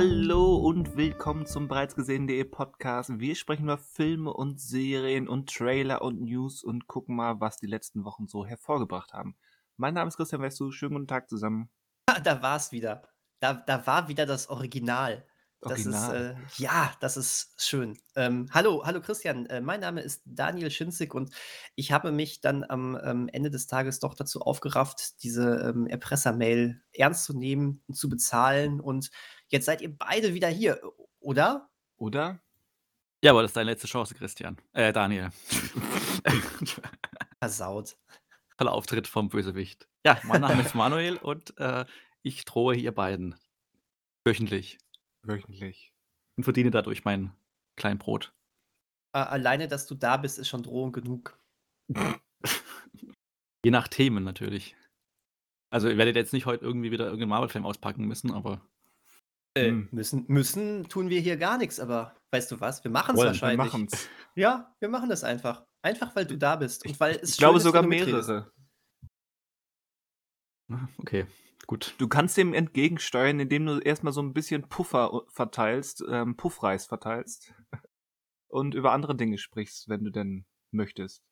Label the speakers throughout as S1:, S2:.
S1: Hallo und willkommen zum bereits gesehen.de Podcast. Wir sprechen über Filme und Serien und Trailer und News und gucken mal, was die letzten Wochen so hervorgebracht haben. Mein Name ist Christian Westu. Schönen guten Tag zusammen.
S2: Ah, da war es wieder. Da, da war wieder das Original. Das ist, äh, ja, das ist schön. Ähm, hallo, hallo Christian. Äh, mein Name ist Daniel Schinzig und ich habe mich dann am ähm, Ende des Tages doch dazu aufgerafft, diese ähm, Erpresser-Mail ernst zu nehmen und zu bezahlen. Und jetzt seid ihr beide wieder hier, oder?
S1: Oder?
S3: Ja, aber das ist deine letzte Chance, Christian. Äh, Daniel.
S2: Versaut.
S3: Toller Auftritt vom Bösewicht. Ja, mein Name ist Manuel und äh, ich drohe hier beiden. Wöchentlich.
S1: Wöchentlich.
S3: Und verdiene dadurch mein Kleinbrot.
S2: Äh, alleine, dass du da bist, ist schon Drohung genug.
S3: Je nach Themen natürlich. Also, ihr werdet jetzt nicht heute irgendwie wieder irgendeinen Marvel-Film auspacken müssen, aber.
S2: Äh, hm. müssen, müssen tun wir hier gar nichts, aber weißt du was? Wir machen es wahrscheinlich. Wir machen's. Ja, wir machen das einfach. Einfach, weil du da bist. Und weil es
S1: ich glaube ist, sogar mehrere.
S3: Okay. Gut.
S1: Du kannst dem entgegensteuern, indem du erstmal so ein bisschen Puffer verteilst, ähm, Puffreis verteilst und über andere Dinge sprichst, wenn du denn möchtest.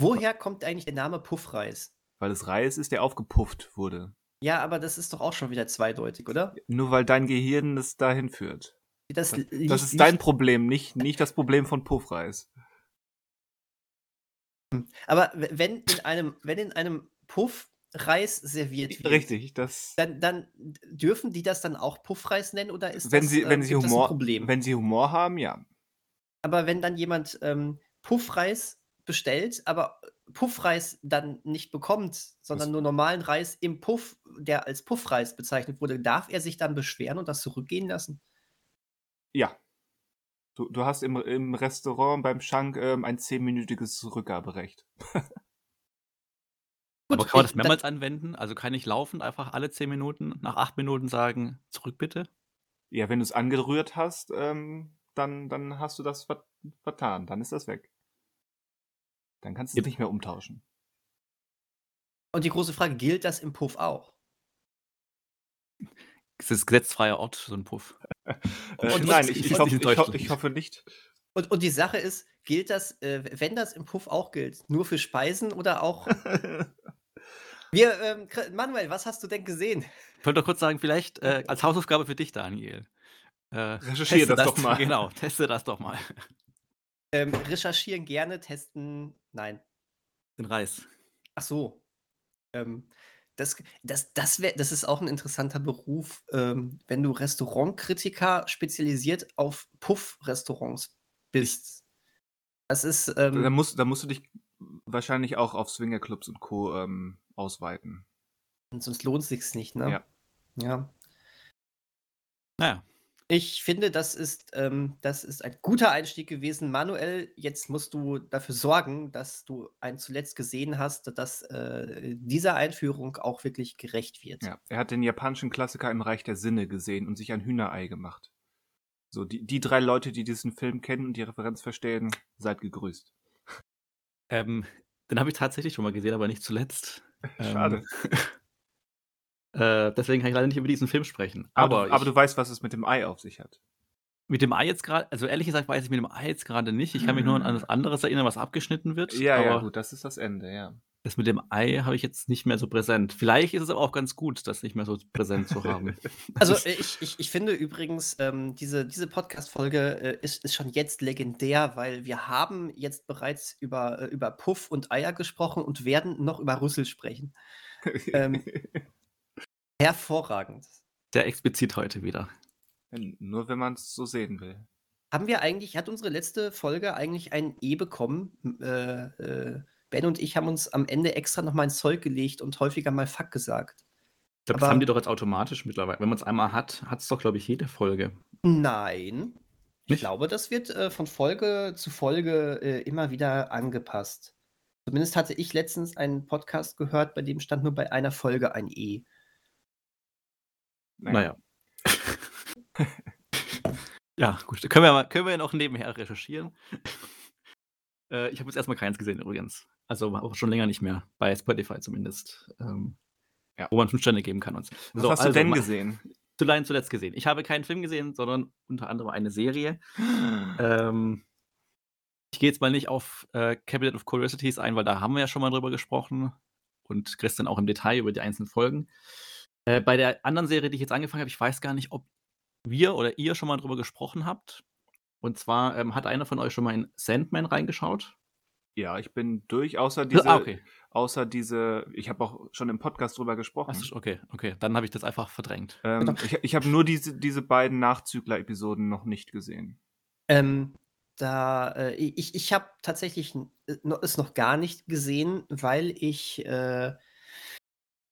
S2: Woher kommt eigentlich der Name Puffreis?
S1: Weil es Reis ist, der aufgepufft wurde.
S2: Ja, aber das ist doch auch schon wieder zweideutig, oder?
S1: Nur weil dein Gehirn es dahin führt. Das, das, das ist dein Problem, nicht, nicht das Problem von Puffreis.
S2: Aber wenn in einem, wenn in einem Puff Reis serviert
S1: wird. Richtig, das.
S2: Dann, dann dürfen die das dann auch Puffreis nennen oder ist
S1: wenn
S2: das,
S1: sie, wenn äh, sie Humor, Problem? Wenn sie Humor haben, ja.
S2: Aber wenn dann jemand ähm, Puffreis bestellt, aber Puffreis dann nicht bekommt, sondern Was? nur normalen Reis im Puff, der als Puffreis bezeichnet wurde, darf er sich dann beschweren und das zurückgehen lassen?
S1: Ja. Du, du hast im, im Restaurant beim Schank ähm, ein zehnminütiges Rückgaberecht.
S3: Gut, Aber kann man das mehrmals anwenden? Also kann ich laufend einfach alle 10 Minuten, nach 8 Minuten sagen, zurück bitte?
S1: Ja, wenn du es angerührt hast, ähm, dann, dann hast du das vertan. Dann ist das weg. Dann kannst du es nicht mehr umtauschen.
S2: Und die große Frage, gilt das im Puff auch?
S3: Es ist gesetzfreier Ort, so ein Puff.
S1: äh, nein, ich, ich, hoffe, ich, ich, hoffe nicht.
S2: Und, und die Sache ist, gilt das, äh, wenn das im Puff auch gilt, nur für Speisen oder auch Wir, ähm, Manuel, was hast du denn gesehen?
S3: Ich wollte doch kurz sagen, vielleicht äh, als Hausaufgabe für dich, Daniel.
S1: Äh, Recherchiere das, das, doch mal.
S3: Genau, teste das doch mal.
S2: Ähm, recherchieren gerne, testen, nein.
S3: Den Reis.
S2: Ach so. Ähm, das, das, das, wär, das ist auch ein interessanter Beruf, ähm, wenn du Restaurantkritiker spezialisiert auf Puff-Restaurants bist. Das ist. Ähm,
S1: da, musst, da musst du dich wahrscheinlich auch auf Swingerclubs und Co. Ähm, ausweiten.
S2: Und sonst lohnt es sich nicht, ne?
S1: Ja.
S2: Ja.
S3: Naja.
S2: Ich finde, das ist, ähm, das ist ein guter Einstieg gewesen. Manuel, jetzt musst du dafür sorgen, dass du einen zuletzt gesehen hast, dass äh, dieser Einführung auch wirklich gerecht wird.
S1: Ja, er hat den japanischen Klassiker im Reich der Sinne gesehen und sich ein Hühnerei gemacht. So, die, die drei Leute, die diesen Film kennen und die Referenz verstehen, seid gegrüßt.
S3: Ähm, den habe ich tatsächlich schon mal gesehen, aber nicht zuletzt.
S1: Schade.
S3: Ähm, äh, deswegen kann ich leider nicht über diesen Film sprechen.
S1: Aber, aber, ich, aber, du weißt, was es mit dem Ei auf sich hat.
S3: Mit dem Ei jetzt gerade, also ehrlich gesagt weiß ich mit dem Ei jetzt gerade nicht. Ich kann mich nur an etwas anderes erinnern, was abgeschnitten wird.
S1: Ja, ja, gut, das ist das Ende, ja.
S3: Das mit dem Ei habe ich jetzt nicht mehr so präsent. Vielleicht ist es aber auch ganz gut, das nicht mehr so präsent zu haben.
S2: Also ich, ich, ich finde übrigens, ähm, diese, diese Podcast-Folge äh, ist, ist schon jetzt legendär, weil wir haben jetzt bereits über, äh, über Puff und Eier gesprochen und werden noch über Rüssel sprechen. ähm, hervorragend.
S3: Sehr explizit heute wieder.
S1: Nur wenn man es so sehen will.
S2: Haben wir eigentlich, hat unsere letzte Folge eigentlich ein E bekommen? Äh, äh, Ben und ich haben uns am Ende extra noch mal ins Zeug gelegt und häufiger mal Fuck gesagt.
S3: Ich glaube, das haben die doch jetzt automatisch mittlerweile. Wenn man es einmal hat, hat es doch, glaube ich, jede Folge.
S2: Nein. Ich Nicht? glaube, das wird äh, von Folge zu Folge äh, immer wieder angepasst. Zumindest hatte ich letztens einen Podcast gehört, bei dem stand nur bei einer Folge ein E.
S3: Naja. ja, gut. Können wir, mal, können wir noch nebenher recherchieren. äh, ich habe jetzt erstmal keins gesehen übrigens. Also auch schon länger nicht mehr, bei Spotify zumindest. Ähm, ja. Wo man fünf Sterne geben kann.
S1: Und Was so, hast also, du denn gesehen?
S3: Lion zuletzt gesehen? Ich habe keinen Film gesehen, sondern unter anderem eine Serie. ähm, ich gehe jetzt mal nicht auf äh, Cabinet of Curiosities ein, weil da haben wir ja schon mal drüber gesprochen und Christian auch im Detail über die einzelnen Folgen. Äh, bei der anderen Serie, die ich jetzt angefangen habe, ich weiß gar nicht, ob wir oder ihr schon mal drüber gesprochen habt. Und zwar ähm, hat einer von euch schon mal in Sandman reingeschaut?
S1: Ja, ich bin durch, außer diese, ah, okay. außer diese, ich habe auch schon im Podcast drüber gesprochen.
S3: Ach, okay, okay, dann habe ich das einfach verdrängt.
S1: Ähm, ich ich habe nur diese, diese beiden Nachzügler-Episoden noch nicht gesehen.
S2: Ähm, da, äh, ich ich habe tatsächlich äh, es noch gar nicht gesehen, weil ich äh,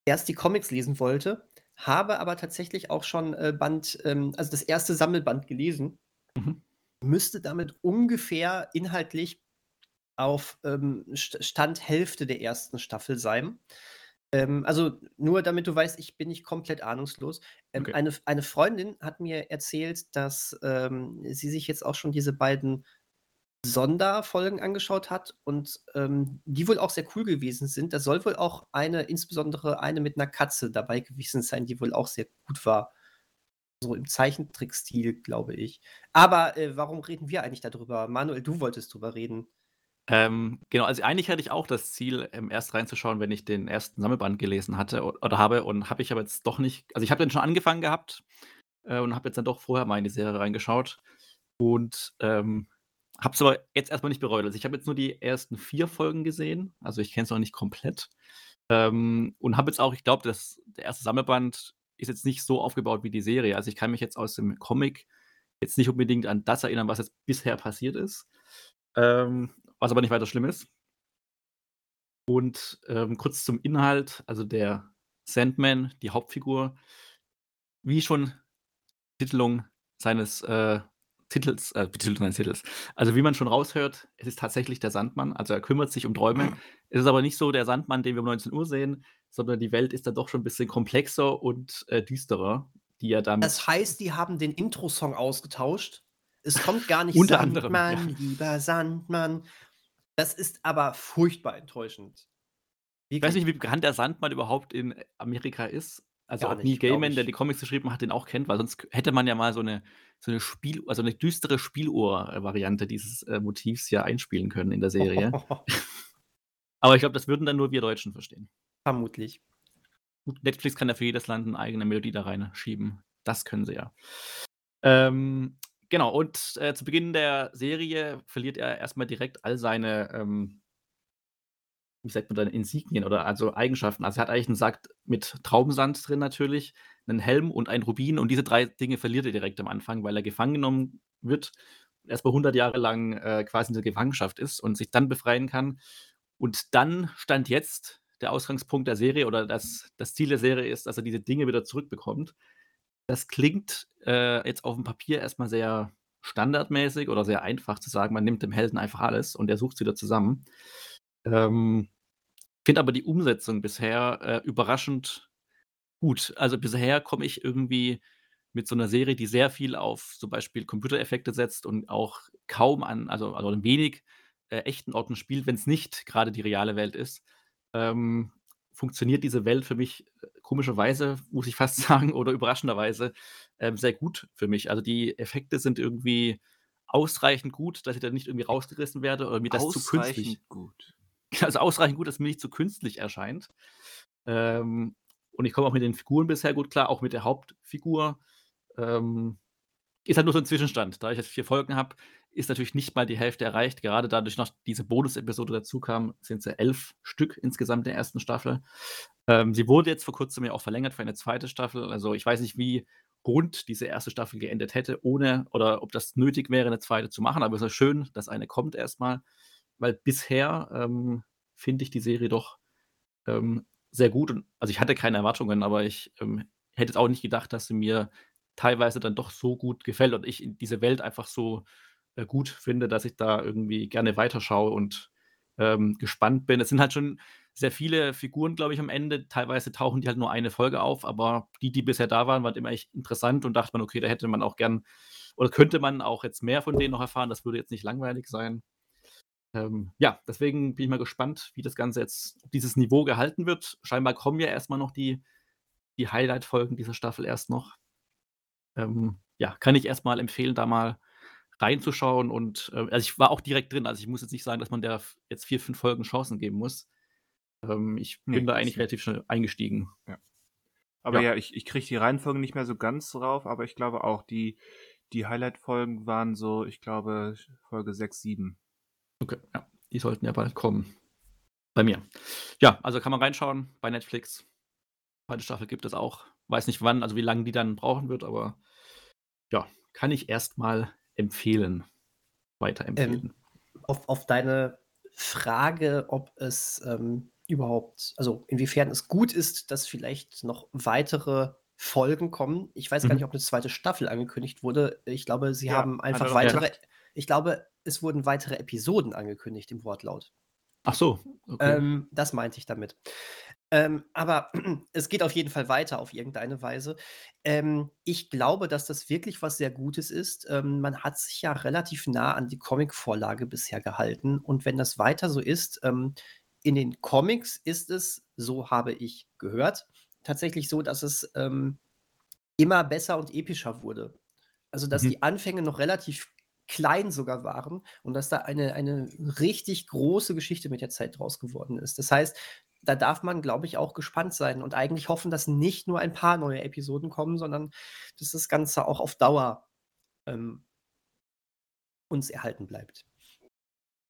S2: erst die Comics lesen wollte, habe aber tatsächlich auch schon äh, Band, ähm, also das erste Sammelband gelesen. Mhm. Müsste damit ungefähr inhaltlich auf ähm, Stand Hälfte der ersten Staffel sein. Ähm, also nur damit du weißt, ich bin nicht komplett ahnungslos. Ähm, okay. eine, eine Freundin hat mir erzählt, dass ähm, sie sich jetzt auch schon diese beiden Sonderfolgen angeschaut hat und ähm, die wohl auch sehr cool gewesen sind. Da soll wohl auch eine, insbesondere eine mit einer Katze dabei gewesen sein, die wohl auch sehr gut war. So im Zeichentrickstil, glaube ich. Aber äh, warum reden wir eigentlich darüber? Manuel, du wolltest drüber reden.
S3: Ähm, genau, also eigentlich hatte ich auch das Ziel, ähm, erst reinzuschauen, wenn ich den ersten Sammelband gelesen hatte oder habe und habe ich aber jetzt doch nicht also ich habe den schon angefangen gehabt, äh, und habe jetzt dann doch vorher mal in die Serie reingeschaut und, ähm, habe es aber jetzt erstmal nicht bereut. Also, ich habe jetzt nur die ersten vier Folgen gesehen, also ich kenne es noch nicht komplett, ähm, und habe jetzt auch ich glaube, der erste Sammelband ist jetzt nicht so aufgebaut wie die Serie. Also, ich kann mich jetzt aus dem Comic jetzt nicht unbedingt an das erinnern, was jetzt bisher passiert ist. Ähm, was aber nicht weiter schlimm ist. Und ähm, kurz zum Inhalt, also der Sandman, die Hauptfigur, wie schon Titelung seines äh, Titels, äh, Betitelung seines Titels. Also wie man schon raushört, es ist tatsächlich der Sandmann, also er kümmert sich um Träume. Es ist aber nicht so der Sandmann, den wir um 19 Uhr sehen, sondern die Welt ist dann doch schon ein bisschen komplexer und äh, düsterer, die er damit.
S2: Das heißt, die haben den Intro-Song ausgetauscht. Es kommt gar nicht
S3: Unter
S2: Sandmann,
S3: anderem,
S2: ja. lieber Sandmann, das ist aber furchtbar enttäuschend.
S3: Ich weiß nicht, wie bekannt der Sandmann überhaupt in Amerika ist. Also Gar ob Neil Gaiman, der die Comics geschrieben hat, den auch kennt, weil sonst hätte man ja mal so eine, so eine Spiel, also eine düstere Spieluhr-Variante dieses äh, Motivs ja einspielen können in der Serie. Aber ich glaube, das würden dann nur wir Deutschen verstehen.
S2: Vermutlich.
S3: Gut, Netflix kann ja für jedes Land eine eigene Melodie da reinschieben. Das können sie ja. Ähm, Genau, und, äh, zu Beginn der Serie verliert er erstmal direkt all seine, ähm wie sagt man dann, Insignien oder also Eigenschaften. Also, er hat eigentlich einen Sack mit Traubensand drin natürlich, einen Helm und ein Rubin und diese drei Dinge verliert er direkt am Anfang, weil er gefangen genommen wird, erstmal 100 Jahre lang, äh, quasi in der Gefangenschaft ist und sich dann befreien kann. Und dann stand jetzt der Ausgangspunkt der Serie oder das das Ziel der Serie ist, dass er diese Dinge wieder zurückbekommt. Das klingt, äh, jetzt dem Papier erstmal sehr standardmäßig oder sehr einfach zu sagen, man nimmt dem Helden einfach alles und er sucht's wieder zusammen. Ähm, finde aber die Umsetzung bisher, äh, überraschend gut. Also, bisher komme ich irgendwie mit so einer Serie, die sehr viel auf zum Beispiel Computereffekte setzt und auch kaum an also also wenig, äh, echten Orten spielt, wenn es nicht gerade die reale Welt ist, ähm, funktioniert diese Welt für mich äh, komischerweise, muss ich fast sagen, oder überraschenderweise ähm, sehr gut für mich. Also die Effekte sind irgendwie ausreichend gut, dass ich da nicht irgendwie rausgerissen werde oder mir das zu künstlich.
S1: gut.
S3: Also ausreichend gut, dass mir nicht zu künstlich erscheint. Ähm, und ich komme auch mit den Figuren bisher gut klar, auch mit der Hauptfigur. Ähm, ist halt nur so ein Zwischenstand. Da ich jetzt vier Folgen habe, ist natürlich nicht mal die Hälfte erreicht. Gerade dadurch noch diese Bonus-Episode dazu kam, sind es ja elf Stück insgesamt der ersten Staffel. Ähm, sie wurde jetzt vor kurzem ja auch verlängert für eine zweite Staffel. Also ich weiß nicht, wie rund diese erste Staffel geendet hätte, ohne oder ob das nötig wäre, eine zweite zu machen. Aber es ist schön, dass eine kommt erstmal, weil bisher ähm, finde ich die Serie doch ähm, sehr gut. Und, also ich hatte keine Erwartungen, aber ich ähm, hätte es auch nicht gedacht, dass sie mir teilweise dann doch so gut gefällt und ich diese Welt einfach so äh, gut finde, dass ich da irgendwie gerne weiterschaue und ähm, gespannt bin. Es sind halt schon sehr viele Figuren, glaube ich, am Ende. Teilweise tauchen die halt nur eine Folge auf, aber die, die bisher da waren, waren immer echt interessant und dachte man, okay, da hätte man auch gern oder könnte man auch jetzt mehr von denen noch erfahren. Das würde jetzt nicht langweilig sein. Ähm, ja, deswegen bin ich mal gespannt, wie das Ganze jetzt, ob dieses Niveau gehalten wird. Scheinbar kommen ja erstmal noch die, die Highlight-Folgen dieser Staffel erst noch. ähm, ja, kann ich erstmal empfehlen, da mal reinzuschauen. Und äh, also ich war auch direkt drin. Also ich muss jetzt nicht sagen, dass man der jetzt vier, fünf Folgen Chancen geben muss. Ähm, ich bin nee, da eigentlich relativ schnell eingestiegen.
S1: Ja. Aber ja, ja ich, ich kriege die Reihenfolge nicht mehr so ganz drauf, aber ich glaube auch, die, die Highlight-Folgen waren so, ich glaube, Folge 6, 7.
S3: Okay, ja. Die sollten ja bald kommen. Bei mir. Ja, also kann man reinschauen bei Netflix. Zweite Staffel gibt es auch. Weiß nicht wann, also wie lange die dann brauchen wird, aber ja, kann ich erstmal empfehlen. Weiterempfehlen.
S2: Ähm, auf, auf deine Frage, ob es ähm, überhaupt, also inwiefern es gut ist, dass vielleicht noch weitere Folgen kommen. Ich weiß mhm. gar nicht, ob eine zweite Staffel angekündigt wurde. Ich glaube, sie ja, haben einfach weitere. Ich glaube, es wurden weitere Episoden angekündigt im Wortlaut.
S3: Ach so.
S2: Okay. Ähm, das meinte ich damit. Ähm, aber es geht auf jeden Fall weiter auf irgendeine Weise. Ähm, ich glaube, dass das wirklich was sehr Gutes ist. Ähm, man hat sich ja relativ nah an die Comic-Vorlage bisher gehalten. Und wenn das weiter so ist, ähm, in den Comics ist es, so habe ich gehört, tatsächlich so, dass es ähm, immer besser und epischer wurde. Also, dass mhm. die Anfänge noch relativ klein sogar waren und dass da eine, eine richtig große Geschichte mit der Zeit draus geworden ist. Das heißt, da darf man, glaube ich, auch gespannt sein und eigentlich hoffen, dass nicht nur ein paar neue Episoden kommen, sondern dass das Ganze auch auf Dauer ähm, uns erhalten bleibt.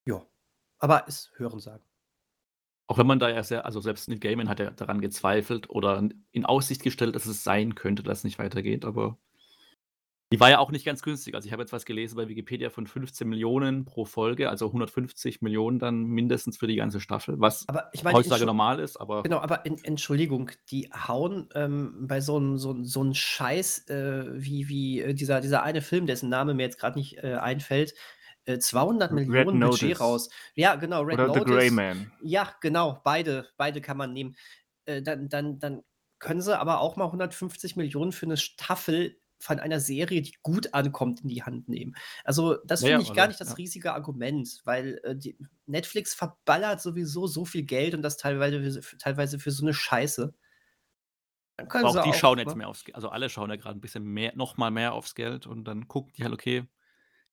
S2: Ja, aber es hören sagen.
S3: Auch wenn man da ja sehr, also selbst Neil Gaiman hat ja daran gezweifelt oder in Aussicht gestellt, dass es sein könnte, dass es nicht weitergeht, aber die war ja auch nicht ganz günstig. Also ich habe jetzt was gelesen bei Wikipedia von 15 Millionen pro Folge, also 150 Millionen dann mindestens für die ganze Staffel, was
S2: aber ich mein,
S3: heutzutage normal ist. Aber
S2: genau, aber in, Entschuldigung, die hauen ähm, bei so einem so, so Scheiß äh, wie, wie äh, dieser, dieser eine Film, dessen Name mir jetzt gerade nicht äh, einfällt, 200 äh, Millionen Budget raus. Ja, genau,
S1: Red Oder Notice. The Grey Man.
S2: Ja, genau, beide, beide kann man nehmen. Äh, dann, dann, dann können sie aber auch mal 150 Millionen für eine Staffel von einer Serie, die gut ankommt, in die Hand nehmen. Also, das finde ja, ich gar nicht das riesige Argument, weil äh, die, Netflix verballert sowieso so viel Geld und das teilweise, teilweise für so eine Scheiße.
S3: Dann können auch sie die auch, schauen jetzt mehr aufs Geld. Also, alle schauen ja gerade ein bisschen mehr, noch mal mehr aufs Geld und dann gucken die halt, okay,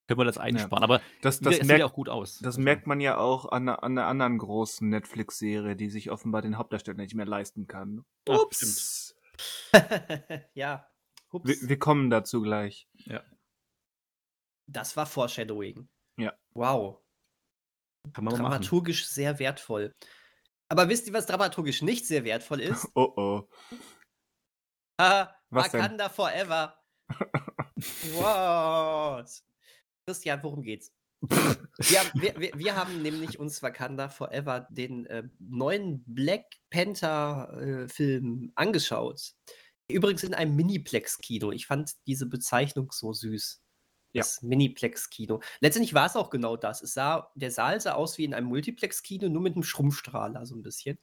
S3: können wir das einsparen. Ja. Aber
S1: das, das merkt, sieht ja auch gut aus. Das also. merkt man ja auch an, an einer anderen großen Netflix-Serie, die sich offenbar den Hauptdarsteller nicht mehr leisten kann.
S2: Ups. ja,
S1: wir, wir, kommen dazu gleich.
S3: Ja.
S2: Das war Foreshadowing.
S1: Ja.
S2: Wow.
S3: Kann man
S2: dramaturgisch machen. sehr wertvoll. Aber wisst ihr, was dramaturgisch nicht sehr wertvoll ist?
S1: Oh oh.
S2: Haha, Wakanda denn? Forever. What? Christian, worum geht's? wir, haben, wir, wir, haben nämlich uns Wakanda Forever den äh, neuen Black Panther äh, Film angeschaut. Übrigens in einem Miniplex-Kino. Ich fand diese Bezeichnung so süß. Ja. Das Miniplex-Kino. Letztendlich war es auch genau das. Es sah, der Saal sah aus wie in einem Multiplex-Kino, nur mit einem Schrumpfstrahler so ein bisschen.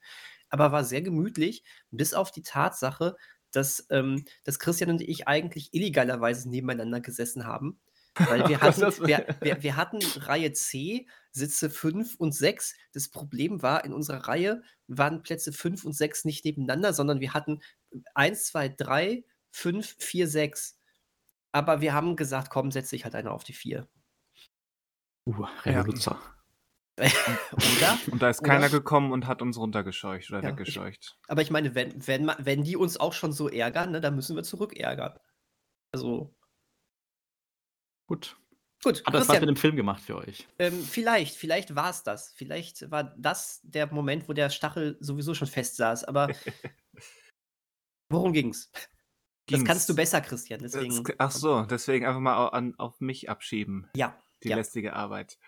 S2: Aber war sehr gemütlich, bis auf die Tatsache, dass, ähm, dass Christian und ich eigentlich illegalerweise nebeneinander gesessen haben. Weil wir hatten, wir, wir, wir, hatten Reihe C, Sitze 5 und 6. Das Problem war, in unserer Reihe waren Plätze 5 und 6 nicht nebeneinander, sondern wir hatten 1, 2, 3, 5, 4, 6. Aber wir haben gesagt, komm, setz dich halt einer auf die 4.
S3: Uh, Revoluzer.
S2: oder?
S1: Und da ist oder? keiner gekommen und hat uns runtergescheucht oder ja, weggescheucht.
S2: Ich, aber ich meine, wenn, wenn, wenn die uns auch schon so ärgern, ne, dann müssen wir zurückärgern. Also.
S3: Gut. Gut. Hat das was mit dem Film gemacht für euch?
S2: Ähm, vielleicht, vielleicht war es das. Vielleicht war das der Moment, wo der Stachel sowieso schon fest saß. Aber worum ging's? Das kannst du besser, Christian. Deswegen.
S1: Ach so, deswegen einfach mal an, auf mich abschieben.
S2: Ja.
S1: Die
S2: ja.
S1: lästige Arbeit.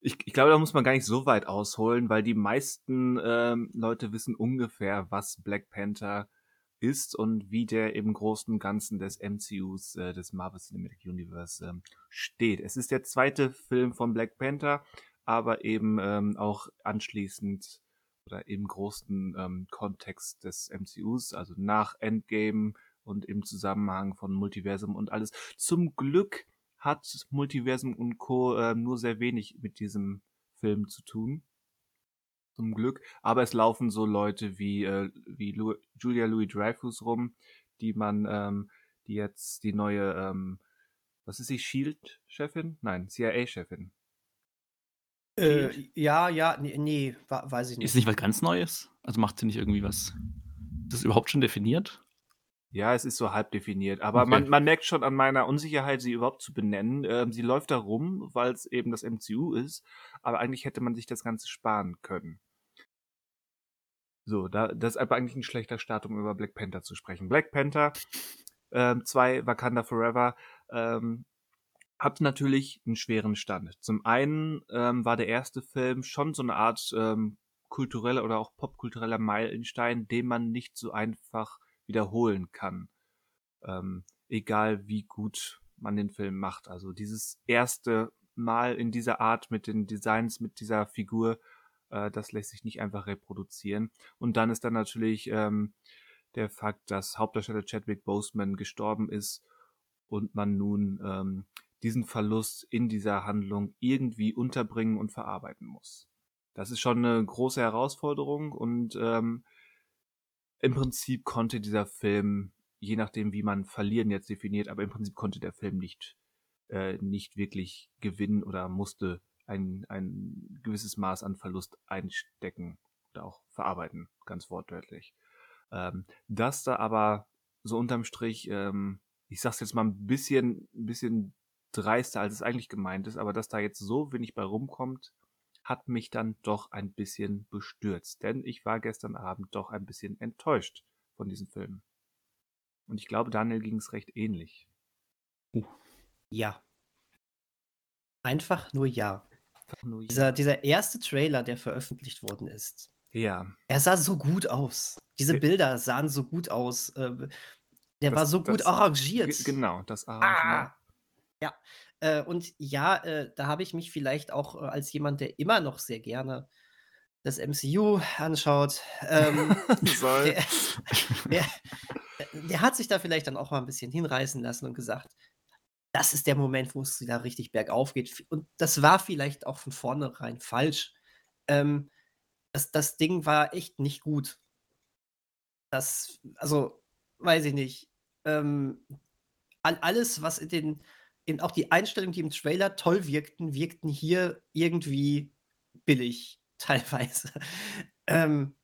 S1: Ich, ich, glaube, da muss man gar nicht so weit ausholen, weil die meisten ähm, Leute wissen ungefähr, was Black Panther ist und wie der im großen Ganzen des MCUs, äh, des Marvel Cinematic Universe, ähm, steht. Es ist der zweite Film von Black Panther, aber eben ähm, auch anschließend oder im großen ähm, Kontext des MCUs, also nach Endgame und im Zusammenhang von Multiversum und alles. Zum Glück hat Multiversum und Co. Äh, nur sehr wenig mit diesem Film zu tun zum Glück. Aber es laufen so Leute wie, äh, wie Lu Julia Louis Dreyfus rum, die man, ähm, die jetzt die neue, ähm, was ist sie, Shield-Chefin? Nein, CIA-Chefin.
S2: Äh, ja, ja, nee, nee, weiß ich nicht.
S3: Ist nicht was ganz Neues? Also macht sie nicht irgendwie was? Das ist überhaupt schon definiert?
S1: Ja, es ist so halb definiert, aber okay. man, man merkt schon an meiner Unsicherheit, sie überhaupt zu benennen. Ähm, sie läuft da rum, weil es eben das MCU ist, aber eigentlich hätte man sich das Ganze sparen können. So, da, das ist aber eigentlich ein schlechter Start, um über Black Panther zu sprechen. Black Panther, ähm, zwei Wakanda Forever, ähm, hat natürlich einen schweren Stand. Zum einen ähm, war der erste Film schon so eine Art ähm, kultureller oder auch popkultureller Meilenstein, den man nicht so einfach wiederholen kann. Ähm, egal wie gut man den Film macht. Also dieses erste Mal in dieser Art mit den Designs, mit dieser Figur, äh, das lässt sich nicht einfach reproduzieren. Und dann ist dann natürlich ähm, der Fakt, dass Hauptdarsteller Chadwick Boseman gestorben ist und man nun ähm, diesen Verlust in dieser Handlung irgendwie unterbringen und verarbeiten muss. Das ist schon eine große Herausforderung und ähm, im Prinzip konnte dieser Film, je nachdem wie man verlieren jetzt definiert, aber im Prinzip konnte der Film nicht, äh, nicht wirklich gewinnen oder musste ein, ein gewisses Maß an Verlust einstecken oder auch verarbeiten, ganz wortwörtlich. Ähm, dass da aber so unterm Strich, ähm, ich sag's jetzt mal ein bisschen, ein bisschen dreister, als es eigentlich gemeint ist, aber dass da jetzt so wenig bei rumkommt, hat mich dann doch ein bisschen bestürzt, denn ich war gestern Abend doch ein bisschen enttäuscht von diesem Film. Und ich glaube, Daniel ging es recht ähnlich.
S2: Ja. Einfach nur ja. Dieser, dieser erste Trailer, der veröffentlicht worden ist.
S1: Ja.
S2: Er sah so gut aus. Diese Bilder sahen so gut aus. Ähm, der das, war so gut das, arrangiert.
S1: Genau, das Arrangement.
S2: Ah, ja. Äh, und ja, äh, da habe ich mich vielleicht auch äh, als jemand, der immer noch sehr gerne das MCU anschaut, ähm, der, der, der hat sich da vielleicht dann auch mal ein bisschen hinreißen lassen und gesagt, das ist der Moment, wo es wieder richtig bergauf geht. Und das war vielleicht auch von vornherein falsch. Ähm, das, das Ding war echt nicht gut. Das, also, weiß ich nicht. Ähm, alles, was in den eben auch die Einstellungen, die im Trailer toll wirkten, wirkten hier irgendwie billig teilweise. ähm,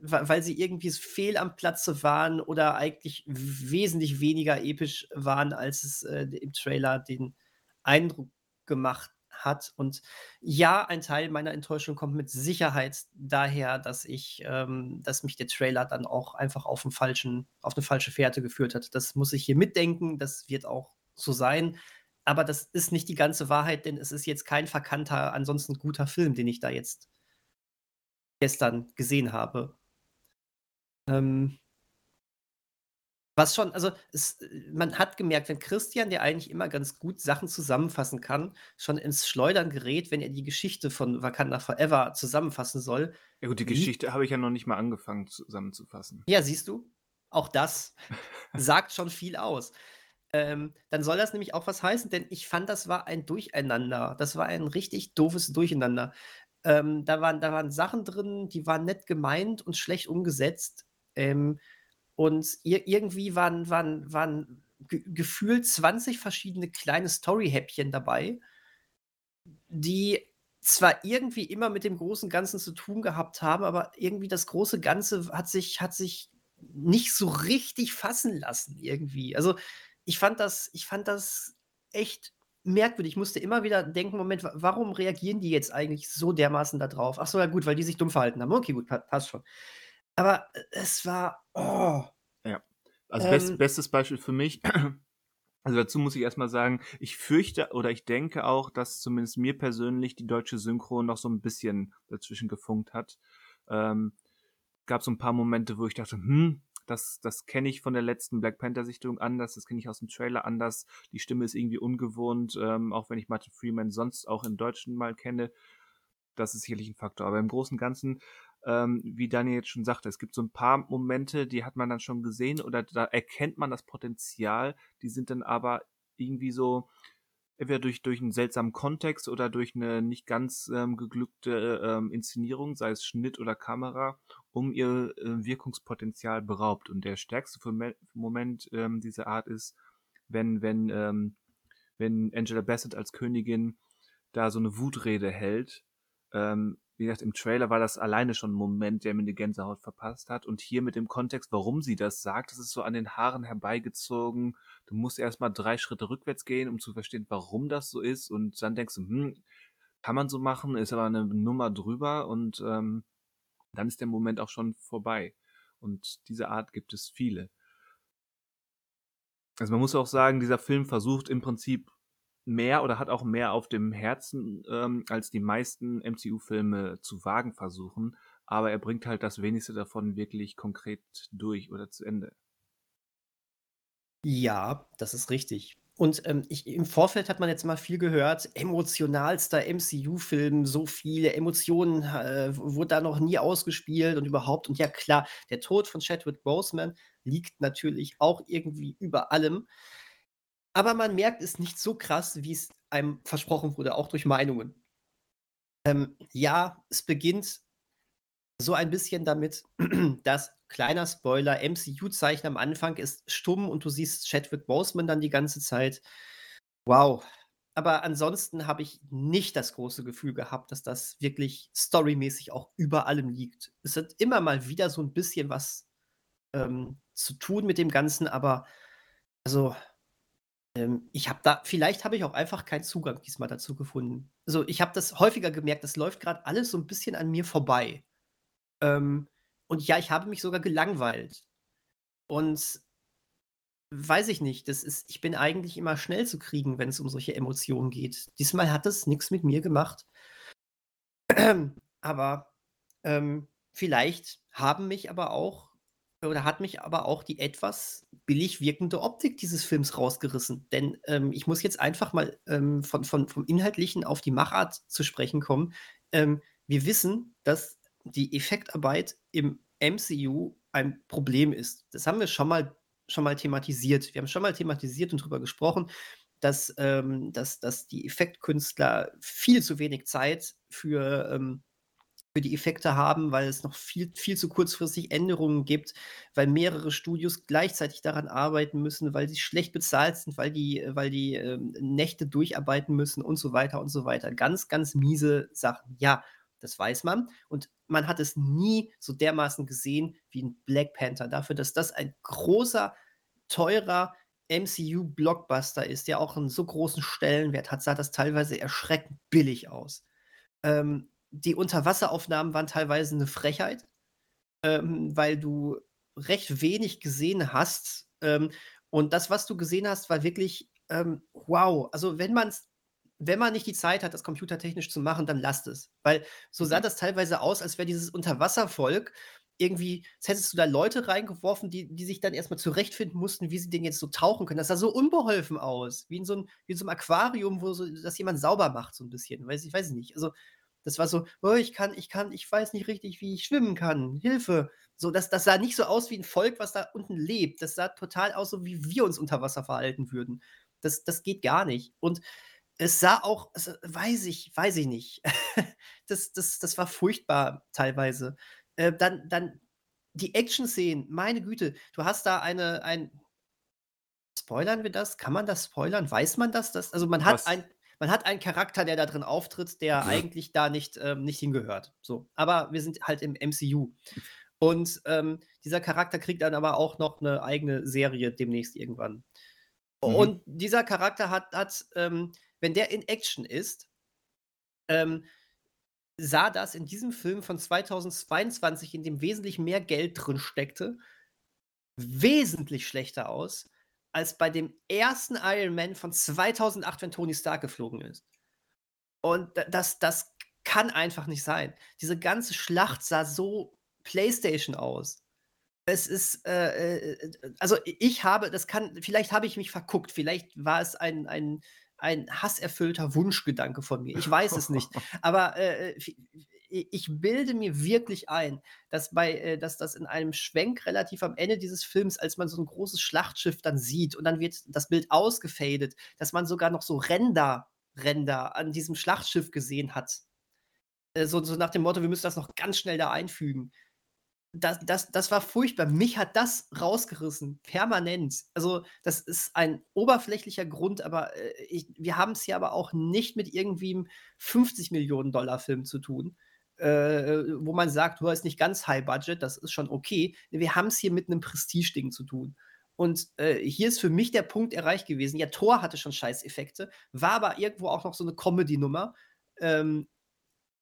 S2: weil sie irgendwie fehl am Platze waren oder eigentlich wesentlich weniger episch waren, als es äh, im Trailer den Eindruck gemacht hat. Und ja, ein Teil meiner Enttäuschung kommt mit Sicherheit daher, dass ich, ähm, dass mich der Trailer dann auch einfach auf, falschen, auf eine falsche Fährte geführt hat. Das muss ich hier mitdenken. Das wird auch so sein. Aber das ist nicht die ganze Wahrheit, denn es ist jetzt kein verkannter, ansonsten guter Film, den ich da jetzt gestern gesehen habe. Ähm, was schon, also es, man hat gemerkt, wenn Christian, der eigentlich immer ganz gut Sachen zusammenfassen kann, schon ins Schleudern gerät, wenn er die Geschichte von Wakanda Forever zusammenfassen soll.
S1: Ja gut, die Geschichte habe ich ja noch nicht mal angefangen zusammenzufassen.
S2: Ja, siehst du? Auch das sagt schon viel aus. Ähm, dann soll das nämlich auch was heißen, denn ich fand, das war ein Durcheinander. Das war ein richtig doofes Durcheinander. Ähm, da, waren, da waren Sachen drin, die waren nett gemeint und schlecht umgesetzt. Ähm, und ir irgendwie waren, waren, waren gefühlt 20 verschiedene kleine Story-Häppchen dabei, die zwar irgendwie immer mit dem großen Ganzen zu tun gehabt haben, aber irgendwie das große Ganze hat sich, hat sich nicht so richtig fassen lassen irgendwie. Also ich fand das, ich fand das echt merkwürdig. Ich musste immer wieder denken, Moment, warum reagieren die jetzt eigentlich so dermaßen da drauf? Ach so, ja gut, weil die sich dumm verhalten haben. Okay, gut, passt schon. Aber äh, es war, oh.
S1: Ja, also ähm, best, bestes Beispiel für mich, also dazu muss ich erstmal sagen, ich fürchte oder ich denke auch, dass zumindest mir persönlich die deutsche Synchro noch so ein bisschen dazwischen gefunkt hat. Ähm, gab so ein paar Momente, wo ich dachte, hm, das, das kenne ich von der letzten Black Panther-Sichtung anders, das kenne ich aus dem Trailer anders. Die Stimme ist irgendwie ungewohnt, ähm, auch wenn ich Martin Freeman sonst auch im Deutschen mal kenne. Das ist sicherlich ein Faktor. Aber im Großen und Ganzen, ähm, wie Daniel jetzt schon sagte, es gibt so ein paar Momente, die hat man dann schon gesehen oder da erkennt man das Potenzial, die sind dann aber irgendwie so, entweder durch, durch einen seltsamen Kontext oder durch eine nicht ganz ähm, geglückte ähm, Inszenierung, sei es Schnitt oder Kamera, um ihr äh, Wirkungspotenzial beraubt. Und der stärkste Moment ähm, dieser Art ist, wenn, wenn, ähm, wenn Angela Bassett als Königin da so eine Wutrede hält. Ähm, wie gesagt, im Trailer war das alleine schon ein Moment, der mir eine Gänsehaut verpasst hat. Und hier mit dem Kontext, warum sie das sagt, das ist so an den Haaren herbeigezogen. Du musst erstmal drei Schritte rückwärts gehen, um zu verstehen, warum das so ist. Und dann denkst du, hm, kann man so machen, ist aber eine Nummer drüber und ähm, dann ist der Moment auch schon vorbei. Und diese Art gibt es viele. Also man muss auch sagen, dieser Film versucht im Prinzip mehr oder hat auch mehr auf dem Herzen, ähm, als die meisten MCU-Filme zu wagen versuchen. Aber er bringt halt das wenigste davon wirklich konkret durch oder zu Ende.
S2: Ja, das ist richtig. Und ähm, ich, im Vorfeld hat man jetzt mal viel gehört, emotionalster MCU-Film, so viele Emotionen äh, wurde da noch nie ausgespielt und überhaupt. Und ja klar, der Tod von Chadwick Boseman liegt natürlich auch irgendwie über allem. Aber man merkt es nicht so krass, wie es einem versprochen wurde, auch durch Meinungen. Ähm, ja, es beginnt so ein bisschen damit, dass, kleiner Spoiler, MCU-Zeichen am Anfang ist stumm und du siehst Chadwick Boseman dann die ganze Zeit. Wow. Aber ansonsten habe ich nicht das große Gefühl gehabt, dass das wirklich storymäßig auch über allem liegt. Es hat immer mal wieder so ein bisschen was ähm, zu tun mit dem Ganzen, aber also ähm, ich habe da vielleicht habe ich auch einfach keinen Zugang diesmal dazu gefunden. Also, ich habe das häufiger gemerkt, das läuft gerade alles so ein bisschen an mir vorbei. Ähm, und ja, ich habe mich sogar gelangweilt. Und weiß ich nicht, das ist ich bin eigentlich immer schnell zu kriegen, wenn es um solche Emotionen geht. Diesmal hat es nichts mit mir gemacht. Aber, ähm, vielleicht haben mich aber auch oder hat mich aber auch die etwas billig wirkende Optik dieses Films rausgerissen. Denn ähm, ich muss jetzt einfach mal ähm, von, von, vom Inhaltlichen auf die Machart zu sprechen kommen. Ähm, wir wissen, dass die Effektarbeit im MCU ein Problem ist. Das haben wir schon mal, schon mal thematisiert. Wir haben schon mal thematisiert und darüber gesprochen, dass, ähm, dass, dass die Effektkünstler viel zu wenig Zeit für ähm, für die Effekte haben, weil es noch viel, viel zu kurzfristig Änderungen gibt, weil mehrere Studios gleichzeitig daran arbeiten müssen, weil sie schlecht bezahlt sind, weil die, weil die ähm, Nächte durcharbeiten müssen und so weiter und so weiter. Ganz, ganz miese Sachen. Ja, das weiß man. Und man hat es nie so dermaßen gesehen wie ein Black Panther. Dafür, dass das ein großer, teurer MCU-Blockbuster ist, der auch einen so großen Stellenwert hat, sah das teilweise erschreckend billig aus. Ähm, die Unterwasseraufnahmen waren teilweise eine Frechheit, ähm, weil du recht wenig gesehen hast. Ähm, und das, was du gesehen hast, war wirklich ähm, wow. Also, wenn man's wenn man nicht die Zeit hat, das computertechnisch zu machen, dann lasst es. Weil so sah mhm. das teilweise aus, als wäre dieses Unterwasservolk irgendwie, als hättest du da Leute reingeworfen, die, die sich dann erstmal zurechtfinden mussten, wie sie den jetzt so tauchen können. Das sah so unbeholfen aus, wie in so, ein, wie in so einem Aquarium, wo so, das jemand sauber macht, so ein bisschen. Weiß ich weiß nicht. Also, das war so, oh, ich kann, ich kann, ich weiß nicht richtig, wie ich schwimmen kann. Hilfe. So, das, das sah nicht so aus wie ein Volk, was da unten lebt. Das sah total aus, so wie wir uns unter Wasser verhalten würden. Das, das geht gar nicht. Und es sah auch, also, weiß ich, weiß ich nicht. das, das, das war furchtbar teilweise. Äh, dann, dann die Action-Szenen, meine Güte, du hast da eine, ein, Spoilern wir das? Kann man das spoilern? Weiß man das? das also man hat Was? ein, man hat einen Charakter, der da drin auftritt, der ja. eigentlich da nicht, ähm, nicht hingehört. So. Aber wir sind halt im MCU. Und ähm, dieser Charakter kriegt dann aber auch noch eine eigene Serie demnächst irgendwann. Mhm. Und dieser Charakter hat, hat ähm, wenn der in Action ist, ähm, sah das in diesem Film von 2022, in dem wesentlich mehr Geld drin steckte, wesentlich schlechter aus als bei dem ersten Iron Man von 2008, wenn Tony Stark geflogen ist. Und das, das kann einfach nicht sein. Diese ganze Schlacht sah so PlayStation aus. Es ist, äh, äh, also ich habe, das kann, vielleicht habe ich mich verguckt, vielleicht war es ein, ein, ein hasserfüllter Wunschgedanke von mir. Ich weiß es nicht. Aber äh, ich bilde mir wirklich ein, dass bei, äh, dass das in einem Schwenk relativ am Ende dieses Films, als man so ein großes Schlachtschiff dann sieht und dann wird das Bild ausgefadet, dass man sogar noch so Ränder, Ränder an diesem Schlachtschiff gesehen hat. Äh, so, so nach dem Motto, wir müssen das noch ganz schnell da einfügen das, das, das war furchtbar. Mich hat das rausgerissen, permanent. Also, das ist ein oberflächlicher Grund, aber äh, ich, wir haben es hier aber auch nicht mit irgendwie einem 50 Millionen Dollar Film zu tun, äh, wo man sagt, du hast nicht ganz High Budget, das ist schon okay. Wir haben es hier mit einem Prestige-Ding zu tun. Und äh, hier ist für mich der Punkt erreicht gewesen. Ja, Thor hatte schon Scheißeffekte, war aber irgendwo auch noch so eine Comedy-Nummer. Ähm,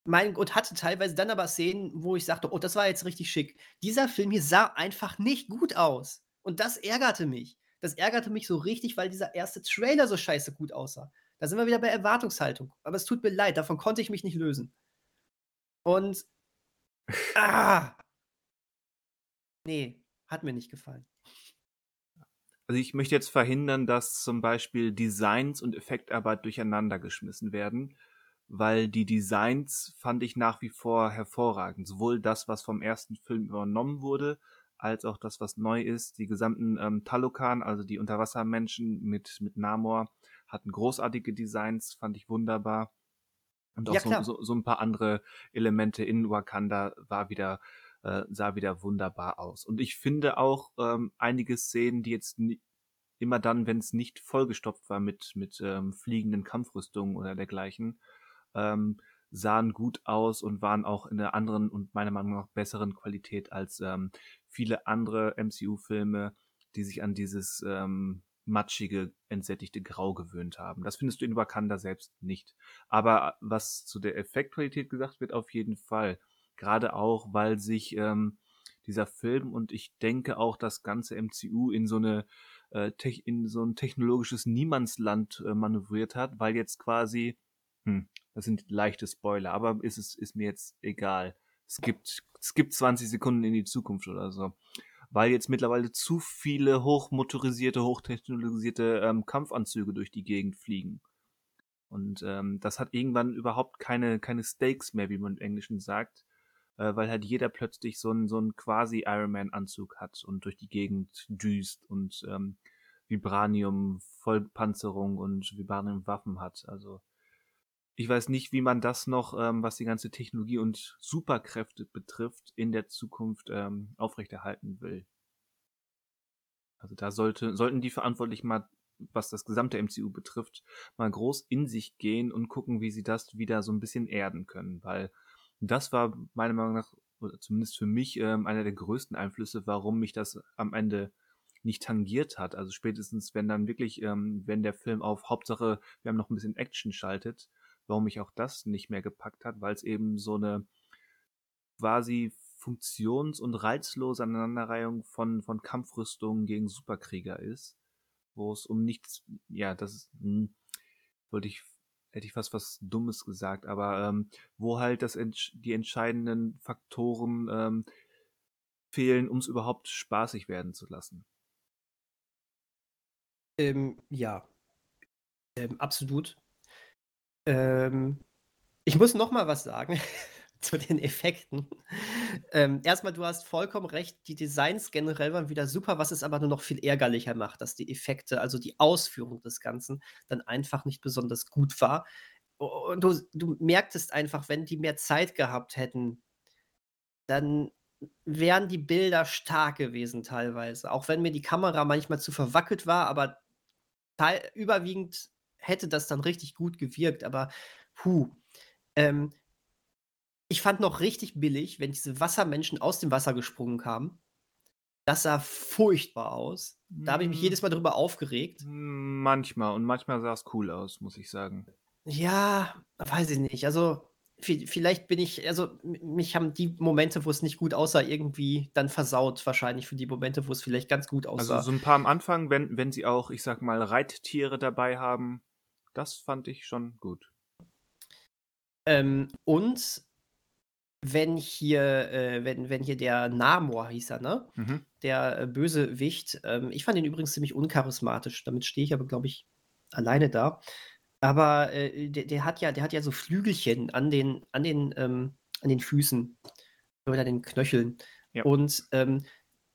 S2: mein und hatte teilweise dann aber Szenen, wo ich sagte: „Oh, das war jetzt richtig schick.“ Dieser Film hier sah einfach nicht gut aus und das ärgerte mich. Das ärgerte mich so richtig, weil dieser erste Trailer so scheiße gut aussah. Da sind wir wieder bei Erwartungshaltung. Aber es tut mir leid, davon konnte ich mich nicht lösen. Und ah! Ne, hat mir nicht gefallen.
S1: Also, ich möchte jetzt verhindern, dass zum Beispiel Designs und Effektarbeit durcheinander geschmissen werden weil die Designs fand ich nach wie vor hervorragend. Sowohl das, was vom ersten Film übernommen wurde, als auch das, was neu ist. Die gesamten ähm, Talokan, also die Unterwassermenschen mit, mit Namor, hatten großartige Designs, fand ich wunderbar. Und auch ja, so, so, so, ein paar andere Elemente in Wakanda war wieder, äh, sah wieder wunderbar aus. Und ich finde auch ähm, einige Szenen, die jetzt immer dann, wenn es nicht vollgestopft war mit, mit ähm, fliegenden Kampfrüstungen oder dergleichen, ähm, sahen gut aus und waren auch in einer anderen und meiner Meinung nach besseren Qualität als ähm, viele andere MCU-Filme, die sich an dieses ähm, matschige, entsättigte Grau gewöhnt haben. Das findest du in Wakanda selbst nicht. Aber was zu der Effektqualität gesagt wird, auf jeden Fall. Gerade auch, weil sich ähm, dieser Film und ich denke auch das ganze MCU in so eine äh, in so ein technologisches Niemandsland äh, manövriert hat, weil jetzt quasi hm, das sind leichte Spoiler, aber ist es ist mir jetzt egal. Es gibt es gibt 20 Sekunden in die Zukunft oder so, weil jetzt mittlerweile zu viele hochmotorisierte, hochtechnologisierte ähm, Kampfanzüge durch die Gegend fliegen. Und ähm, das hat irgendwann überhaupt keine keine Stakes mehr, wie man im Englischen sagt, äh, weil halt jeder plötzlich so einen so einen quasi Iron Man Anzug hat und durch die Gegend düst und ähm, Vibranium Vollpanzerung und Vibranium Waffen hat. Also ich weiß nicht, wie man das noch, ähm, was die ganze Technologie und Superkräfte betrifft, in der Zukunft ähm, aufrechterhalten will. Also da sollte, sollten die Verantwortlichen mal, was das gesamte MCU betrifft, mal groß in sich gehen und gucken, wie sie das wieder so ein bisschen erden können, weil das war meiner Meinung nach, oder zumindest für mich, ähm, einer der größten Einflüsse, warum mich das am Ende nicht tangiert hat. Also spätestens, wenn dann wirklich, ähm, wenn der Film auf Hauptsache, wir haben noch ein bisschen Action schaltet, warum mich auch das nicht mehr gepackt hat, weil es eben so eine quasi funktions- und reizlose Aneinanderreihung von, von Kampfrüstungen gegen Superkrieger ist, wo es um nichts, ja, das ist, hm, wollte ich, hätte ich fast was Dummes gesagt, aber ähm, wo halt das die entscheidenden Faktoren ähm, fehlen, um es überhaupt spaßig werden zu lassen.
S2: Ähm, ja, ähm, absolut. Ähm, ich muss noch mal was sagen zu den Effekten. Ähm, erst du hast vollkommen recht, die Designs generell waren wieder super, was es aber nur noch viel ärgerlicher macht, dass die Effekte, also die Ausführung des Ganzen, dann einfach nicht besonders gut war. Und du, du merktest einfach, wenn die mehr Zeit gehabt hätten, dann wären die Bilder stark gewesen teilweise. Auch wenn mir die Kamera manchmal zu verwackelt war, aber überwiegend hätte das dann richtig gut gewirkt, aber puh. Ähm, ich fand noch richtig billig, wenn diese Wassermenschen aus dem Wasser gesprungen kamen. Das sah furchtbar aus. Da habe ich mich hm. jedes Mal drüber aufgeregt.
S1: Manchmal und manchmal sah es cool aus, muss ich sagen.
S2: Ja, weiß ich nicht. Also, vielleicht bin ich, also mich haben die Momente, wo es nicht gut aussah, irgendwie dann versaut, wahrscheinlich für die Momente, wo es vielleicht ganz gut also aussah.
S1: Also so ein paar am Anfang, wenn, wenn sie auch, ich sag mal, Reittiere dabei haben, das fand ich schon gut.
S2: Ähm, und wenn hier, äh, wenn, wenn hier der Namor hieß er, ne? Mhm. Der äh, Bösewicht, ähm, ich fand ihn übrigens ziemlich uncharismatisch. Damit stehe ich aber, glaube ich, alleine da. Aber äh, der, der, hat ja, der hat ja so Flügelchen an den, an den, ähm, an den Füßen oder an den Knöcheln. Ja. Und ähm,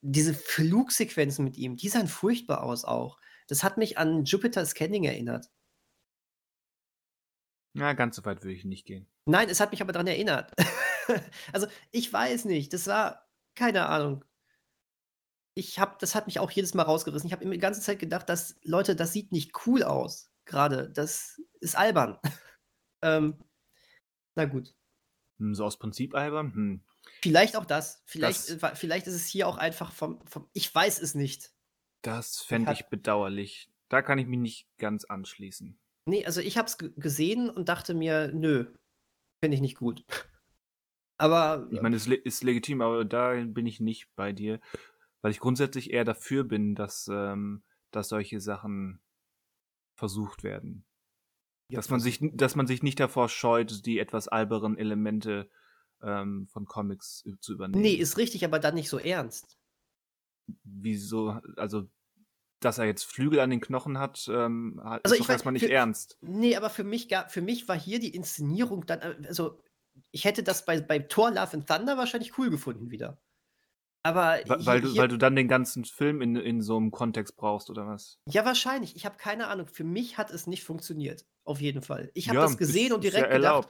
S2: diese Flugsequenzen mit ihm, die sahen furchtbar aus auch. Das hat mich an Jupiter Scanning erinnert.
S1: Na, ganz so weit würde ich nicht gehen.
S2: Nein, es hat mich aber daran erinnert. also, ich weiß nicht. Das war, keine Ahnung. Ich habe, das hat mich auch jedes Mal rausgerissen. Ich habe immer die ganze Zeit gedacht, dass, Leute, das sieht nicht cool aus. Gerade. Das ist albern. ähm, na gut.
S1: Hm, so aus Prinzip albern? Hm.
S2: Vielleicht auch das. Vielleicht, das, vielleicht ist es hier auch einfach vom, vom Ich weiß es nicht.
S1: Das fände ich bedauerlich. Da kann ich mich nicht ganz anschließen.
S2: Nee, also ich habe es gesehen und dachte mir, nö, finde ich nicht gut. Aber.
S1: Ich meine, es ist legitim, aber da bin ich nicht bei dir, weil ich grundsätzlich eher dafür bin, dass, ähm, dass solche Sachen versucht werden. Ja, dass man sich, dass man sich nicht davor scheut, die etwas alberen Elemente ähm, von Comics zu übernehmen.
S2: Nee, ist richtig, aber dann nicht so ernst.
S1: Wieso, also dass er jetzt Flügel an den Knochen hat, ähm, also ist doch erstmal nicht
S2: für,
S1: ernst.
S2: Nee, aber für mich, für mich war hier die Inszenierung dann, also ich hätte das bei, bei Thor Love and Thunder wahrscheinlich cool gefunden wieder. Aber
S1: weil, weil, du, weil du dann den ganzen Film in, in so einem Kontext brauchst, oder was?
S2: Ja, wahrscheinlich. Ich habe keine Ahnung. Für mich hat es nicht funktioniert. Auf jeden Fall. Ich habe ja, das gesehen ist, und direkt ja gedacht,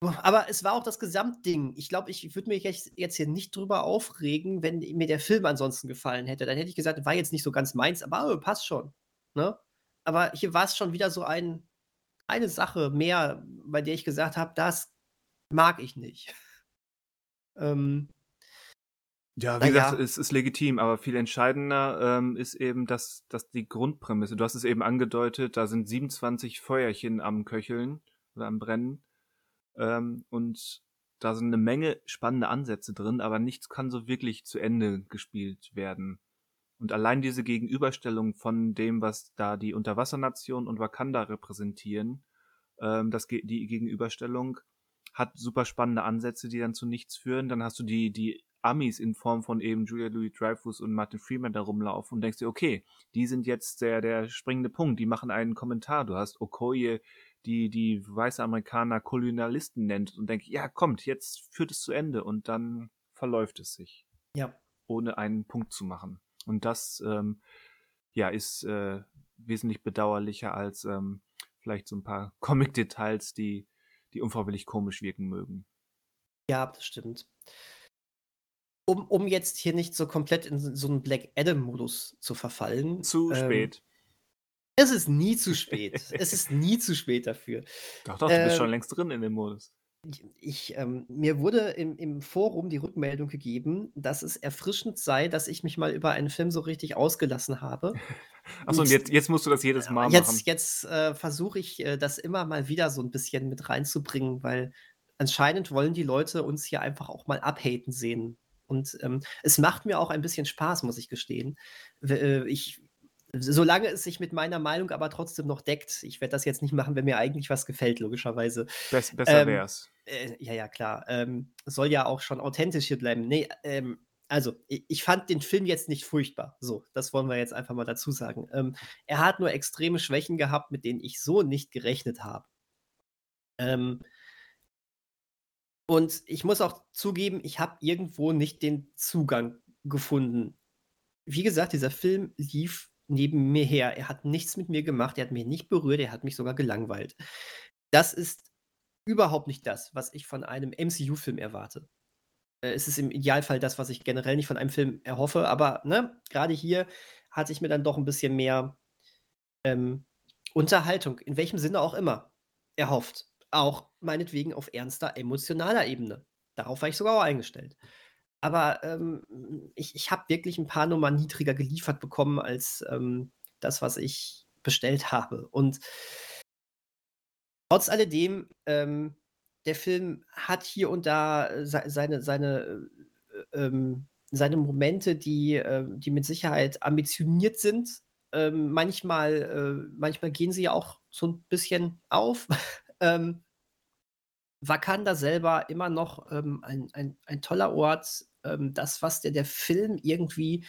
S2: aber es war auch das Gesamtding. Ich glaube, ich würde mich jetzt hier nicht drüber aufregen, wenn mir der Film ansonsten gefallen hätte. Dann hätte ich gesagt, war jetzt nicht so ganz meins, aber oh, passt schon. Ne? Aber hier war es schon wieder so ein, eine Sache mehr, bei der ich gesagt habe, das mag ich nicht. ähm,
S1: ja, wie gesagt, ja. es ist legitim, aber viel entscheidender ähm, ist eben, dass, dass die Grundprämisse, du hast es eben angedeutet, da sind 27 Feuerchen am Köcheln oder am Brennen ähm, und da sind eine Menge spannende Ansätze drin, aber nichts kann so wirklich zu Ende gespielt werden. Und allein diese Gegenüberstellung von dem, was da die Unterwassernation und Wakanda repräsentieren, ähm, das, die Gegenüberstellung hat super spannende Ansätze, die dann zu nichts führen. Dann hast du die, die Amis in Form von eben Julia Louis Dreyfus und Martin Freeman da rumlaufen und denkst dir, okay, die sind jetzt der, der springende Punkt, die machen einen Kommentar. Du hast Okoye, die die weiße Amerikaner Kolonialisten nennt und denkt, ja, kommt, jetzt führt es zu Ende und dann verläuft es sich.
S2: Ja.
S1: Ohne einen Punkt zu machen. Und das, ähm, ja, ist äh, wesentlich bedauerlicher als ähm, vielleicht so ein paar Comic-Details, die, die unfreiwillig komisch wirken mögen.
S2: Ja, das stimmt. Um, um jetzt hier nicht so komplett in so einen Black Adam-Modus zu verfallen.
S1: Zu ähm, spät.
S2: Es ist nie zu spät. es ist nie zu spät dafür.
S1: Doch, doch, du bist schon ähm, längst drin in dem Modus.
S2: Ich, ähm, mir wurde im, im Forum die Rückmeldung gegeben, dass es erfrischend sei, dass ich mich mal über einen Film so richtig ausgelassen habe.
S1: Achso, und jetzt, jetzt musst du das jedes Mal
S2: jetzt,
S1: machen.
S2: Jetzt äh, versuche ich, äh, das immer mal wieder so ein bisschen mit reinzubringen, weil anscheinend wollen die Leute uns hier einfach auch mal abhaten sehen. Und ähm, es macht mir auch ein bisschen Spaß, muss ich gestehen. Äh, ich Solange es sich mit meiner Meinung aber trotzdem noch deckt. Ich werde das jetzt nicht machen, wenn mir eigentlich was gefällt, logischerweise.
S1: Bess, besser ähm, wär's.
S2: Äh, ja, ja, klar. Ähm, soll ja auch schon authentisch hier bleiben. Nee, ähm, also, ich, ich, fand den Film jetzt nicht furchtbar. So, das wollen wir jetzt einfach mal dazu sagen. Ähm, er hat nur extreme Schwächen gehabt, mit denen ich so nicht gerechnet habe. Ähm, und ich muss auch zugeben, ich habe irgendwo nicht den Zugang gefunden. Wie gesagt, dieser Film lief neben mir her. Er hat nichts mit mir gemacht, er hat mich nicht berührt, er hat mich sogar gelangweilt. Das ist überhaupt nicht das, was ich von einem MCU-Film erwarte. Äh, es ist im Idealfall das, was ich generell nicht von einem Film erhoffe, aber ne, gerade hier hatte ich mir dann doch ein bisschen mehr ähm, Unterhaltung, in welchem Sinne auch immer, erhofft. Auch meinetwegen auf ernster emotionaler Ebene. Darauf war ich sogar auch eingestellt. Aber, ähm, ich ich habe wirklich ein paar Nummern niedriger geliefert bekommen als, ähm, das, was ich bestellt habe. Und trotz alledem, ähm, der Film hat hier und da äh, seine seine, äh, ähm, seine Momente, die äh, die mit Sicherheit ambitioniert sind. Ähm, manchmal äh, manchmal gehen sie ja auch so ein bisschen auf. Ähm Wakanda selber immer noch, ähm, ein ein ein toller Ort, ähm, das, was der, der Film irgendwie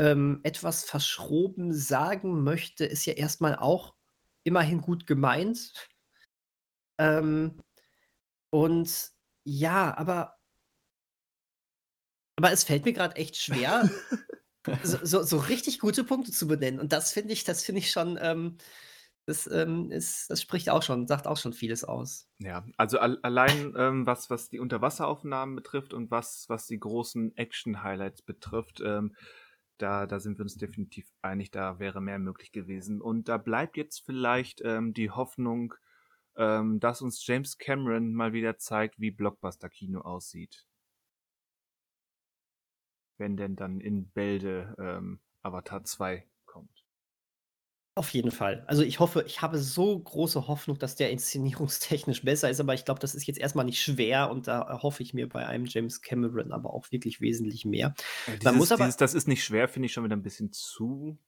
S2: ähm, etwas verschroben sagen möchte, ist ja erstmal auch immerhin gut gemeint. Ähm, und Ja, aber aber es fällt mir gerade echt schwer, so so so richtig gute Punkte zu benennen und das finde ich das finde ich schon, ähm das, ähm, ist das spricht auch schon sagt auch schon vieles aus.
S1: Ja, also al allein, ähm, was was die Unterwasseraufnahmen betrifft und was was die großen Action-Highlights betrifft, ähm, da da sind wir uns definitiv einig, da wäre mehr möglich gewesen. Und da bleibt jetzt vielleicht, ähm, die Hoffnung, ähm, dass uns James Cameron mal wieder zeigt, wie Blockbuster-Kino aussieht. Wenn denn dann in Bälde, ähm, Avatar 2
S2: auf jeden Fall. Also, ich hoffe ich habe so große Hoffnung, dass der inszenierungstechnisch besser ist, aber ich glaube, das ist jetzt erstmal nicht schwer und da erhoffe ich mir bei einem James Cameron aber auch wirklich wesentlich mehr.
S1: Ja, dieses, Man muss aber dieses, das ist nicht schwer, finde ich schon wieder ein bisschen zu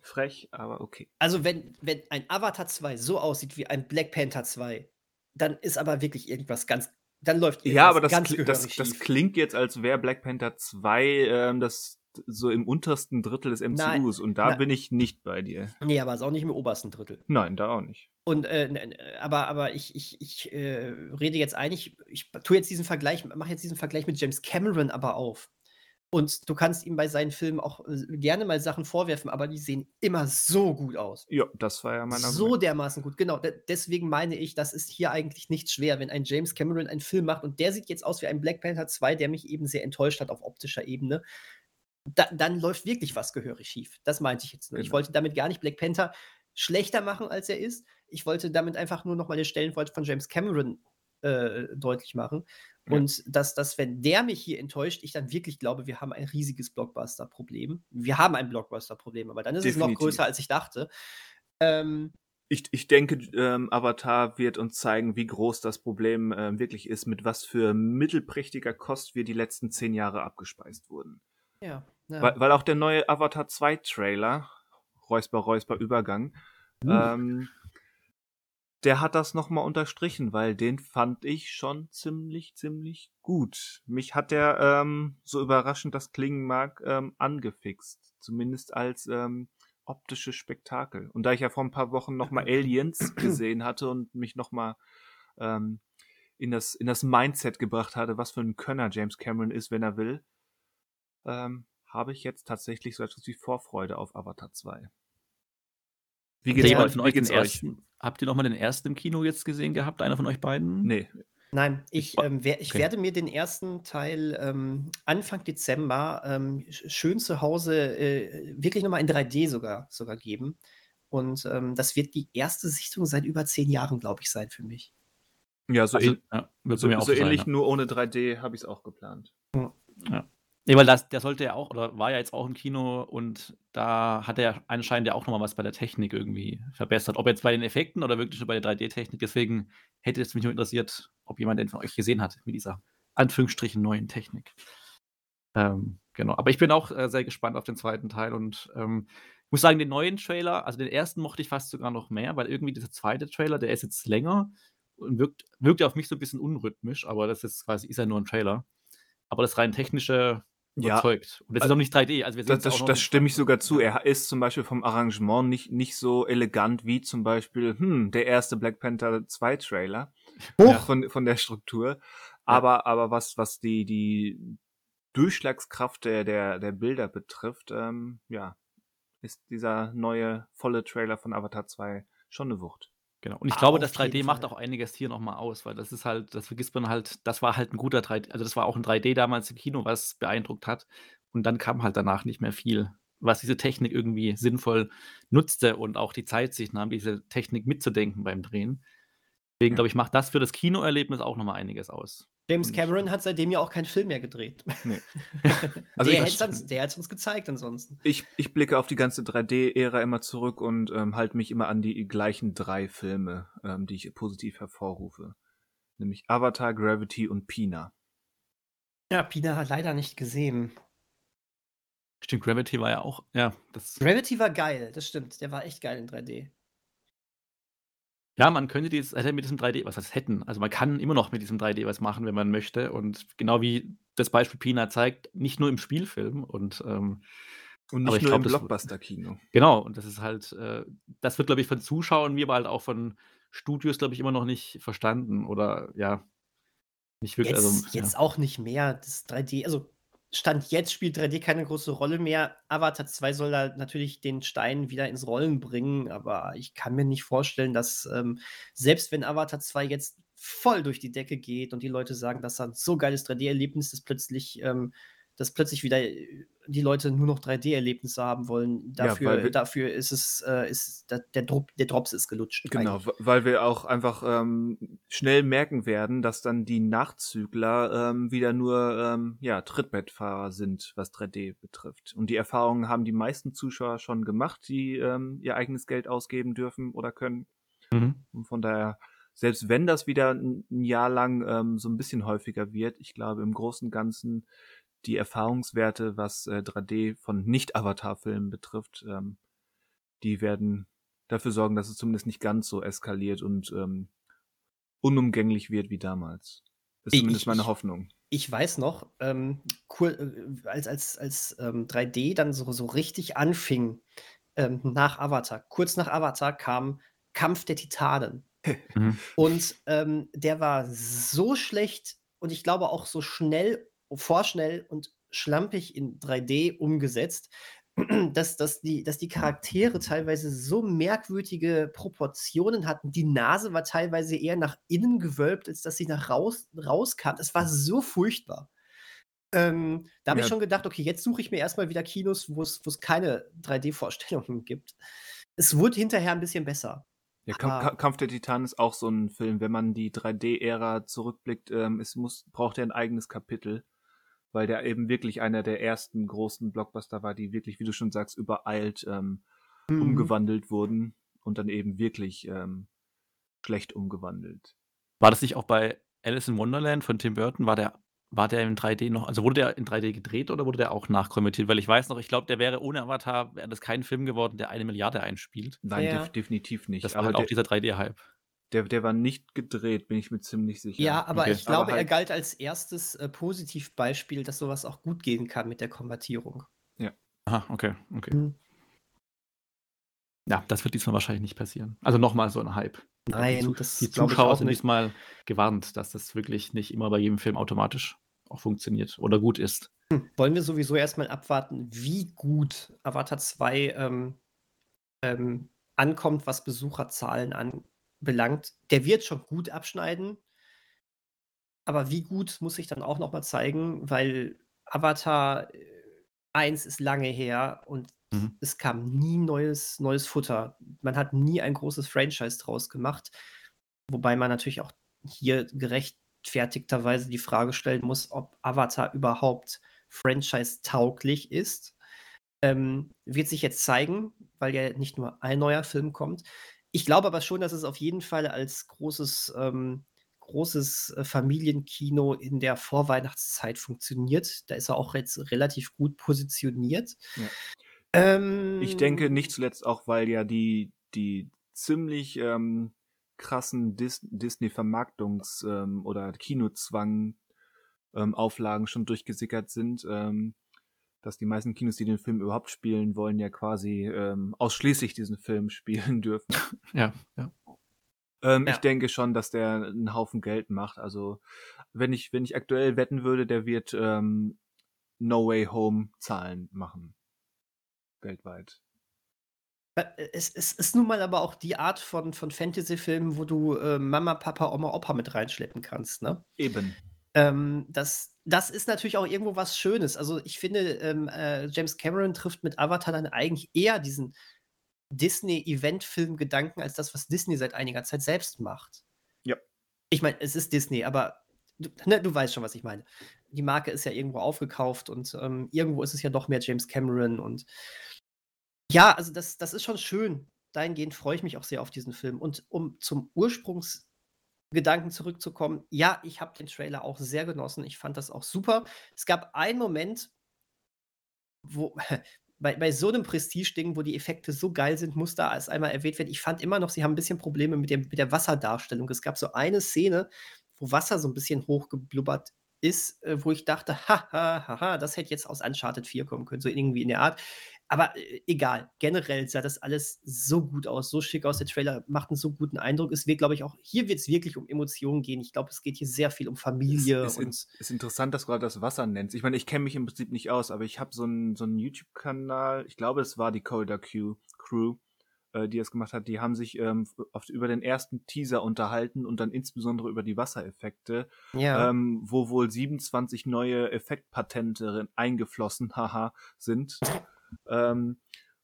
S1: frech, aber okay.
S2: Also, wenn wenn ein Avatar 2 so aussieht wie ein Black Panther 2, dann ist aber wirklich irgendwas ganz dann läuft
S1: Ja, aber das, das, das, klingt jetzt, als wäre Black Panther 2 ähm, das so im untersten Drittel des MCUs nein, und da nein. bin ich nicht bei dir.
S2: Nee, aber ist auch nicht im obersten Drittel.
S1: Nein, da auch nicht.
S2: Und äh, aber, aber ich, ich, ich äh, rede jetzt eigentlich, ich tue jetzt diesen Vergleich, mache jetzt diesen Vergleich mit James Cameron aber auf. Und du kannst ihm bei seinen Filmen auch äh, gerne mal Sachen vorwerfen, aber die sehen immer so gut aus.
S1: Ja, das war ja
S2: mein So Argument. dermaßen gut, genau. deswegen meine ich, das ist hier eigentlich nicht schwer, wenn ein James Cameron einen Film macht und der sieht jetzt aus wie ein Black Panther 2, der mich eben sehr enttäuscht hat auf optischer Ebene da, dann läuft wirklich was gehörig schief. Das meinte ich jetzt nur. Genau. Ich wollte damit gar nicht Black Panther schlechter machen, als er ist. Ich wollte damit einfach nur noch mal den Stellenwert von James Cameron äh, deutlich machen. Ja. Und dass, dass, wenn der mich hier enttäuscht, ich dann wirklich glaube, wir haben ein riesiges Blockbuster-Problem. Wir haben ein Blockbuster-Problem, aber dann ist Definitiv. es noch größer, als ich dachte. Ähm,
S1: ich, ich denke, ähm, Avatar wird uns zeigen, wie groß das Problem äh, wirklich ist, mit was für mittelprächtiger Kost wir die letzten zehn Jahre abgespeist wurden.
S2: Ja.
S1: Ja. Weil, weil, auch der neue Avatar 2 Trailer, Räusper, Räusper, Übergang, uh. ähm, der hat das nochmal unterstrichen, weil den fand ich schon ziemlich, ziemlich gut. Mich hat der, ähm, so überraschend das klingen mag, ähm, angefixt. Zumindest als ähm, optisches Spektakel. Und da ich ja vor ein paar Wochen nochmal Aliens gesehen hatte und mich nochmal ähm, in, das, in das Mindset gebracht hatte, was für ein Könner James Cameron ist, wenn er will, ähm, habe ich jetzt tatsächlich so etwas wie Vorfreude auf Avatar 2.
S3: Wie geht's, euch, wie geht's euch? Ersten, habt ihr noch mal den ersten im Kino jetzt gesehen gehabt, einer von euch beiden?
S1: Nee.
S2: Nein, ich, ähm, wer, ich okay. werde mir den ersten Teil ähm, Anfang Dezember ähm, schön zu Hause äh, wirklich nochmal in 3D sogar, sogar geben. Und ähm, das wird die erste Sichtung seit über zehn Jahren, glaube ich, sein für mich.
S1: Ja, so, also, ja, so, so ähnlich, sein, ja. nur ohne 3D habe ich es auch geplant.
S3: Ja. Ne, weil das der sollte ja auch oder war ja jetzt auch im Kino und da hat er anscheinend ja auch noch mal was bei der Technik irgendwie verbessert. Ob jetzt bei den Effekten oder wirklich schon bei der 3D-Technik. Deswegen hätte es mich nur interessiert, ob jemand den von euch gesehen hat mit dieser Anführungsstrichen neuen Technik. Ähm, genau. Aber ich bin auch äh, sehr gespannt auf den zweiten Teil und ähm, ich muss sagen, den neuen Trailer, also den ersten mochte ich fast sogar noch mehr, weil irgendwie dieser zweite Trailer, der ist jetzt länger und wirkt, wirkt auf mich so ein bisschen unrhythmisch, aber das ist quasi, ist ja nur ein Trailer. Aber das rein technische überzeugt. Ja, und das ist noch nicht 3D. Also wir
S1: das, das, das stimme ich sogar zu. Er ist zum Beispiel vom Arrangement nicht, nicht so elegant wie zum Beispiel hm, der erste Black Panther 2 Trailer ja. von, von der Struktur. Aber, ja. aber was, was die, die Durchschlagskraft der, der, der Bilder betrifft, ähm, ja, ist dieser neue volle Trailer von Avatar 2 schon eine Wucht.
S3: Genau. Und ich ah, glaube, das 3D macht auch einiges hier nochmal aus, weil das ist halt, das vergisst man halt, das war halt ein guter 3D, also das war auch ein 3D damals im Kino, was beeindruckt hat. Und dann kam halt danach nicht mehr viel, was diese Technik irgendwie sinnvoll nutzte und auch die Zeit sich nahm, diese Technik mitzudenken beim Drehen. Deswegen, glaube ich, macht das für das Kinoerlebnis auch nochmal einiges aus.
S2: James Cameron hat seitdem ja auch keinen Film mehr gedreht. Nee. also der, hat es uns gezeigt ansonsten.
S1: Ich, ich blicke auf die ganze 3D-Ära immer zurück und ähm, halte mich immer an die gleichen drei Filme, ähm, die ich positiv hervorrufe. Nämlich Avatar, Gravity und Pina.
S2: Ja, Pina hat leider nicht gesehen.
S3: Stimmt, Gravity war ja auch, ja.
S2: Das Gravity war geil, das stimmt. Der war echt geil in 3D.
S3: Ja, man könnte dies hätte mit diesem 3D was heißt hätten? Also, man kann immer noch mit diesem 3D was machen, wenn man möchte und genau wie das Beispiel Pina zeigt, nicht nur im Spielfilm und, ähm
S1: Und nicht nur im Blockbuster-Kino.
S3: Genau, und das ist halt, äh das wird, glaube ich, von Zuschauern wie aber halt auch von Studios, glaube ich, immer noch nicht verstanden oder ja Nicht wirklich,
S2: Jetzt,
S3: also,
S2: jetzt
S3: ja.
S2: auch nicht mehr. Das 3D, also Stand jetzt spielt 3D keine große Rolle mehr. Avatar 2 soll da natürlich den Stein wieder ins Rollen bringen, aber ich kann mir nicht vorstellen, dass ähm, selbst wenn Avatar 2 jetzt voll durch die Decke geht und die Leute sagen, das ist ein so geiles 3D-Erlebnis, dass plötzlich ähm, dass plötzlich wieder äh, die Leute nur noch 3D-Erlebnisse haben wollen. Dafür, ja, dafür ist es, äh, ist der, der, Drop, der Drops ist gelutscht.
S1: Genau, eigentlich. weil wir auch einfach ähm, schnell merken werden, dass dann die Nachzügler ähm, wieder nur ähm, ja, Trittbettfahrer sind, was 3D betrifft. Und die Erfahrungen haben die meisten Zuschauer schon gemacht, die ähm, ihr eigenes Geld ausgeben dürfen oder können. Mhm. Und von daher selbst wenn das wieder ein Jahr lang ähm, so ein bisschen häufiger wird, ich glaube im Großen und Ganzen die Erfahrungswerte, was äh, 3D von Nicht-Avatar-Filmen betrifft, ähm, die werden dafür sorgen, dass es zumindest nicht ganz so eskaliert und ähm, unumgänglich wird wie damals. Ist zumindest ich, meine Hoffnung.
S2: Ich weiß noch, ähm, cool, äh, als, als, als ähm, 3D dann so, so richtig anfing ähm, nach Avatar, kurz nach Avatar kam Kampf der Titanen. Mhm. Und ähm, der war so schlecht und ich glaube auch so schnell vorschnell und schlampig in 3D umgesetzt, dass, dass, die, dass die Charaktere teilweise so merkwürdige Proportionen hatten. Die Nase war teilweise eher nach innen gewölbt, als dass sie nach raus, rauskam. Es war so furchtbar. Ähm, da habe ja. ich schon gedacht, okay, jetzt suche ich mir erstmal wieder Kinos, wo es keine 3D-Vorstellungen gibt. Es wurde hinterher ein bisschen besser.
S1: Ja, Kampf, Kampf der Titanen ist auch so ein Film. Wenn man die 3D-Ära zurückblickt, ähm, es muss, braucht er ein eigenes Kapitel weil der eben wirklich einer der ersten großen Blockbuster war, die wirklich, wie du schon sagst, übereilt ähm, mhm. umgewandelt wurden und dann eben wirklich ähm, schlecht umgewandelt.
S3: War das nicht auch bei Alice in Wonderland von Tim Burton? War der, war der in 3D noch, also wurde der in 3D gedreht oder wurde der auch nachkonvertiert? Weil ich weiß noch, ich glaube, der wäre ohne Avatar, wäre das kein Film geworden, der eine Milliarde einspielt.
S1: Nein, ja. def definitiv nicht.
S3: Das war halt auch dieser 3D-Hype.
S1: Der, der war nicht gedreht, bin ich mir ziemlich sicher.
S2: Ja, aber okay. ich glaube, aber halt er galt als erstes äh, Positivbeispiel, dass sowas auch gut gehen kann mit der Konvertierung.
S3: Ja. Aha, okay, okay. Mhm. Ja, das wird diesmal wahrscheinlich nicht passieren. Also nochmal so ein Hype.
S2: Nein,
S3: die, das die Zuschauer sind diesmal gewarnt, dass das wirklich nicht immer bei jedem Film automatisch auch funktioniert oder gut ist.
S2: Hm. Wollen wir sowieso erstmal abwarten, wie gut Avatar 2 ähm, ähm, ankommt, was Besucherzahlen an, belangt, der wird schon gut abschneiden. Aber wie gut muss ich dann auch noch mal zeigen, weil Avatar 1 äh, ist lange her und mhm. es kam nie neues, neues Futter. Man hat nie ein großes Franchise draus gemacht. Wobei man natürlich auch hier gerechtfertigterweise die Frage stellen muss, ob Avatar überhaupt franchise-tauglich ist. Ähm, wird sich jetzt zeigen, weil ja nicht nur ein neuer Film kommt. Ich glaube aber schon, dass es auf jeden Fall als großes, ähm, großes äh, Familienkino in der Vorweihnachtszeit funktioniert. Da ist er auch jetzt relativ gut positioniert. Ja.
S1: Ähm, ich denke nicht zuletzt auch, weil ja die, die ziemlich ähm, krassen Dis Disney-Vermarktungs- ähm, oder Kinozwang-Auflagen ähm, schon durchgesickert sind. Ähm, dass die meisten Kinos, die den Film überhaupt spielen wollen, ja quasi ähm, ausschließlich diesen Film spielen dürfen.
S3: Ja, ja.
S1: Ähm, ja. Ich denke schon, dass der einen Haufen Geld macht. Also wenn ich, wenn ich aktuell wetten würde, der wird ähm, No Way Home Zahlen machen. Weltweit.
S2: Äh, es, es ist nun mal aber auch die Art von, von Fantasy-Filmen, wo du äh, Mama, Papa, Oma, Opa mit reinschleppen kannst, ne?
S1: Eben.
S2: Ähm, das, das ist natürlich auch irgendwo was Schönes. Also ich finde, ähm, äh, James Cameron trifft mit Avatar dann eigentlich eher diesen Disney-Event-Film-Gedanken als das, was Disney seit einiger Zeit selbst macht.
S1: Ja.
S2: Ich meine, es ist Disney, aber du, ne, du weißt schon, was ich meine. Die Marke ist ja irgendwo aufgekauft und ähm, irgendwo ist es ja doch mehr James Cameron und ja, also das, das ist schon schön. Dahingehend freue ich mich auch sehr auf diesen Film. Und um zum Ursprungs- Gedanken zurückzukommen, ja, ich habe den Trailer auch sehr genossen. Ich fand das auch super. Es gab einen Moment, wo bei, bei so einem Prestige-Ding, wo die Effekte so geil sind, muss da als einmal erwähnt werden. Ich fand immer noch, sie haben ein bisschen Probleme mit, dem, mit der Wasserdarstellung. Es gab so eine Szene, wo Wasser so ein bisschen hochgeblubbert ist, äh, wo ich dachte, haha, haha, das hätte jetzt aus Uncharted 4 kommen können, so irgendwie in der Art. Aber äh, egal, generell sah das alles so gut aus, so schick aus. Der Trailer macht einen so guten Eindruck. Es wird, glaube ich, auch, hier wird es wirklich um Emotionen gehen. Ich glaube, es geht hier sehr viel um Familie.
S1: Es, ist, ist interessant, dass du gerade das Wasser nennst. Ich meine, ich kenne mich im Prinzip nicht aus, aber ich habe so einen so YouTube-Kanal, ich glaube, es war die Coda Q Crew, äh, die es gemacht hat. Die haben sich ähm, auf, über den ersten Teaser unterhalten und dann insbesondere über die Wassereffekte, ja. ähm, wo wohl 27 neue Effektpatente eingeflossen, haha, sind. Ähm,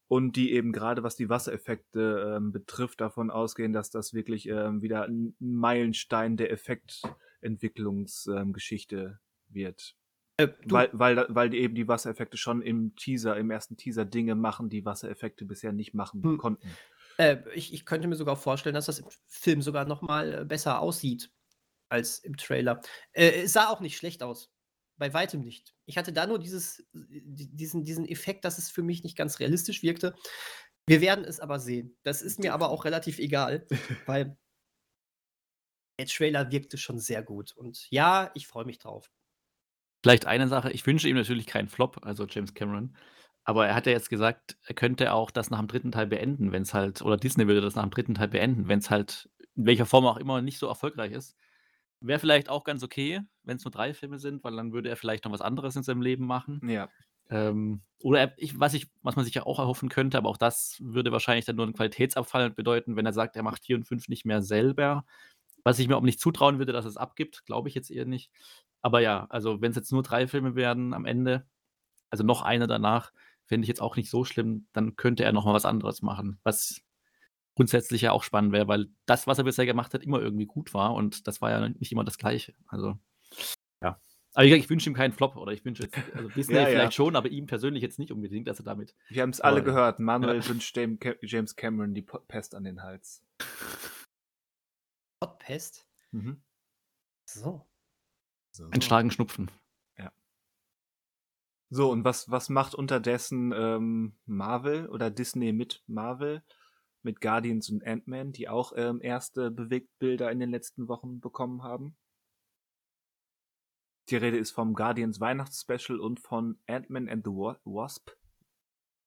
S1: und die eben gerade was die Wassereffekte ähm, betrifft, davon ausgehen, dass das wirklich ähm, wieder ein Meilenstein der Effektentwicklungsgeschichte ähm, wird. Äh, weil, weil, weil eben die Wassereffekte schon im Teaser, im ersten Teaser Dinge machen, die Wassereffekte bisher nicht machen hm. konnten.
S2: Äh, ich, ich könnte mir sogar vorstellen, dass das im Film sogar noch mal äh, besser aussieht als im Trailer. Äh, es sah auch nicht schlecht aus. Bei weitem nicht. Ich hatte da nur dieses, diesen, diesen Effekt, dass es für mich nicht ganz realistisch wirkte. Wir werden es aber sehen. Das ist mir aber auch relativ egal, weil der Trailer wirkte schon sehr gut. Und ja, ich freue mich drauf.
S3: Vielleicht eine Sache, ich wünsche ihm natürlich keinen Flop, also James Cameron. Aber er hat ja jetzt gesagt, er könnte auch das nach dem dritten Teil beenden, wenn es halt, oder Disney würde das nach dem dritten Teil beenden, wenn es halt in welcher Form auch immer nicht so erfolgreich ist. Wäre vielleicht auch ganz okay, wenn es nur drei Filme sind, weil dann würde er vielleicht noch was anderes in seinem Leben machen.
S1: Ja.
S3: Ähm, oder er, ich, was, ich, was man sich ja auch erhoffen könnte, aber auch das würde wahrscheinlich dann nur einen Qualitätsabfall bedeuten, wenn er sagt, er macht 4 und 5 nicht mehr selber. Was ich mir auch nicht zutrauen würde, dass es abgibt, glaube ich jetzt eher nicht. Aber ja, also wenn es jetzt nur drei Filme werden am Ende, also noch einer danach, fände ich jetzt auch nicht so schlimm, dann könnte er noch mal was anderes machen, was grundsätzlich ja auch spannend wäre, weil das, was er bisher gemacht hat, immer irgendwie gut war und das war ja nicht immer das Gleiche. Also, ja. Aber ich, ich wünsche ihm keinen Flop oder ich wünsche jetzt, also Disney ja, vielleicht ja. schon, aber ihm persönlich jetzt nicht unbedingt, dass er damit.
S1: Wir haben es alle gehört. Manuel ja. wünscht James Cameron die Pest an den Hals.
S2: Potpest? Mhm.
S3: So. so. Ein starken Schnupfen.
S1: Ja. So, und was, was macht unterdessen ähm, Marvel oder Disney mit Marvel? Mit Guardians und Ant-Man, die auch ähm, erste Bewegtbilder in den letzten Wochen bekommen haben. Die Rede ist vom Guardians Weihnachtsspecial und von Ant-Man and the Wasp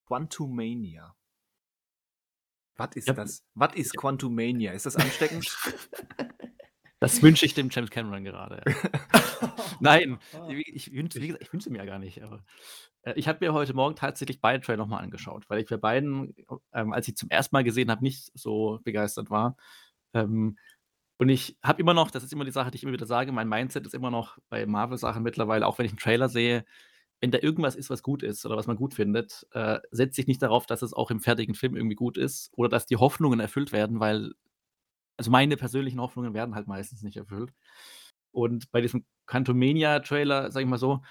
S1: Quantumania. Was ist ja. das? Was ist Quantumania? Ist das ansteckend?
S3: Das wünsche ich dem James Cameron gerade. Nein, ich, ich, wünsche, ich wünsche mir ja gar nicht. Aber, äh, ich habe mir heute Morgen tatsächlich beide Trailer nochmal angeschaut, weil ich bei beiden, ähm, als ich zum ersten Mal gesehen habe, nicht so begeistert war. Ähm, und ich habe immer noch, das ist immer die Sache, die ich immer wieder sage, mein Mindset ist immer noch bei Marvel-Sachen mittlerweile, auch wenn ich einen Trailer sehe, wenn da irgendwas ist, was gut ist oder was man gut findet, äh, setze ich nicht darauf, dass es auch im fertigen Film irgendwie gut ist oder dass die Hoffnungen erfüllt werden, weil also meine persönlichen Hoffnungen werden halt meistens nicht erfüllt. Und bei diesem Cantomania-Trailer, sag ich mal so,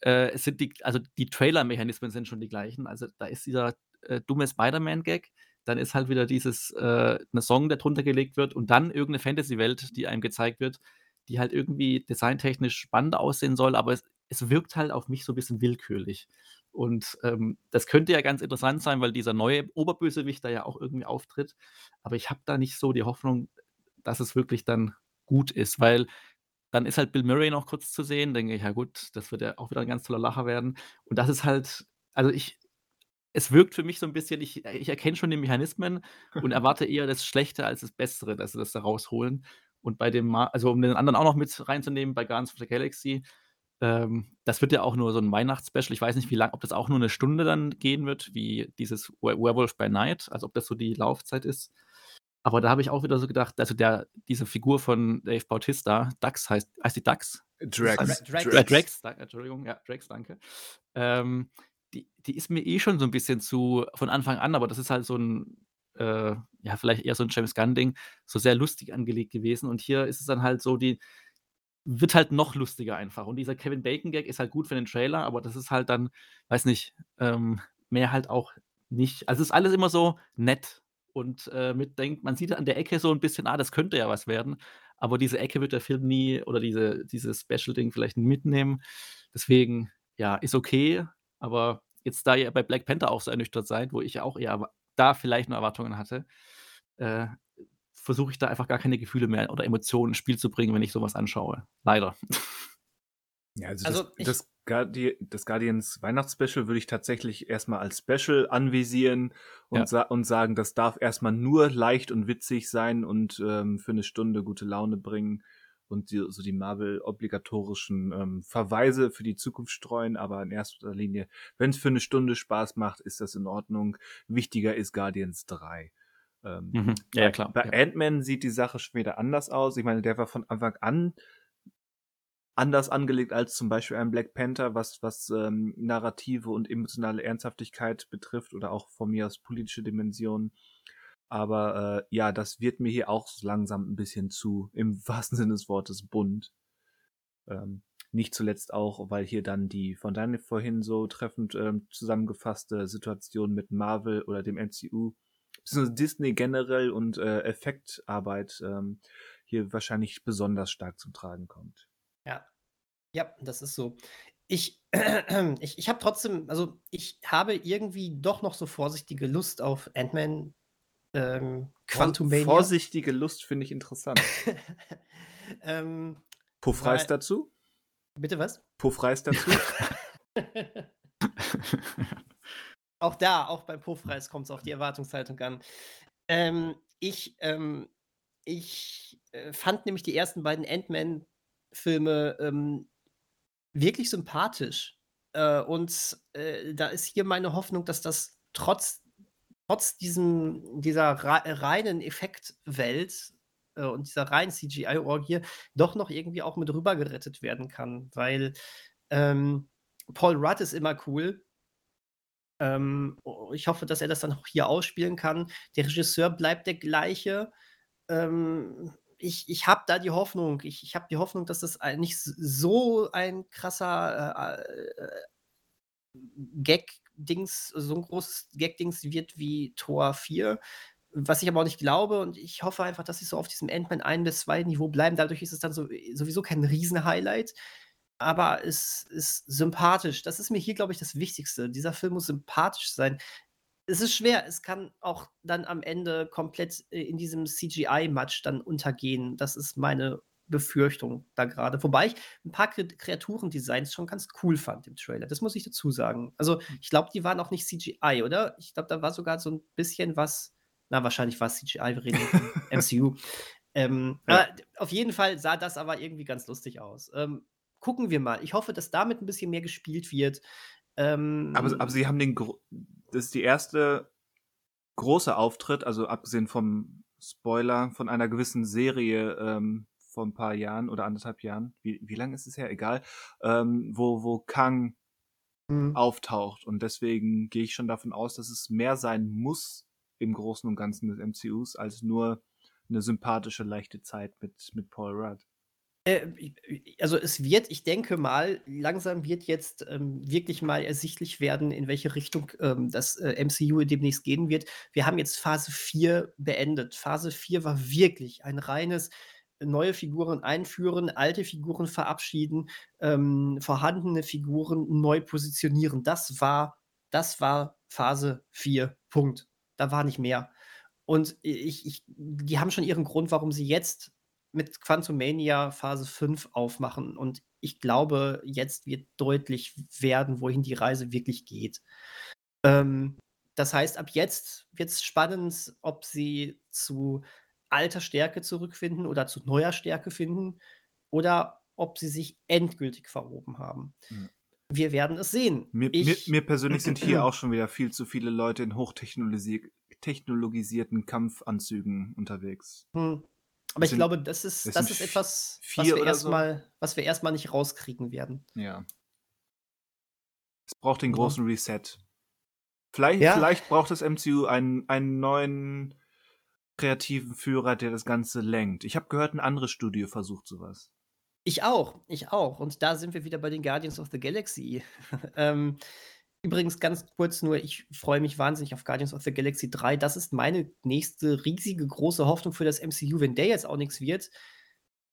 S3: äh, sind die, also die Trailer-Mechanismen sind schon die gleichen. Also da ist dieser äh, dumme Spider-Man-Gag, dann ist halt wieder dieses, äh, eine Song, der drunter gelegt wird und dann irgendeine Fantasy-Welt, die einem gezeigt wird, die halt irgendwie designtechnisch spannend aussehen soll, aber es, es wirkt halt auf mich so ein bisschen willkürlich. Und ähm, das könnte ja ganz interessant sein, weil dieser neue Oberbösewicht da ja auch irgendwie auftritt. Aber ich habe da nicht so die Hoffnung, dass es wirklich dann gut ist, weil dann ist halt Bill Murray noch kurz zu sehen. Denke ich, ja gut, das wird ja auch wieder ein ganz toller Lacher werden. Und das ist halt, also ich, es wirkt für mich so ein bisschen, ich, ich erkenne schon die Mechanismen und erwarte eher das Schlechte als das Bessere, dass sie das da rausholen. Und bei dem, also um den anderen auch noch mit reinzunehmen, bei Guardians of the Galaxy, ähm, das wird ja auch nur so ein Weihnachtsspecial. Ich weiß nicht, wie lang, ob das auch nur eine Stunde dann gehen wird, wie dieses Werewolf by Night, also ob das so die Laufzeit ist. Aber da habe ich auch wieder so gedacht, also der, diese Figur von Dave Bautista, Dax heißt, heißt die Dax?
S1: Drax.
S3: Drax. Drax. Drax. Entschuldigung, ja, Drax, danke. Ähm, die, die ist mir eh schon so ein bisschen zu von Anfang an, aber das ist halt so ein, äh, ja, vielleicht eher so ein James Gunn-Ding, so sehr lustig angelegt gewesen. Und hier ist es dann halt so, die wird halt noch lustiger einfach. Und dieser Kevin Bacon-Gag ist halt gut für den Trailer, aber das ist halt dann, weiß nicht, ähm, mehr halt auch nicht. Also es ist alles immer so nett und äh, mitdenkt, man sieht an der Ecke so ein bisschen, ah, das könnte ja was werden, aber diese Ecke wird der Film nie oder diese, dieses Special-Ding vielleicht mitnehmen. Deswegen, ja, ist okay, aber jetzt da ihr bei Black Panther auch so ernüchtert seid, wo ich auch eher da vielleicht nur Erwartungen hatte, äh, versuche ich da einfach gar keine Gefühle mehr oder Emotionen ins Spiel zu bringen, wenn ich sowas anschaue. Leider.
S1: Ja, also, also das, das, Guardi das Guardians Weihnachtsspecial würde ich tatsächlich erstmal als Special anvisieren und, ja. sa und sagen, das darf erstmal nur leicht und witzig sein und ähm, für eine Stunde gute Laune bringen und die, so die Marvel-obligatorischen ähm, Verweise für die Zukunft streuen, aber in erster Linie, wenn es für eine Stunde Spaß macht, ist das in Ordnung. Wichtiger ist Guardians 3. Ähm,
S3: mhm. Ja, klar.
S1: Bei
S3: ja.
S1: Ant-Man sieht die Sache schon wieder anders aus. Ich meine, der war von Anfang an anders angelegt als zum Beispiel ein Black Panther, was, was ähm, narrative und emotionale Ernsthaftigkeit betrifft oder auch von mir aus politische Dimensionen. Aber äh, ja, das wird mir hier auch langsam ein bisschen zu, im wahrsten Sinne des Wortes, bunt. Ähm, nicht zuletzt auch, weil hier dann die von Daniel vorhin so treffend ähm, zusammengefasste Situation mit Marvel oder dem MCU, Disney generell und äh, Effektarbeit ähm, hier wahrscheinlich besonders stark zum Tragen kommt.
S2: Ja. Ja, das ist so. Ich, ich, ich habe trotzdem, also ich habe irgendwie doch noch so vorsichtige Lust auf Ant-Man ähm, Quantumania.
S1: Vorsichtige Lust finde ich interessant. ähm, Puffreis dazu?
S2: Bitte was?
S1: Puffreis dazu?
S2: auch da, auch beim Puffreis kommt es auf die Erwartungshaltung an. Ähm, ich ähm, ich äh, fand nämlich die ersten beiden Ant-Man-Filme ähm, wirklich sympathisch. Äh, und äh, da ist hier meine Hoffnung, dass das trotz trotz diesem, dieser reinen Effektwelt äh, und dieser reinen CGI-Orgie doch noch irgendwie auch mit rüber gerettet werden kann, weil ähm, Paul Rudd ist immer cool. Ähm, ich hoffe, dass er das dann auch hier ausspielen kann. Der Regisseur bleibt der gleiche. Ähm, ich, ich habe da die Hoffnung, ich, ich habe die Hoffnung, dass das nicht so ein krasser äh, äh, Gag Dings, so ein großes Gag-Dings wird wie Tor 4. Was ich aber auch nicht glaube und ich hoffe einfach, dass sie so auf diesem Endman 1 bis 2 Niveau bleiben. Dadurch ist es dann so, sowieso kein Riesen-Highlight, aber es ist sympathisch. Das ist mir hier, glaube ich, das Wichtigste. Dieser Film muss sympathisch sein. Es ist schwer, es kann auch dann am Ende komplett äh, in diesem CGI-Match dann untergehen. Das ist meine Befürchtung da gerade. Wobei ich ein paar Kreaturendesigns schon ganz cool fand im Trailer. Das muss ich dazu sagen. Also, hm. ich glaube, die waren auch nicht CGI, oder? Ich glaube, da war sogar so ein bisschen was. Na, wahrscheinlich war es CGI, wir reden MCU. Ähm, ja. auf jeden Fall sah das aber irgendwie ganz lustig aus. Ähm, gucken wir mal. Ich hoffe, dass damit ein bisschen mehr gespielt wird.
S1: Ähm, aber, aber sie haben den. Gro das ist die erste große Auftritt, also abgesehen vom Spoiler von einer gewissen Serie, ähm, vor ein paar Jahren oder anderthalb Jahren, wie, wie lange ist es her? Egal, ähm, wo, wo Kang mhm. auftaucht. Und deswegen gehe ich schon davon aus, dass es mehr sein muss im Großen und Ganzen des MCUs, als nur eine sympathische, leichte Zeit mit, mit Paul Rudd.
S2: Äh, also es wird, ich denke mal, langsam wird jetzt ähm, wirklich mal ersichtlich werden, in welche Richtung ähm, das äh, MCU demnächst gehen wird. Wir haben jetzt Phase 4 beendet. Phase 4 war wirklich ein reines neue Figuren einführen, alte Figuren verabschieden, ähm, vorhandene Figuren neu positionieren. Das war, das war Phase 4. Punkt. Da war nicht mehr. Und ich, ich, die haben schon ihren Grund, warum sie jetzt mit Quantumania Phase 5 aufmachen. Und ich glaube, jetzt wird deutlich werden, wohin die Reise wirklich geht. Ähm, das heißt, ab jetzt wird es spannend, ob sie zu alter Stärke zurückfinden oder zu neuer Stärke finden oder ob sie sich endgültig verhoben haben. Mhm. Wir werden es sehen.
S1: Mir, mir, mir, persönlich sind hier auch schon wieder viel zu viele Leute in hochtechnologisierten Kampfanzügen unterwegs.
S2: Hm. Aber ich glaube, das ist, das, das ist etwas, was wir, erstmal, so? was wir erstmal nicht rauskriegen werden.
S1: Ja. Es braucht den großen Reset. Vielleicht, ja. vielleicht braucht das MCU einen, einen neuen kreativen Führer, der das Ganze lenkt. Ich habe gehört, ein anderes Studio versucht sowas.
S2: Ich auch, ich auch. Und da sind wir wieder bei den Guardians of the Galaxy. ähm, übrigens ganz kurz nur, ich freue mich wahnsinnig auf Guardians of the Galaxy 3. Das ist meine nächste riesige große Hoffnung für das MCU. Wenn der jetzt auch nichts wird,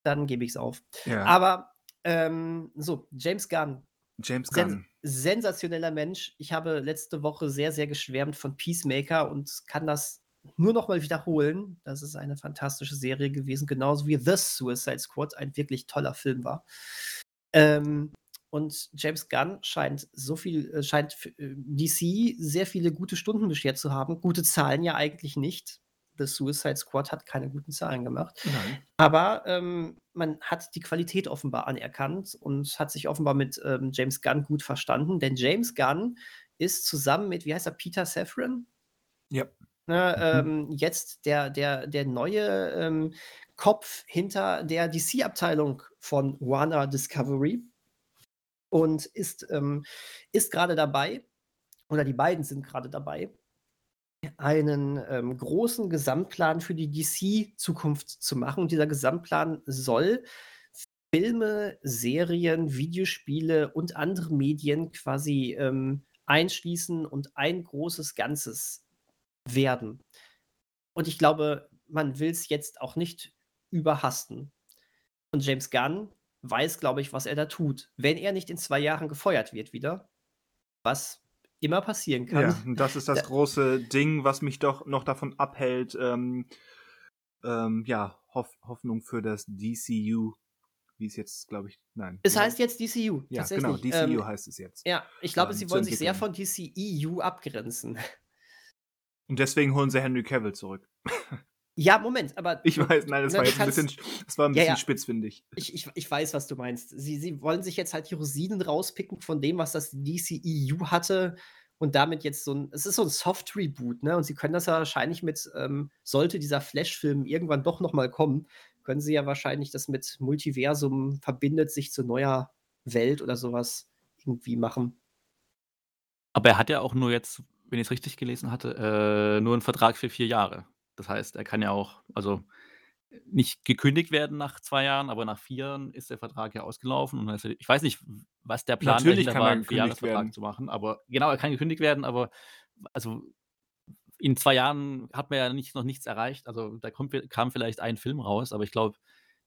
S2: dann gebe ich es auf. Ja. Aber ähm, so, James Gunn.
S1: James Gunn.
S2: Sen sensationeller Mensch. Ich habe letzte Woche sehr, sehr geschwärmt von Peacemaker und kann das nur noch mal wiederholen, dass es eine fantastische Serie gewesen, genauso wie The Suicide Squad ein wirklich toller Film war. Ähm, und James Gunn scheint so viel, äh, scheint äh, DC sehr viele gute Stunden beschert zu haben. Gute Zahlen ja eigentlich nicht. The Suicide Squad hat keine guten Zahlen gemacht. Nein. Aber ähm, man hat die Qualität offenbar anerkannt und hat sich offenbar mit ähm, James Gunn gut verstanden. Denn James Gunn ist zusammen mit, wie heißt er, Peter Safran?
S1: Ja.
S2: Ne, mhm. ähm, jetzt der, der, der neue ähm, Kopf hinter der DC-Abteilung von Warner Discovery und ist, ähm, ist gerade dabei, oder die beiden sind gerade dabei, einen ähm, großen Gesamtplan für die DC-Zukunft zu machen. Und dieser Gesamtplan soll Filme, Serien, Videospiele und andere Medien quasi ähm, einschließen und ein großes Ganzes werden. Und ich glaube, man will es jetzt auch nicht überhasten. Und James Gunn weiß, glaube ich, was er da tut. Wenn er nicht in zwei Jahren gefeuert wird wieder, was immer passieren kann.
S1: Ja, und das ist das da große Ding, was mich doch noch davon abhält, ähm, ähm, ja, Hoff Hoffnung für das DCU, wie es jetzt, glaube ich, nein.
S2: Es heißt jetzt DCU,
S1: ja, genau, DCU ähm, heißt es jetzt.
S2: Ja, ich glaube, ähm, sie wollen sich sehr von DCEU abgrenzen.
S1: Und deswegen holen sie Henry Cavill zurück.
S2: Ja, Moment, aber.
S1: Ich weiß, nein, das ne, war jetzt kannst, ein bisschen, das war ein bisschen ja, ja. spitz, finde ich.
S2: ich. Ich, ich. weiß, was du meinst. Sie, sie wollen sich jetzt halt die Rosinen rauspicken von dem, was das DCEU hatte und damit jetzt so ein. Es ist so ein Soft-Reboot, ne? Und sie können das ja wahrscheinlich mit, ähm, sollte dieser Flash-Film irgendwann doch nochmal kommen, können sie ja wahrscheinlich das mit Multiversum verbindet sich zu neuer Welt oder sowas irgendwie machen.
S3: Aber er hat ja auch nur jetzt, wenn ich es richtig gelesen hatte, äh, nur einen Vertrag für vier Jahre. Das heißt, er kann ja auch also, nicht gekündigt werden nach zwei Jahren, aber nach vier Jahren ist der Vertrag ja ausgelaufen und also, ich weiß nicht, was der Plan
S1: Natürlich kann war, 'n
S3: gekündigt
S1: Vierjahresvertrag
S3: zu machen, aber genau, er kann gekündigt werden, aber also, in zwei Jahren hat man ja nicht noch nichts erreicht. Also, da kommt kam vielleicht ein Film raus, aber ich glaube,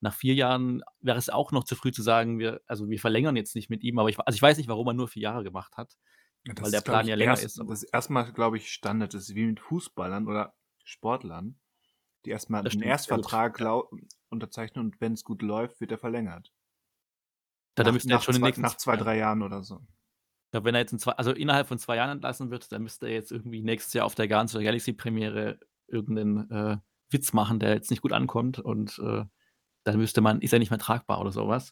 S3: nach vier Jahren wäre es auch noch zu früh zu sagen, wir also, wir verlängern jetzt nicht mit ihm, aber ich also, ich weiß nicht, warum er nur vier Jahre gemacht hat,
S1: Ja, weil der Plan ja länger erst ist, das ist erst glaube ich, Standard. Das ist wie mit Fußballern oder Sportlern, die erstmal einen Erstvertrag ja. unterzeichnen und wenn es gut läuft, wird er verlängert.
S3: Ja, nach, müsste
S1: nach,
S3: schon
S1: zwei, nach zwei, drei Jahren oder so.
S3: Ja, wenn er jetzt in zwei, also innerhalb von zwei Jahren entlassen wird, dann müsste er jetzt irgendwie nächstes Jahr auf der Guardians Galaxy Premiere irgendeinen äh, Witz machen, der jetzt nicht gut ankommt und äh, dann müsste man, ist er nicht mehr tragbar oder sowas.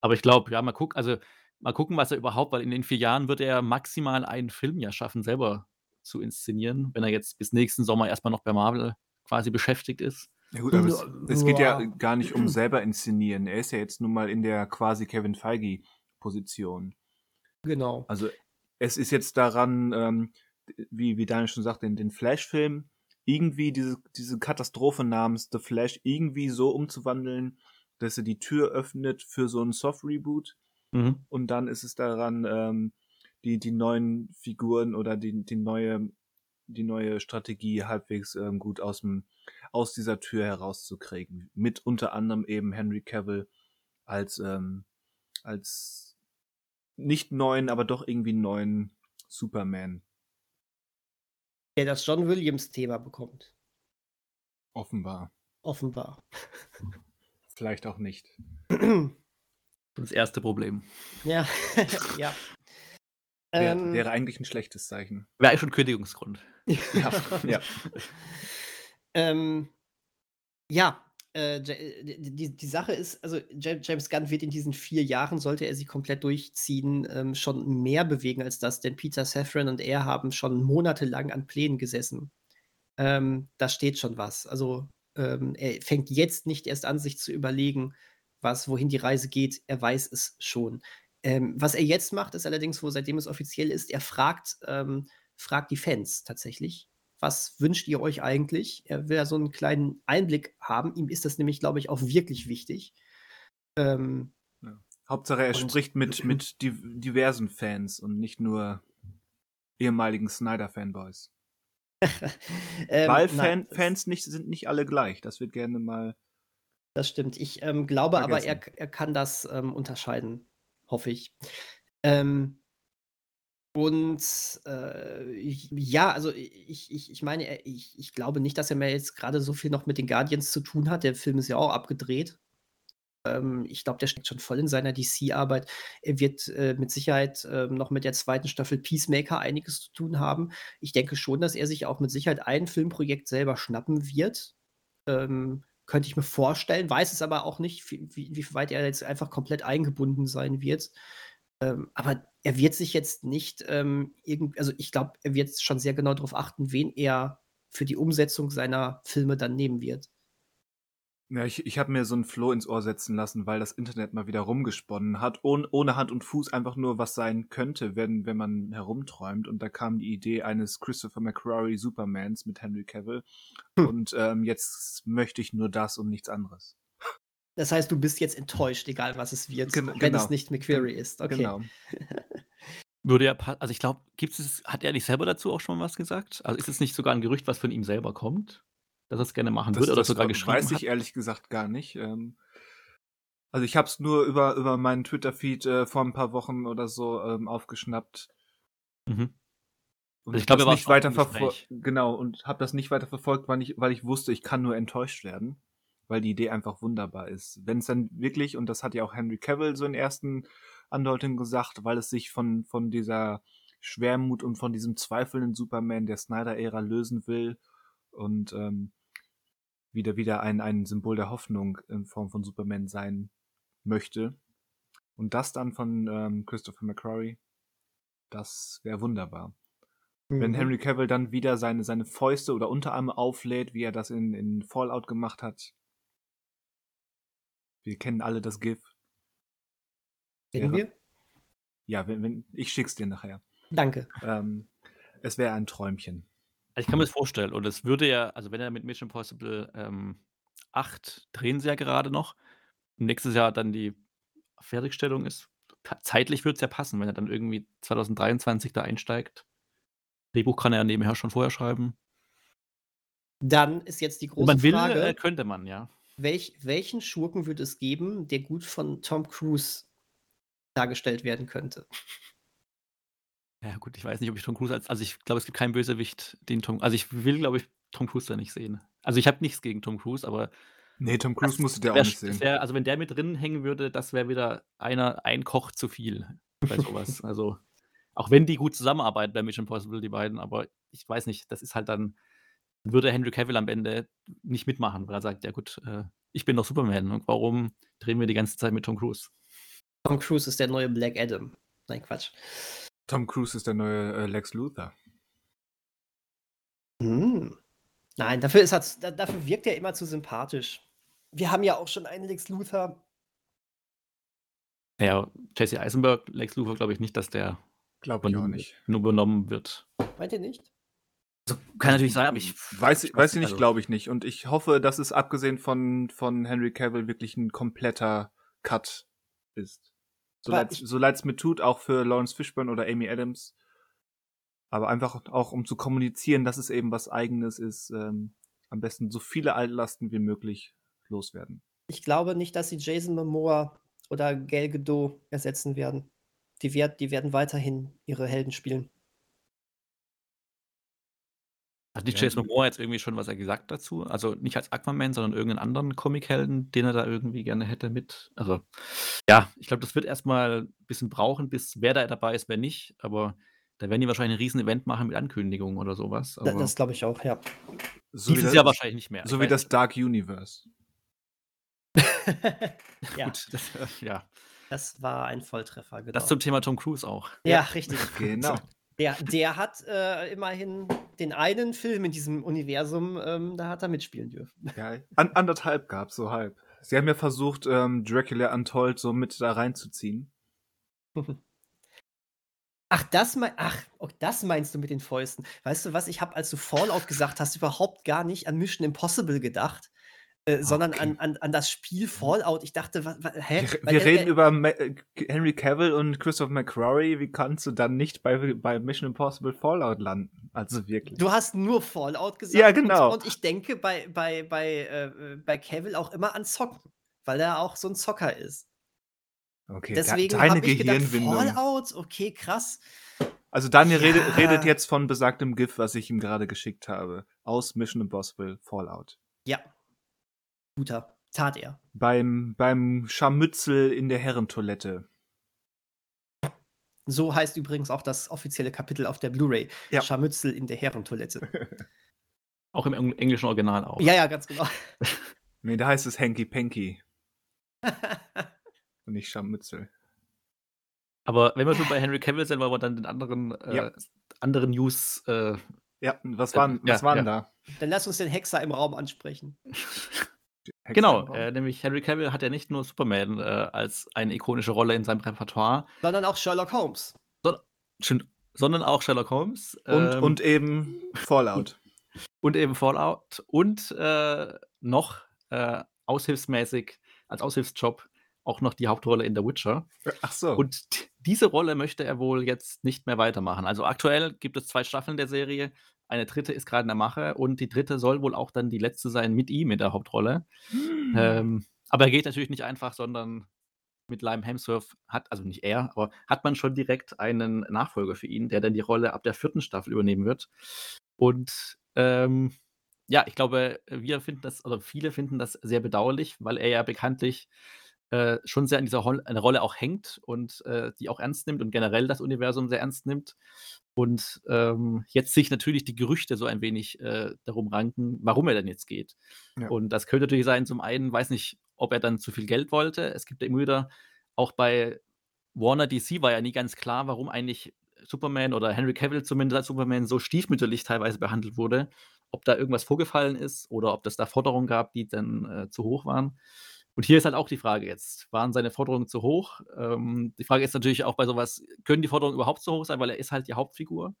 S3: Aber ich glaube, ja, mal gucken, also mal gucken, was er überhaupt, weil in den vier Jahren wird er maximal einen Film ja schaffen, selber zu inszenieren, wenn er jetzt bis nächsten Sommer erstmal noch bei Marvel quasi beschäftigt ist.
S1: Ja gut, aber es, es geht ja gar nicht um selber inszenieren. Er ist ja jetzt nun mal in der quasi Kevin Feige-Position.
S2: Genau.
S1: Also es ist jetzt daran, ähm, wie, wie Daniel schon sagte, in den Flash-Film irgendwie diese, diese Katastrophe namens The Flash irgendwie so umzuwandeln, dass er die Tür öffnet für so einen Soft-Reboot. Mhm. Und dann ist es daran, ähm, die, die neuen Figuren oder die, die neue, die neue Strategie halbwegs ähm, gut aus dem, aus dieser Tür herauszukriegen. Mit unter anderem eben Henry Cavill als, ähm, als nicht neuen, aber doch irgendwie neuen Superman.
S2: Der das John Williams-Thema bekommt.
S1: Offenbar.
S2: Offenbar.
S1: Vielleicht auch nicht.
S3: Das erste Problem.
S2: Ja, ja.
S1: Wär, ähm, wäre eigentlich ein schlechtes Zeichen.
S3: Wäre eigentlich schon Kündigungsgrund.
S2: ja. ja. ähm, ja, äh, die, die Sache ist, also James Gunn wird in diesen vier Jahren, sollte er sie komplett durchziehen, ähm, schon mehr bewegen als das, denn Peter Safran und er haben schon monatelang an Plänen gesessen. Ähm, da steht schon was. Also ähm, er fängt jetzt nicht erst an, sich zu überlegen, was, wohin die Reise geht. Er weiß es schon. Ähm, was er jetzt macht, ist allerdings, wo seitdem es offiziell ist, er fragt, ähm, fragt die Fans tatsächlich. Was wünscht ihr euch eigentlich? Er will ja so einen kleinen Einblick haben. Ihm ist das nämlich, glaube ich, auch wirklich wichtig. Ähm,
S1: ja. Hauptsache, er spricht mit, mit diversen Fans und nicht nur ehemaligen Snyder-Fanboys. ähm, Weil Fan, Fans nicht, sind nicht alle gleich. Das wird gerne mal.
S2: Das stimmt. Ich ähm, glaube vergessen. aber, er, er kann das ähm, unterscheiden hoffe ich. Ähm, und äh, ich, ja, also ich, ich, ich meine, ich, ich glaube nicht, dass er mir jetzt gerade so viel noch mit den Guardians zu tun hat. Der Film ist ja auch abgedreht. Ähm, ich glaube, der steckt schon voll in seiner DC-Arbeit. Er wird äh, mit Sicherheit äh, noch mit der zweiten Staffel Peacemaker einiges zu tun haben. Ich denke schon, dass er sich auch mit Sicherheit ein Filmprojekt selber schnappen wird. Ähm, könnte ich mir vorstellen, weiß es aber auch nicht, wie, wie, weit er jetzt einfach komplett eingebunden sein wird. Ähm, aber er wird sich jetzt nicht ähm, irgendwie, also ich glaube, er wird schon sehr genau darauf achten, wen er für die Umsetzung seiner Filme dann nehmen wird.
S1: Ja, ich, ich habe mir so ein Floh ins Ohr setzen lassen, weil das Internet mal wieder rumgesponnen hat, ohne, ohne Hand und Fuß einfach nur was sein könnte, wenn, wenn man herumträumt. Und da kam die Idee eines Christopher McQuarrie Supermans mit Henry Cavill. Hm. Und ähm, jetzt möchte ich nur das und nichts anderes.
S2: Das heißt, du bist jetzt enttäuscht, egal was es wird, Gen wenn genau. es nicht McQuarrie ist. Okay. Genau.
S3: Würde er, also ich glaube, gibt es, hat er nicht selber dazu auch schon was gesagt? Also ist es nicht sogar ein Gerücht, was von ihm selber kommt? Dass er es gerne machen das, würde oder das sogar geschrieben
S1: weiß ich hat? ehrlich gesagt gar nicht. Ähm, also ich habe es nur über, über meinen Twitter-Feed äh, vor ein paar Wochen oder so ähm, aufgeschnappt. Mhm. Und also ich glaube, nicht weiter verfolgt. Genau, und habe das nicht weiter verfolgt, weil ich, weil ich wusste, ich kann nur enttäuscht werden, weil die Idee einfach wunderbar ist. Wenn es dann wirklich, und das hat ja auch Henry Cavill so in ersten Andeutungen gesagt, weil es sich von, von dieser Schwermut und von diesem zweifelnden Superman der Snyder-Ära lösen will und ähm, wieder wieder ein, ein Symbol der Hoffnung in Form von Superman sein möchte. Und das dann von ähm, Christopher McCrory, das wäre wunderbar. Mhm. Wenn Henry Cavill dann wieder seine, seine Fäuste oder Unterarme auflädt, wie er das in, in Fallout gemacht hat. Wir kennen alle das GIF.
S2: Kennen wir?
S1: Ja, wenn, wenn, ich schick's dir nachher.
S2: Danke.
S1: Ähm, es wäre ein Träumchen.
S3: Also, ich kann mir das vorstellen und es würde ja also, wenn er mit Mission Impossible, ähm, 8 drehen sie ja gerade noch, nächstes Jahr dann die Fertigstellung ist. Zeitlich würde es ja passen, wenn er dann irgendwie 2023 da einsteigt. Drehbuch kann er ja nebenher schon vorher schreiben.
S2: Dann ist jetzt die
S3: Wenn große man will, Frage äh, könnte man, ja.
S2: welch welchen Schurken würde es geben, der gut von Tom Cruise dargestellt werden könnte?
S3: Ja, gut, ich weiß nicht, ob ich Tom Cruise als. Also, ich glaube, es gibt keinen Bösewicht, den Tom. Also, ich will, glaube ich, Tom Cruise da nicht sehen. Also, ich habe nichts gegen Tom Cruise, aber.
S1: Nee, Tom Cruise musste der auch nicht sehen.
S3: Wär, also, wenn der mit drin hängen würde, das wäre wieder einer, ein Koch zu viel bei sowas. also, auch wenn die gut zusammenarbeiten bei Mission Impossible, die beiden, aber ich weiß nicht, das ist halt dann. Würde Henry Cavill am Ende nicht mitmachen, weil er sagt: Ja, gut, äh, ich bin doch Superman und warum drehen wir die ganze Zeit mit Tom Cruise?
S2: Tom Cruise ist der neue Black Adam. Nein, Quatsch.
S1: Tom Cruise ist der neue äh, Lex Luthor.
S2: Hm. Nein, dafür, ist er, dafür wirkt er immer zu sympathisch. Wir haben ja auch schon einen Lex Luthor.
S3: Ja, Jesse Eisenberg, Lex Luthor, glaube ich nicht, dass der
S1: glaube ich auch nicht.
S3: nur übernommen wird.
S2: Meint ihr nicht?
S3: Also, kann natürlich sein, aber ich
S1: weiß, ich weiß ich nicht, also. glaube ich nicht. Und ich hoffe, dass es abgesehen von, von Henry Cavill wirklich ein kompletter Cut ist. So leid so es mir tut, auch für Lawrence Fishburne oder Amy Adams. Aber einfach auch, um zu kommunizieren, dass es eben was Eigenes ist, ähm, am besten so viele Altlasten wie möglich loswerden.
S2: Ich glaube nicht, dass sie Jason Momoa oder Gal Gadot ersetzen werden. Die, werd, die werden weiterhin ihre Helden spielen.
S3: Hat nicht ja. Jason Momoa jetzt irgendwie schon was er gesagt dazu? Also nicht als Aquaman, sondern irgendeinen anderen Comic-Helden, den er da irgendwie gerne hätte mit. Also, ja, ich glaube, das wird erstmal ein bisschen brauchen, bis wer da dabei ist, wer nicht. Aber da werden die wahrscheinlich ein riesen Event machen mit Ankündigungen oder sowas.
S2: Aber das glaube ich auch, ja.
S3: So Dieses Jahr wahrscheinlich nicht mehr.
S1: So wie das Dark Universe.
S2: ja. Gut, das, ja. Das war ein Volltreffer,
S3: genau. Das zum Thema Tom Cruise auch.
S2: Ja, ja. richtig. Genau. Der, der hat äh, immerhin den einen Film in diesem Universum, ähm, da hat er mitspielen dürfen.
S1: Ja, an, anderthalb gab es, so halb. Sie haben ja versucht, ähm, Dracula Untold so mit da reinzuziehen.
S2: Ach, das, mein, ach, oh, das meinst du mit den Fäusten. Weißt du was, ich habe, als du Fallout gesagt hast, überhaupt gar nicht an Mission Impossible gedacht. Äh, sondern okay. an, an, an das Spiel Fallout. Ich dachte, was, was, hä?
S1: Wir, wir reden über Ma äh, Henry Cavill und Christopher McQuarrie. Wie kannst du dann nicht bei, bei Mission Impossible Fallout landen? Also wirklich.
S2: Du hast nur Fallout gesagt.
S1: Ja, genau.
S2: Und, und ich denke bei, bei, bei, äh, bei Cavill auch immer an Zocken, weil er auch so ein Zocker ist.
S1: Okay, Deswegen deine ich.
S2: Gedacht, Fallout, okay, krass.
S1: Also Daniel ja. redet, redet jetzt von besagtem GIF, was ich ihm gerade geschickt habe. Aus Mission Impossible Fallout.
S2: Ja, Guter. Tat er.
S1: Beim, beim Scharmützel in der Herrentoilette.
S2: So heißt übrigens auch das offizielle Kapitel auf der Blu-ray. Ja. Scharmützel in der Herrentoilette.
S3: auch im englischen Original auch.
S2: Ja, ja, ganz genau.
S1: nee, da heißt es Hanky Panky. Und nicht Scharmützel.
S3: Aber wenn wir schon bei Henry Cavill sind, wollen wir dann den anderen, äh, ja. anderen News. Äh,
S1: ja, was waren, äh, was ja, waren ja. da?
S2: Dann lass uns den Hexer im Raum ansprechen.
S3: Genau, äh, nämlich Henry Cavill hat ja nicht nur Superman äh, als eine ikonische Rolle in seinem Repertoire,
S2: sondern auch Sherlock Holmes.
S3: So, sondern auch Sherlock Holmes.
S1: Und, ähm, und eben Fallout.
S3: Und eben Fallout. Und äh, noch äh, aushilfsmäßig, als Aushilfsjob, auch noch die Hauptrolle in The Witcher.
S1: Ach so.
S3: Und diese Rolle möchte er wohl jetzt nicht mehr weitermachen. Also aktuell gibt es zwei Staffeln der Serie. Eine dritte ist gerade in der Mache und die dritte soll wohl auch dann die letzte sein mit ihm in der Hauptrolle. Hm. Ähm, aber er geht natürlich nicht einfach, sondern mit Lime Hemsworth hat, also nicht er, aber hat man schon direkt einen Nachfolger für ihn, der dann die Rolle ab der vierten Staffel übernehmen wird. Und ähm, ja, ich glaube, wir finden das, oder viele finden das sehr bedauerlich, weil er ja bekanntlich äh, schon sehr an dieser Hol Rolle auch hängt und äh, die auch ernst nimmt und generell das Universum sehr ernst nimmt. Und ähm, jetzt sich natürlich die Gerüchte so ein wenig äh, darum ranken, warum er denn jetzt geht. Ja. Und das könnte natürlich sein, zum einen, weiß nicht, ob er dann zu viel Geld wollte. Es gibt ja immer wieder, auch bei Warner DC war ja nie ganz klar, warum eigentlich Superman oder Henry Cavill zumindest als Superman so stiefmütterlich teilweise behandelt wurde. Ob da irgendwas vorgefallen ist oder ob das da Forderungen gab, die dann äh, zu hoch waren. Und hier ist halt auch die Frage jetzt, waren seine Forderungen zu hoch? Ähm, die Frage ist natürlich auch bei sowas, können die Forderungen überhaupt zu hoch sein, weil er ist halt die Hauptfigur?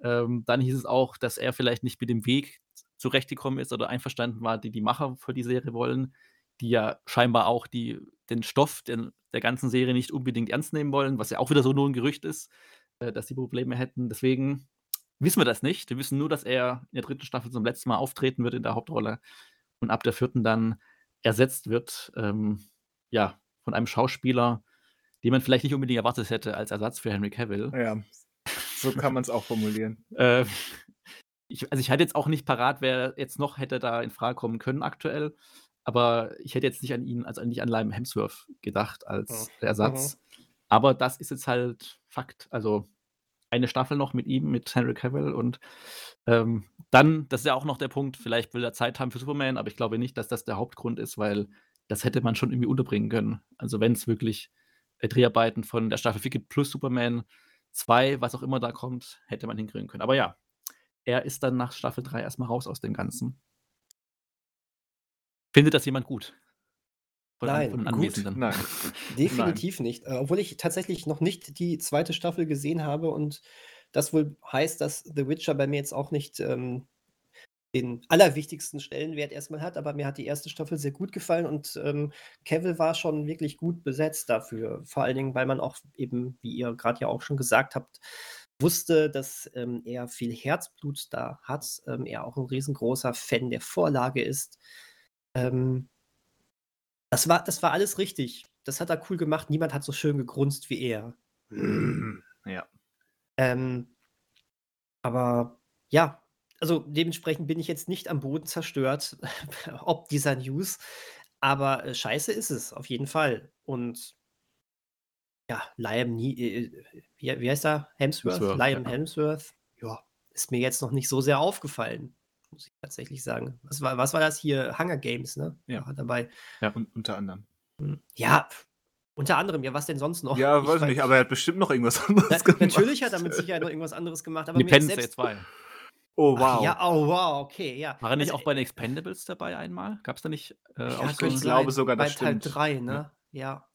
S3: Ähm, dann hieß es auch, dass er vielleicht nicht mit dem Weg zurechtgekommen ist oder einverstanden war, die die Macher für die Serie wollen, die ja scheinbar auch die, den Stoff den, der ganzen Serie nicht unbedingt ernst nehmen wollen, was ja auch wieder so nur ein Gerücht ist, äh, dass sie Probleme hätten. Deswegen wissen wir das nicht. Wir wissen nur, dass er in der dritten Staffel zum letzten Mal auftreten wird in der Hauptrolle und ab der vierten dann ersetzt wird, ähm, ja, von einem Schauspieler, den man vielleicht nicht unbedingt erwartet hätte als Ersatz für Henry Cavill.
S1: Ja, so kann man es auch formulieren.
S3: äh, ich, also ich hatte jetzt auch nicht parat, wer jetzt noch hätte da in Frage kommen können aktuell, aber ich hätte jetzt nicht an ihn, also nicht an Lime Hemsworth gedacht als ja. Ersatz. Mhm. Aber das ist jetzt halt Fakt. Also eine Staffel noch mit ihm, mit Henry Cavill und ähm, dann, das ist ja auch noch der Punkt, vielleicht will er Zeit haben für Superman, aber ich glaube nicht, dass das der Hauptgrund ist, weil das hätte man schon irgendwie unterbringen können. Also wenn es wirklich äh, Dreharbeiten von der Staffel 4 gibt plus Superman 2, was auch immer da kommt, hätte man hinkriegen können. Aber ja, er ist dann nach Staffel 3 erstmal raus aus dem Ganzen. Findet das jemand gut?
S2: Von, Nein, Anwesenden. Gut. Nein. Definitiv Nein. nicht. Äh, obwohl ich tatsächlich noch nicht die zweite Staffel gesehen habe und das wohl heißt, dass The Witcher bei mir jetzt auch nicht ähm, den allerwichtigsten Stellenwert erstmal hat, aber mir hat die erste Staffel sehr gut gefallen und ähm, Cavill war schon wirklich gut besetzt dafür. Vor allen Dingen, weil man auch eben, wie ihr gerade ja auch schon gesagt habt, wusste, dass ähm, er viel Herzblut da hat, ähm, er auch ein riesengroßer Fan der Vorlage ist. Ähm, das war, das war alles richtig. Das hat er cool gemacht. Niemand hat so schön gegrunzt wie er.
S1: Ja.
S2: Ähm, aber ja, also dementsprechend bin ich jetzt nicht am Boden zerstört, ob dieser News. Aber äh, scheiße ist es, auf jeden Fall. Und ja, Liam, nie, äh, wie, wie heißt er? Hemsworth? Hemsworth Liam ja. Hemsworth. Ja, ist mir jetzt noch nicht so sehr aufgefallen muss ich tatsächlich sagen. Was war, was war das hier? Hunger Games, ne?
S1: Ja.
S2: War dabei.
S1: Ja, und unter anderem.
S2: Hm. Ja, unter anderem, ja, was denn sonst noch?
S1: Ja, weiß ich nicht, aber er hat bestimmt noch irgendwas anderes Na, gemacht.
S2: Natürlich hat er mit Sicherheit noch irgendwas anderes gemacht. Aber
S3: Independence Day 2.
S1: Oh, wow.
S2: Ach, ja, oh, wow, okay, ja.
S3: War er nicht also, auch bei den Expendables dabei einmal? Gab es da nicht
S1: äh, ja, so Ich glaube sogar, das
S2: bei stimmt. Teil 3, ne? ja. ja.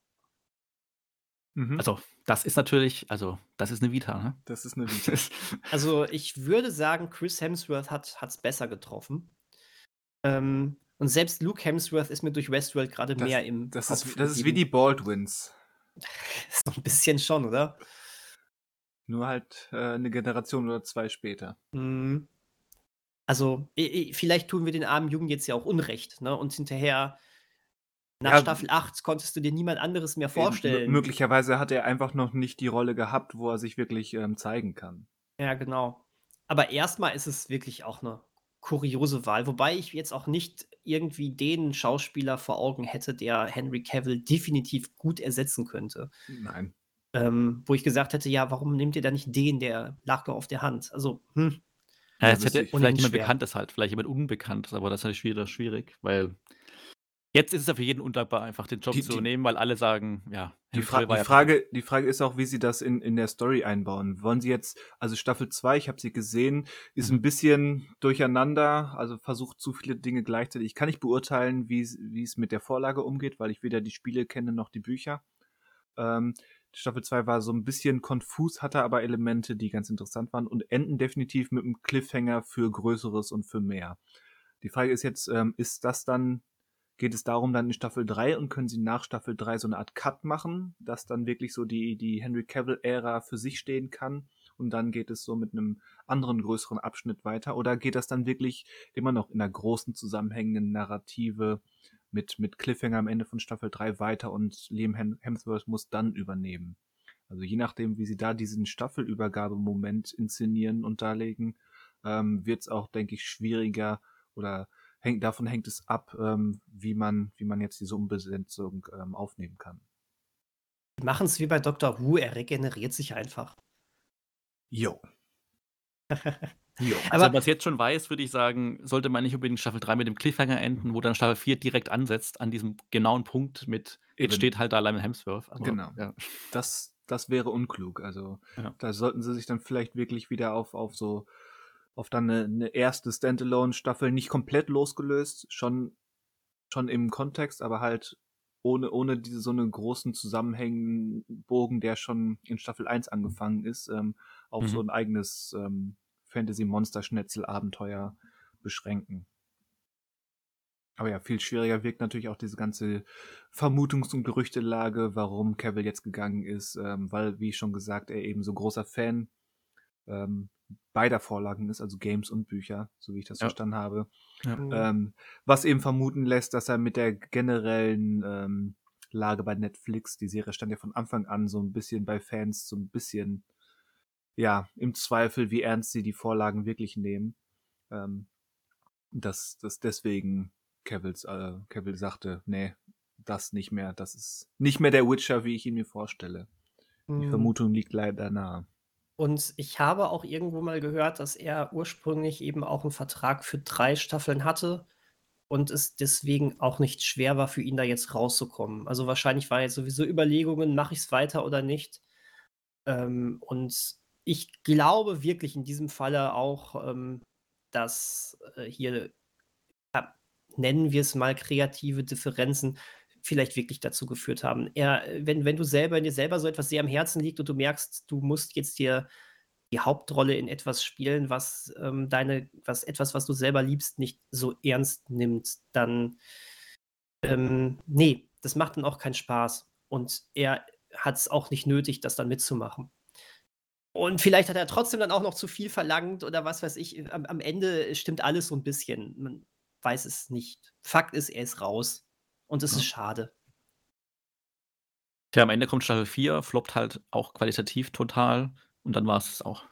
S3: Mhm. Also, das ist natürlich, also, das ist eine Vita, ne?
S1: Das ist eine Vita.
S2: also, ich würde sagen, Chris Hemsworth hat es besser getroffen. Ähm, und selbst Luke Hemsworth ist mir durch Westworld gerade mehr im.
S1: Das, Kopf ist, das ist wie die Baldwins.
S2: so ein bisschen schon, oder?
S1: Nur halt äh, eine Generation oder zwei später.
S2: Mhm. Also, vielleicht tun wir den armen Jungen jetzt ja auch Unrecht, ne? Und hinterher nach ja, Staffel 8 konntest du dir niemand anderes mehr vorstellen.
S1: Möglicherweise hat er einfach noch nicht die Rolle gehabt, wo er sich wirklich ähm, zeigen kann.
S2: Ja, genau. Aber erstmal ist es wirklich auch eine kuriose Wahl, wobei ich jetzt auch nicht irgendwie den Schauspieler vor Augen hätte, der Henry Cavill definitiv gut ersetzen könnte.
S1: Nein.
S2: Ähm, wo ich gesagt hätte, ja, warum nehmt ihr da nicht den, der lag doch auf der Hand? Also, hm.
S3: Ja, jetzt hätte vielleicht jemand Bekanntes halt, vielleicht jemand Unbekanntes, aber das ist natürlich wieder schwierig, weil Jetzt ist es ja für jeden undankbar, einfach den Job
S1: Die-
S3: zu
S1: die-
S3: nehmen, weil alle sagen, ja,
S1: Die, Fra die,
S3: ja
S1: Frage, die Frage ist auch, wie sie das in, in der Story einbauen. Wollen sie jetzt, also Staffel 2, ich habe sie gesehen, ist
S3: Mhm.
S1: ein bisschen durcheinander, also versucht zu viele Dinge gleichzeitig. Ich kann nicht beurteilen, wie es wie es mit der Vorlage umgeht, weil ich weder die Spiele kenne noch die Bücher. Ähm, Staffel 2 war so ein bisschen konfus, hatte aber Elemente, die ganz interessant waren und enden definitiv mit einem Cliffhanger für Größeres und für mehr. Die Frage ist jetzt, ähm, ist das dann geht es darum dann in Staffel 3 und können sie nach Staffel 3 so eine Art Cut machen, dass dann wirklich so die, die Henry Cavill-Ära für sich stehen kann und dann geht es so mit einem anderen größeren Abschnitt weiter oder geht das dann wirklich immer noch in einer großen zusammenhängenden Narrative mit, mit Cliffhanger am Ende von Staffel 3 weiter und Liam Hem- Hemsworth muss dann übernehmen. Also je nachdem, wie sie da diesen Staffelübergabemoment inszenieren und darlegen, ähm, wird es auch, denke ich, schwieriger oder hängt, davon hängt es ab, ähm, wie man, wie man jetzt diese Umbesetzung ähm, aufnehmen kann.
S2: Die machen es wie bei Dr. Who, er regeneriert sich einfach.
S1: Jo. jo.
S3: Also,
S2: Aber-
S3: wenn man es jetzt schon weiß, würde ich sagen, sollte man nicht unbedingt Staffel 3 mit dem Cliffhanger enden, wo dann Staffel 4 direkt ansetzt an diesem genauen Punkt mit
S1: Eben.
S3: jetzt steht halt da Lyman Hemsworth. Aber,
S1: Genau.
S3: Ja.
S1: Das, das wäre unklug. Also
S3: Ja.
S1: da sollten sie sich dann vielleicht wirklich wieder auf, auf so auf dann eine, eine erste Standalone-Staffel nicht komplett losgelöst, schon, schon im Kontext, aber halt ohne, ohne diese so einen großen zusammenhängenden Bogen, der schon in Staffel 1 angefangen ist, ähm, auf
S3: Mhm.
S1: so ein eigenes ähm, Fantasy-Monster-Schnetzel-Abenteuer beschränken. Aber ja, viel schwieriger wirkt natürlich auch diese ganze Vermutungs- und Gerüchtelage, warum Cavill jetzt gegangen ist, ähm, weil, wie schon gesagt, er eben so großer Fan ähm, beider Vorlagen ist, also Games und Bücher, so wie ich das
S3: Ja.
S1: verstanden habe.
S2: Mhm.
S1: Ähm, was eben vermuten lässt, dass er mit der generellen ähm, Lage bei Netflix, die Serie stand ja von Anfang an so ein bisschen bei Fans, so ein bisschen, ja, im Zweifel, wie ernst sie die Vorlagen wirklich nehmen. Ähm, dass, dass deswegen Cavills, äh, Cavill sagte, nee, das nicht mehr, das ist nicht mehr der Witcher, wie ich ihn mir vorstelle. Die
S2: Mhm.
S1: Vermutung liegt leider nahe.
S2: Und ich habe auch irgendwo mal gehört, dass er ursprünglich eben auch einen Vertrag für drei Staffeln hatte und es deswegen auch nicht schwer war für ihn, da jetzt rauszukommen. Also wahrscheinlich war jetzt sowieso Überlegungen, mache ich es weiter oder nicht. Ähm, und ich glaube wirklich in diesem Falle auch, ähm, dass äh, hier, ja, nennen wir es mal kreative Differenzen, vielleicht wirklich dazu geführt haben. Er, äh, wenn, wenn du selber in dir selber so etwas sehr am Herzen liegt und du merkst, du musst jetzt hier die Hauptrolle in etwas spielen, was ähm, deine, was etwas, was du selber liebst, nicht so ernst nimmt, dann ähm, nee, das macht dann auch keinen Spaß. Und er hat es auch nicht nötig, das dann mitzumachen. Und vielleicht hat er trotzdem dann auch noch zu viel verlangt oder was weiß ich. Am, am Ende stimmt alles so ein bisschen. Man weiß es nicht. Fakt ist, er ist raus. Und es
S3: Ja.
S2: ist schade.
S3: Tja, am Ende kommt Staffel 4, floppt halt auch qualitativ total und dann war es auch.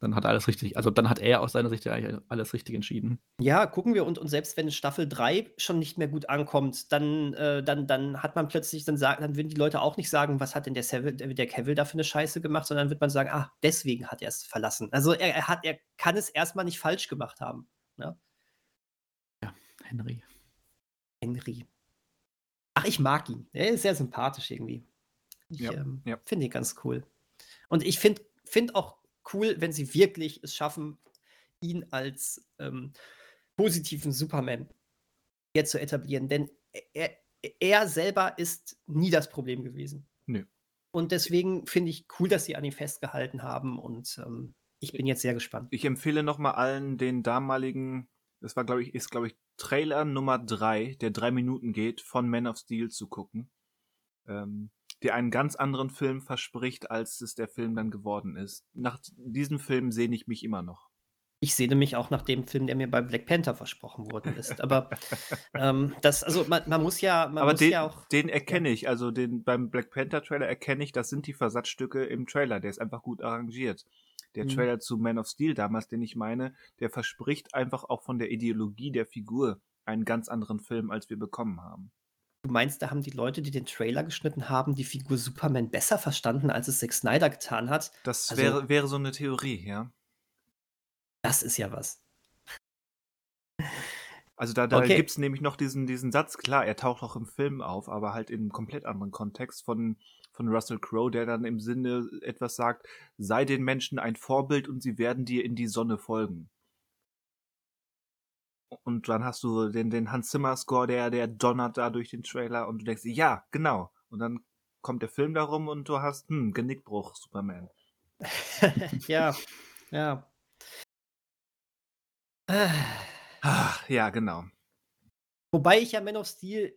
S3: Dann hat er alles richtig, also dann hat er aus seiner Sicht ja eigentlich alles richtig entschieden.
S2: Ja, gucken wir und, und selbst wenn Staffel 3 schon nicht mehr gut ankommt, dann, äh, dann, dann hat man plötzlich, dann sagen, dann würden die Leute auch nicht sagen, was hat denn der, Seville, der Cavill da für eine Scheiße gemacht, sondern wird man sagen, ah, deswegen hat er es verlassen. Also er, er hat, er kann es erstmal nicht falsch gemacht haben. Ne?
S3: Henry.
S2: Henry. Ach, ich mag ihn. Er ist sehr sympathisch irgendwie. Ich
S1: Ja,
S2: ähm,
S1: ja.
S2: finde ihn ganz cool. Und ich finde find auch cool, wenn sie wirklich es schaffen, ihn als ähm, positiven Superman hier zu etablieren. Denn er, er selber ist nie das Problem gewesen.
S1: Nö.
S2: Und deswegen finde ich cool, dass sie an ihm festgehalten haben. Und ähm, ich bin jetzt sehr gespannt.
S1: Ich empfehle nochmal allen den damaligen, das war glaube ich, ist glaube ich Trailer Nummer drei, der drei Minuten geht, von Man of Steel zu gucken. Ähm, der einen ganz anderen Film verspricht, als es der Film dann geworden ist. Nach diesem Film sehne ich mich immer noch.
S2: Ich sehne mich auch nach dem Film, der mir bei Black Panther versprochen worden ist. Aber ähm, das, also man, man muss ja, man
S1: Aber
S2: muss
S1: den,
S2: ja auch.
S1: den erkenne ich, also den beim Black Panther Trailer erkenne ich, das sind die Versatzstücke im Trailer, der ist einfach gut arrangiert. Der
S2: Mhm.
S1: Trailer zu Man of Steel damals, den ich meine, der verspricht einfach auch von der Ideologie der Figur einen ganz anderen Film, als wir bekommen haben.
S2: Du meinst, da haben die Leute, die den Trailer geschnitten haben, die Figur Superman besser verstanden, als es Zack Snyder getan hat?
S1: Das also, wäre, wäre so eine Theorie, ja.
S2: Das ist ja was.
S1: Also da, da okay. gibt es nämlich noch diesen, diesen Satz, klar, er taucht auch im Film auf, aber halt in einem komplett anderen Kontext von, von Russell Crowe, der dann im Sinne etwas sagt, sei den Menschen ein Vorbild und sie werden dir in die Sonne folgen. Und dann hast du den, den Hans Zimmer Score, der, der donnert da durch den Trailer und du denkst, ja, genau. Und dann kommt der Film darum und du hast, hm, Genickbruch, Superman.
S2: ja, ja.
S1: Ach, ja, genau.
S2: Wobei ich ja Man of Steel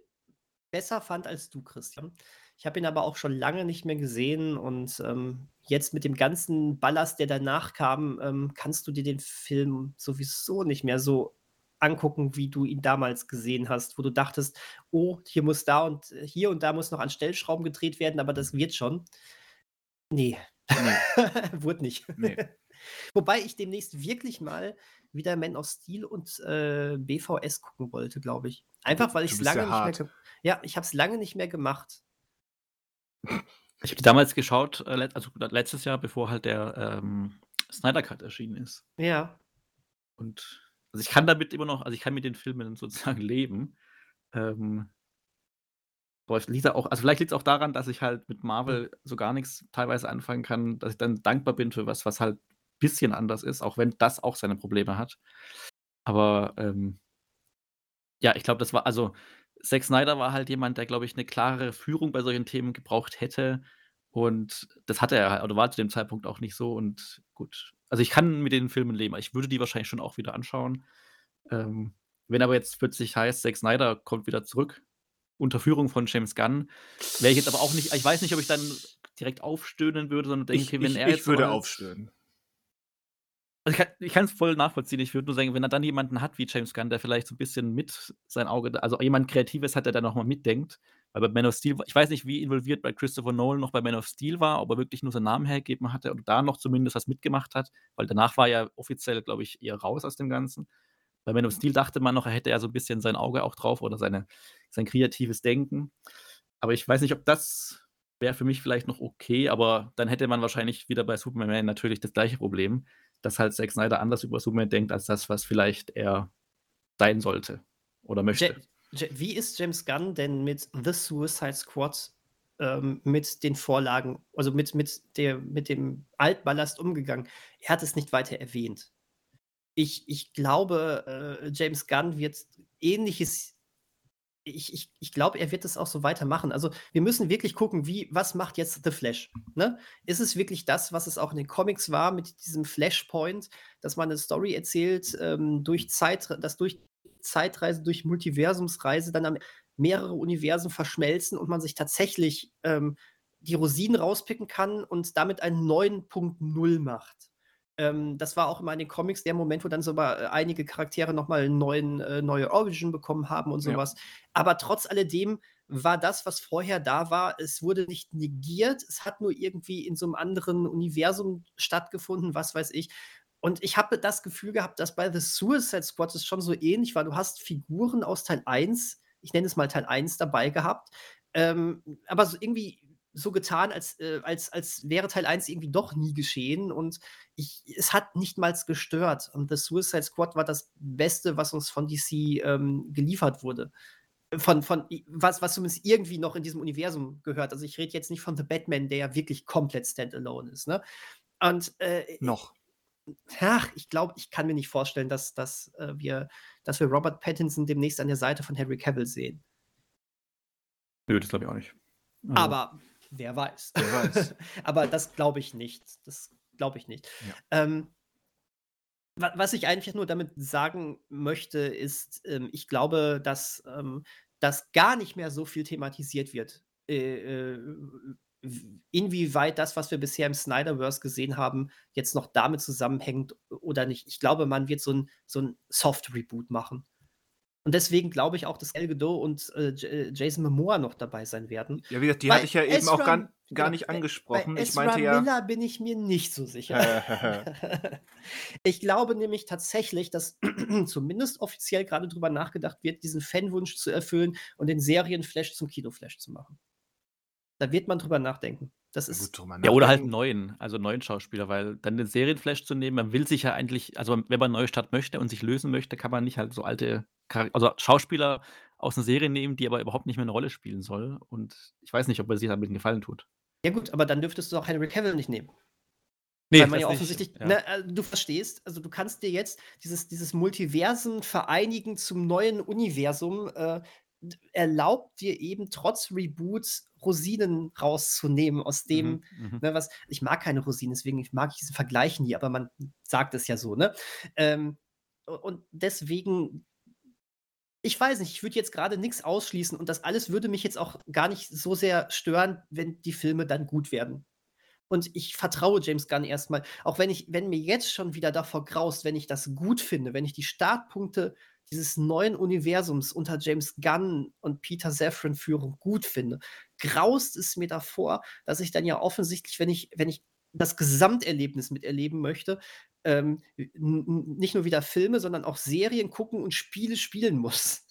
S2: besser fand als du, Christian. Ich habe ihn aber auch schon lange nicht mehr gesehen und ähm, jetzt mit dem ganzen Ballast, der danach kam, ähm, kannst du dir den Film sowieso nicht mehr so angucken, wie du ihn damals gesehen hast, wo du dachtest, oh, hier muss da und hier und da muss noch an Stellschrauben gedreht werden, aber das wird schon. Nee, nee. wurde nicht. Nee. Wobei ich demnächst wirklich mal wieder Man of Steel und äh, BVS gucken wollte, glaube ich. Einfach weil ich es lange ja nicht mehr. Ja, ich habe es lange nicht mehr gemacht.
S3: Ich habe die damals geschaut, äh, also letztes Jahr, bevor halt der ähm, Snyder Cut erschienen ist.
S2: Ja.
S3: Und also ich kann damit immer noch, also ich kann mit den Filmen sozusagen leben. Ähm, liegt auch, also vielleicht liegt es auch daran, dass ich halt mit Marvel so gar nichts teilweise anfangen kann, dass ich dann dankbar bin für was, was halt bisschen anders ist, auch wenn das auch seine Probleme hat. Aber ähm, ja, ich glaube, das war, also Zack Snyder war halt jemand, der, glaube ich, eine klarere Führung bei solchen Themen gebraucht hätte. Und das hatte er, oder war zu dem Zeitpunkt auch nicht so. Und gut, also ich kann mit den Filmen leben. Ich würde die wahrscheinlich schon auch wieder anschauen. Ähm, wenn aber jetzt plötzlich heißt, Zack Snyder kommt wieder zurück, unter Führung von James Gunn, wäre ich jetzt aber auch nicht, ich weiß nicht, ob ich dann direkt aufstöhnen würde, sondern denke,
S1: ich,
S3: wenn
S1: ich,
S3: er
S1: jetzt. Ich würde aufstöhnen.
S3: Also ich kann es voll nachvollziehen. Ich würde nur sagen, wenn er dann jemanden hat wie James Gunn, der vielleicht so ein bisschen mit sein Auge, also jemand Kreatives hat, der da nochmal mitdenkt. Weil bei Man of Steel, ich weiß nicht, wie involviert bei Christopher Nolan noch bei Man of Steel war, ob er wirklich nur seinen Namen hergegeben hatte oder da noch zumindest was mitgemacht hat, weil danach war er offiziell, glaube ich, eher raus aus dem Ganzen. Bei Man of Steel dachte man noch, er hätte ja so ein bisschen sein Auge auch drauf oder seine, sein kreatives Denken. Aber ich weiß nicht, ob das wäre für mich vielleicht noch okay, aber dann hätte man wahrscheinlich wieder bei Superman natürlich das gleiche Problem dass halt Zack Snyder anders über Superman denkt, als das, was vielleicht er sein sollte oder möchte.
S2: Ja, wie ist James Gunn denn mit The Suicide Squad ähm, mit den Vorlagen, also mit, mit, der, mit dem Altballast umgegangen? Er hat es nicht weiter erwähnt. Ich, ich glaube, äh, James Gunn wird ähnliches ich, ich, ich glaube, er wird das auch so weitermachen. Also wir müssen wirklich gucken, wie, was macht jetzt The Flash? Ne? Ist es wirklich das, was es auch in den Comics war, mit diesem Flashpoint, dass man eine Story erzählt, ähm, durch Zeit, dass durch Zeitreise, durch Multiversumsreise dann am mehrere Universen verschmelzen und man sich tatsächlich ähm, die Rosinen rauspicken kann und damit einen neuen Punkt Null macht. Ähm, das war auch immer in den Comics der Moment, wo dann sogar äh, einige Charaktere nochmal einen neuen, äh, neue Origin bekommen haben und sowas. Ja. Aber trotz alledem war das, was vorher da war, es wurde nicht negiert, es hat nur irgendwie in so einem anderen Universum stattgefunden, was weiß ich. Und ich habe das Gefühl gehabt, dass bei The Suicide Squad es schon so ähnlich war. Du hast Figuren aus Teil 1, ich nenne es mal Teil 1 dabei gehabt, ähm, aber so irgendwie so getan, als, äh, als, als wäre Teil 1 irgendwie doch nie geschehen. Und ich, es hat nicht mal gestört. Und The Suicide Squad war das Beste, was uns von DC ähm, geliefert wurde. Von, von was, was zumindest irgendwie noch in diesem Universum gehört. Also ich rede jetzt nicht von The Batman, der ja wirklich komplett standalone ist. Ne? Und äh,
S1: noch.
S2: Ach, ich glaube, ich kann mir nicht vorstellen, dass, dass, äh, wir, dass wir Robert Pattinson demnächst an der Seite von Henry Cavill sehen.
S3: Nö, das glaube ich auch nicht.
S2: Also. Aber Wer weiß.
S1: Wer weiß.
S2: Aber das glaube ich nicht. Das glaube ich nicht. Ja. Ähm, was ich eigentlich nur damit sagen möchte, ist, ähm, ich glaube, dass ähm, das gar nicht mehr so viel thematisiert wird. Äh, äh, inwieweit das, was wir bisher im Snyderverse gesehen haben, jetzt noch damit zusammenhängt oder nicht. Ich glaube, man wird so ein, so ein Soft-Reboot machen. Und deswegen glaube ich auch, dass El Godot und äh, äh, Jason Momoa noch dabei sein werden.
S1: Ja, wie gesagt, die hatte ich ja Ezra, eben auch gar, gar genau, nicht angesprochen.
S2: Bei
S1: Ezra ich meinte ja.
S2: Miller bin ich mir nicht so sicher. ich glaube nämlich tatsächlich, dass zumindest offiziell gerade drüber nachgedacht wird, diesen Fanwunsch zu erfüllen und den Serienflash zum Kinoflash zu machen. Da wird man drüber nachdenken. Das ist
S3: Gut, ja, oder halt einen neuen, also einen neuen Schauspieler, weil dann den Serienflash zu nehmen, man will sich ja eigentlich, also wenn man neue Stadt möchte und sich lösen möchte, kann man nicht halt so alte, also Schauspieler aus einer Serie nehmen, die aber überhaupt nicht mehr eine Rolle spielen soll. Und ich weiß nicht, ob er sich damit einen Gefallen tut.
S2: Ja gut, aber dann dürftest du auch Henry Cavill nicht nehmen. Nee, Weil man ja offensichtlich, nicht, ja. Ne, also du verstehst, also du kannst dir jetzt dieses, dieses Multiversen vereinigen zum neuen Universum, äh, erlaubt dir eben trotz Reboots Rosinen rauszunehmen aus dem, mhm, mhm, ne, was ich mag keine Rosinen, deswegen mag ich diesen Vergleich nie, aber man sagt es ja so, ne? Ähm, und deswegen, ich weiß nicht, ich würde jetzt gerade nichts ausschließen und das alles würde mich jetzt auch gar nicht so sehr stören, wenn die Filme dann gut werden. Und ich vertraue James Gunn erstmal, auch wenn ich, wenn mir jetzt schon wieder davor graust, wenn ich das gut finde, wenn ich die Startpunkte dieses neuen Universums unter James Gunn und Peter Safran Führung gut finde, graust es mir davor, dass ich dann ja offensichtlich, wenn ich, wenn ich das Gesamterlebnis miterleben möchte, ähm, nicht nur wieder Filme, sondern auch Serien gucken und Spiele spielen muss.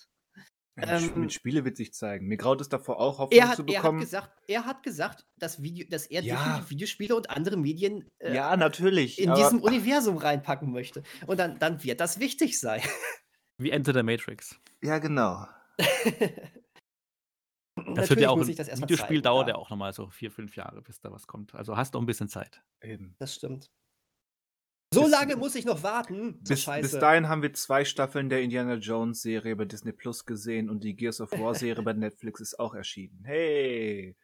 S1: Ähm, mit Spiele wird sich zeigen. Mir graut es davor auch, Hoffnung
S2: er hat,
S1: zu bekommen.
S2: Er hat gesagt, er hat gesagt dass, Video, dass er ja. Videospiele und andere Medien
S1: äh, ja, natürlich,
S2: in diesem Universum reinpacken möchte. Und dann, dann wird das wichtig sein.
S3: Wie Enter the Matrix.
S1: Ja, genau.
S3: das wird ja auch ein Videospiel zeigen, dauert ja auch nochmal so vier, fünf Jahre, bis da was kommt. Also hast du ein bisschen Zeit.
S2: Eben. Das stimmt. So bis, lange muss ich noch warten.
S1: Bis, bis, dahin haben wir zwei Staffeln der Indiana Jones Serie bei Disney Plus gesehen und die Gears of War Serie bei Netflix ist auch erschienen. Hey!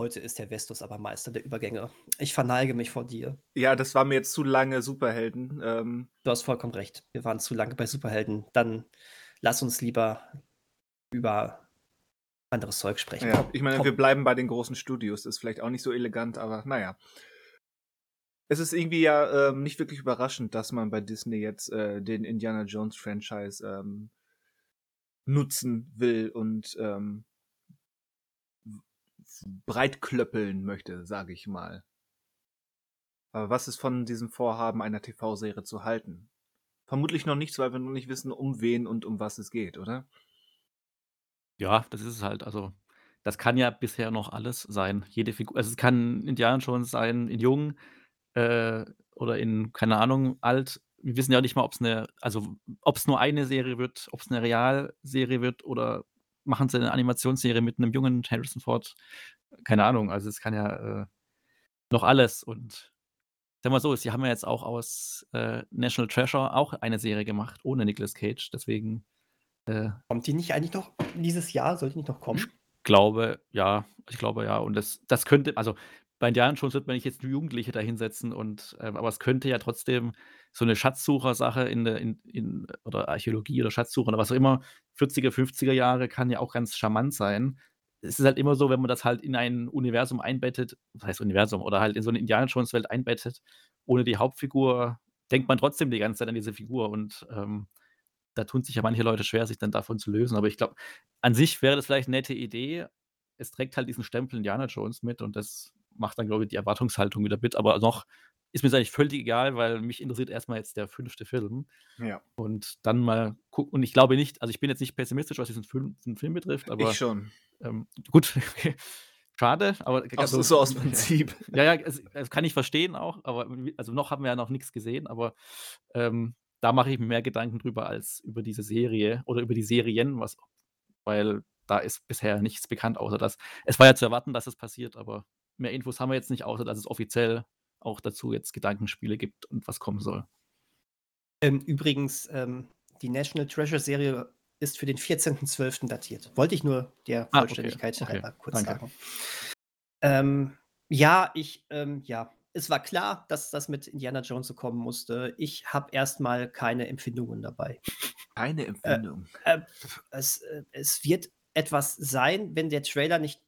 S2: Heute ist der Vestus aber Meister der Übergänge. Ich verneige mich vor dir.
S1: Ja, das war mir jetzt zu lange Superhelden. Ähm,
S2: du hast vollkommen recht. Wir waren zu lange bei Superhelden. Dann lass uns lieber über anderes Zeug sprechen.
S1: Ja, ich meine, Komm. wir bleiben bei den großen Studios. Ist vielleicht auch nicht so elegant, aber naja. Es ist irgendwie ja ähm, nicht wirklich überraschend, dass man bei Disney jetzt äh, den Indiana Jones Franchise ähm, nutzen will und ähm, breitklöppeln möchte, sage ich mal. Aber was ist von diesem Vorhaben einer TV-Serie zu halten? Vermutlich noch nichts, weil wir noch nicht wissen, um wen und um was es geht, oder?
S3: Ja, das ist es halt. Also, das kann ja bisher noch alles sein. Jede Figur, also es kann Indiana schon sein, in jung äh, oder in, keine Ahnung, alt. Wir wissen ja nicht mal, ob es eine, also ob es nur eine Serie wird, ob es eine Realserie wird oder machen sie eine Animationsserie mit einem jungen Harrison Ford. Keine Ahnung, also es kann ja äh, noch alles. Und sagen wir so, sie haben ja jetzt auch aus äh, National Treasure auch eine Serie gemacht, ohne Nicolas Cage. Deswegen.
S2: Äh, Kommt die nicht eigentlich noch dieses Jahr? Soll die nicht noch kommen? Ich
S3: glaube, ja. Ich glaube, ja. Und das, das könnte, also bei Indiana Jones wird man nicht jetzt Jugendliche da hinsetzen und, äh, aber es könnte ja trotzdem so eine Schatzsucher-Sache in in, in, oder Archäologie oder Schatzsucher oder was auch immer, 40er, 50er Jahre kann ja auch ganz charmant sein. Es ist halt immer so, wenn man das halt in ein Universum einbettet, was heißt Universum, oder halt in so eine Indiana Jones-Welt einbettet, ohne die Hauptfigur, denkt man trotzdem die ganze Zeit an diese Figur und ähm, da tun sich ja manche Leute schwer, sich dann davon zu lösen. Aber ich glaube, an sich wäre das vielleicht eine nette Idee. Es trägt halt diesen Stempel Indiana Jones mit und das macht dann, glaube ich, die Erwartungshaltung wieder mit. Aber noch ist mir eigentlich völlig egal, weil mich interessiert erstmal jetzt der fünfte Film.
S1: Ja.
S3: Und dann mal gucken. Und ich glaube nicht, also ich bin jetzt nicht pessimistisch, was diesen Film, diesen Film betrifft, aber.
S1: Ich schon.
S3: Ähm, gut, schade, aber.
S1: Also, so aus Prinzip.
S3: Ja, ja, das, das, kann ich verstehen auch, aber also noch haben wir ja noch nichts gesehen, aber ähm, da mache ich mir mehr Gedanken drüber als über diese Serie oder über die Serien, was, weil da ist bisher nichts bekannt, außer dass es war ja zu erwarten, dass es passiert, aber mehr Infos haben wir jetzt nicht, außer dass es offiziell auch dazu jetzt Gedankenspiele gibt und was kommen soll.
S2: Ähm, übrigens, ähm, die National Treasure Serie ist für den 14.12. datiert. Wollte ich nur der ah, Vollständigkeit okay. Okay. kurz Danke. sagen. Ähm, ja, ich, ähm, ja, es war klar, dass das mit Indiana Jones so kommen musste. Ich habe erstmal keine Empfindungen dabei.
S1: Keine Empfindung.
S2: Äh, äh, es, äh, es wird etwas sein, wenn der Trailer nicht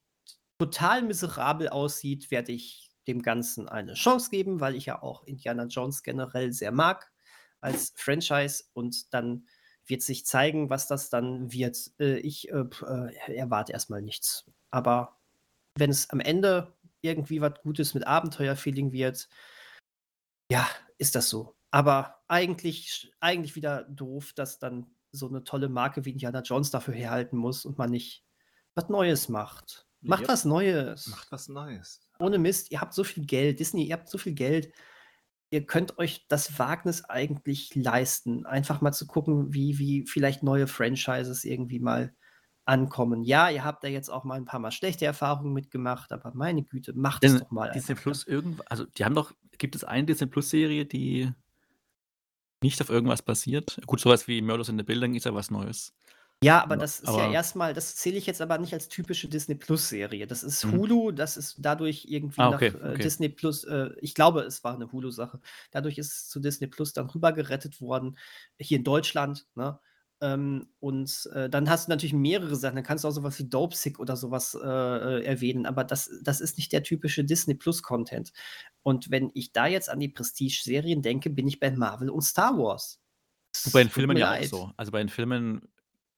S2: total miserabel aussieht, werde ich dem Ganzen eine Chance geben, weil ich ja auch Indiana Jones generell sehr mag als Franchise und dann wird sich zeigen, was das dann wird. Äh, ich äh, äh, erwarte erstmal nichts. Aber wenn es am Ende irgendwie was Gutes mit Abenteuerfeeling wird, ja, ist das so. Aber eigentlich, eigentlich wieder doof, dass dann so eine tolle Marke wie Indiana Jones dafür herhalten muss und man nicht was Neues macht. Macht yep. was Neues.
S1: Macht was Neues.
S2: Ohne Mist, ihr habt so viel Geld. Disney, ihr habt so viel Geld. Ihr könnt euch das Wagnis eigentlich leisten, einfach mal zu gucken, wie, wie vielleicht neue Franchises irgendwie mal ankommen. Ja, ihr habt da jetzt auch mal ein paar Mal schlechte Erfahrungen mitgemacht, aber meine Güte, macht es doch mal.
S3: Disney Plus irgendwas, also die haben doch, gibt es eine Disney Plus Serie, die nicht auf irgendwas basiert? Gut, sowas wie Murders in the Building ist ja was Neues.
S2: Ja, aber das ist ja erstmal, das zähle ich jetzt aber nicht als typische Disney Plus Serie. Das ist mhm. Hulu, das ist dadurch irgendwie
S3: Ah, okay,
S2: nach äh, okay. Disney Plus, äh, ich glaube, es war eine Hulu-Sache. Dadurch ist es zu Disney Plus dann rübergerettet worden, hier in Deutschland, ne? Ähm, und äh, dann hast du natürlich mehrere Sachen. Dann kannst du auch sowas wie Dope Sick oder sowas äh, äh, erwähnen, aber das, das ist nicht der typische Disney Plus Content. Und wenn ich da jetzt an die Prestige-Serien denke, bin ich bei Marvel und Star Wars.
S3: bei den Filmen ja auch so. Also bei den Filmen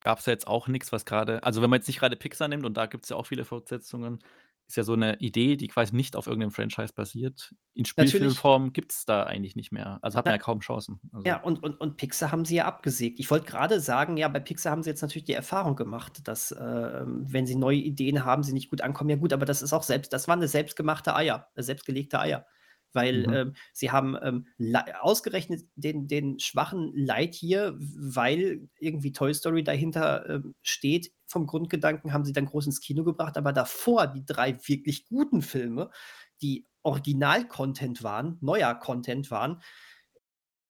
S3: gab es ja jetzt auch nichts, was gerade, also wenn man jetzt nicht gerade Pixar nimmt, und da gibt es ja auch viele Fortsetzungen, ist ja so eine Idee, die quasi nicht auf irgendeinem Franchise basiert. In Spielfilmform gibt es da eigentlich nicht mehr. Also hat man ja kaum Chancen. Also.
S2: Ja, und, und, und Pixar haben sie ja abgesägt. Ich wollte gerade sagen, ja, bei Pixar haben sie jetzt natürlich die Erfahrung gemacht, dass, äh, wenn sie neue Ideen haben, sie nicht gut ankommen. Ja, gut, aber das ist auch selbst, das waren eine selbstgemachte Eier, selbstgelegte Eier weil mhm. ähm, sie haben ähm, ausgerechnet den, den schwachen Lightyear, weil irgendwie Toy Story dahinter ähm, steht. Vom Grundgedanken haben sie dann groß ins Kino gebracht, aber davor die drei wirklich guten Filme, die Original-Content waren, neuer Content waren,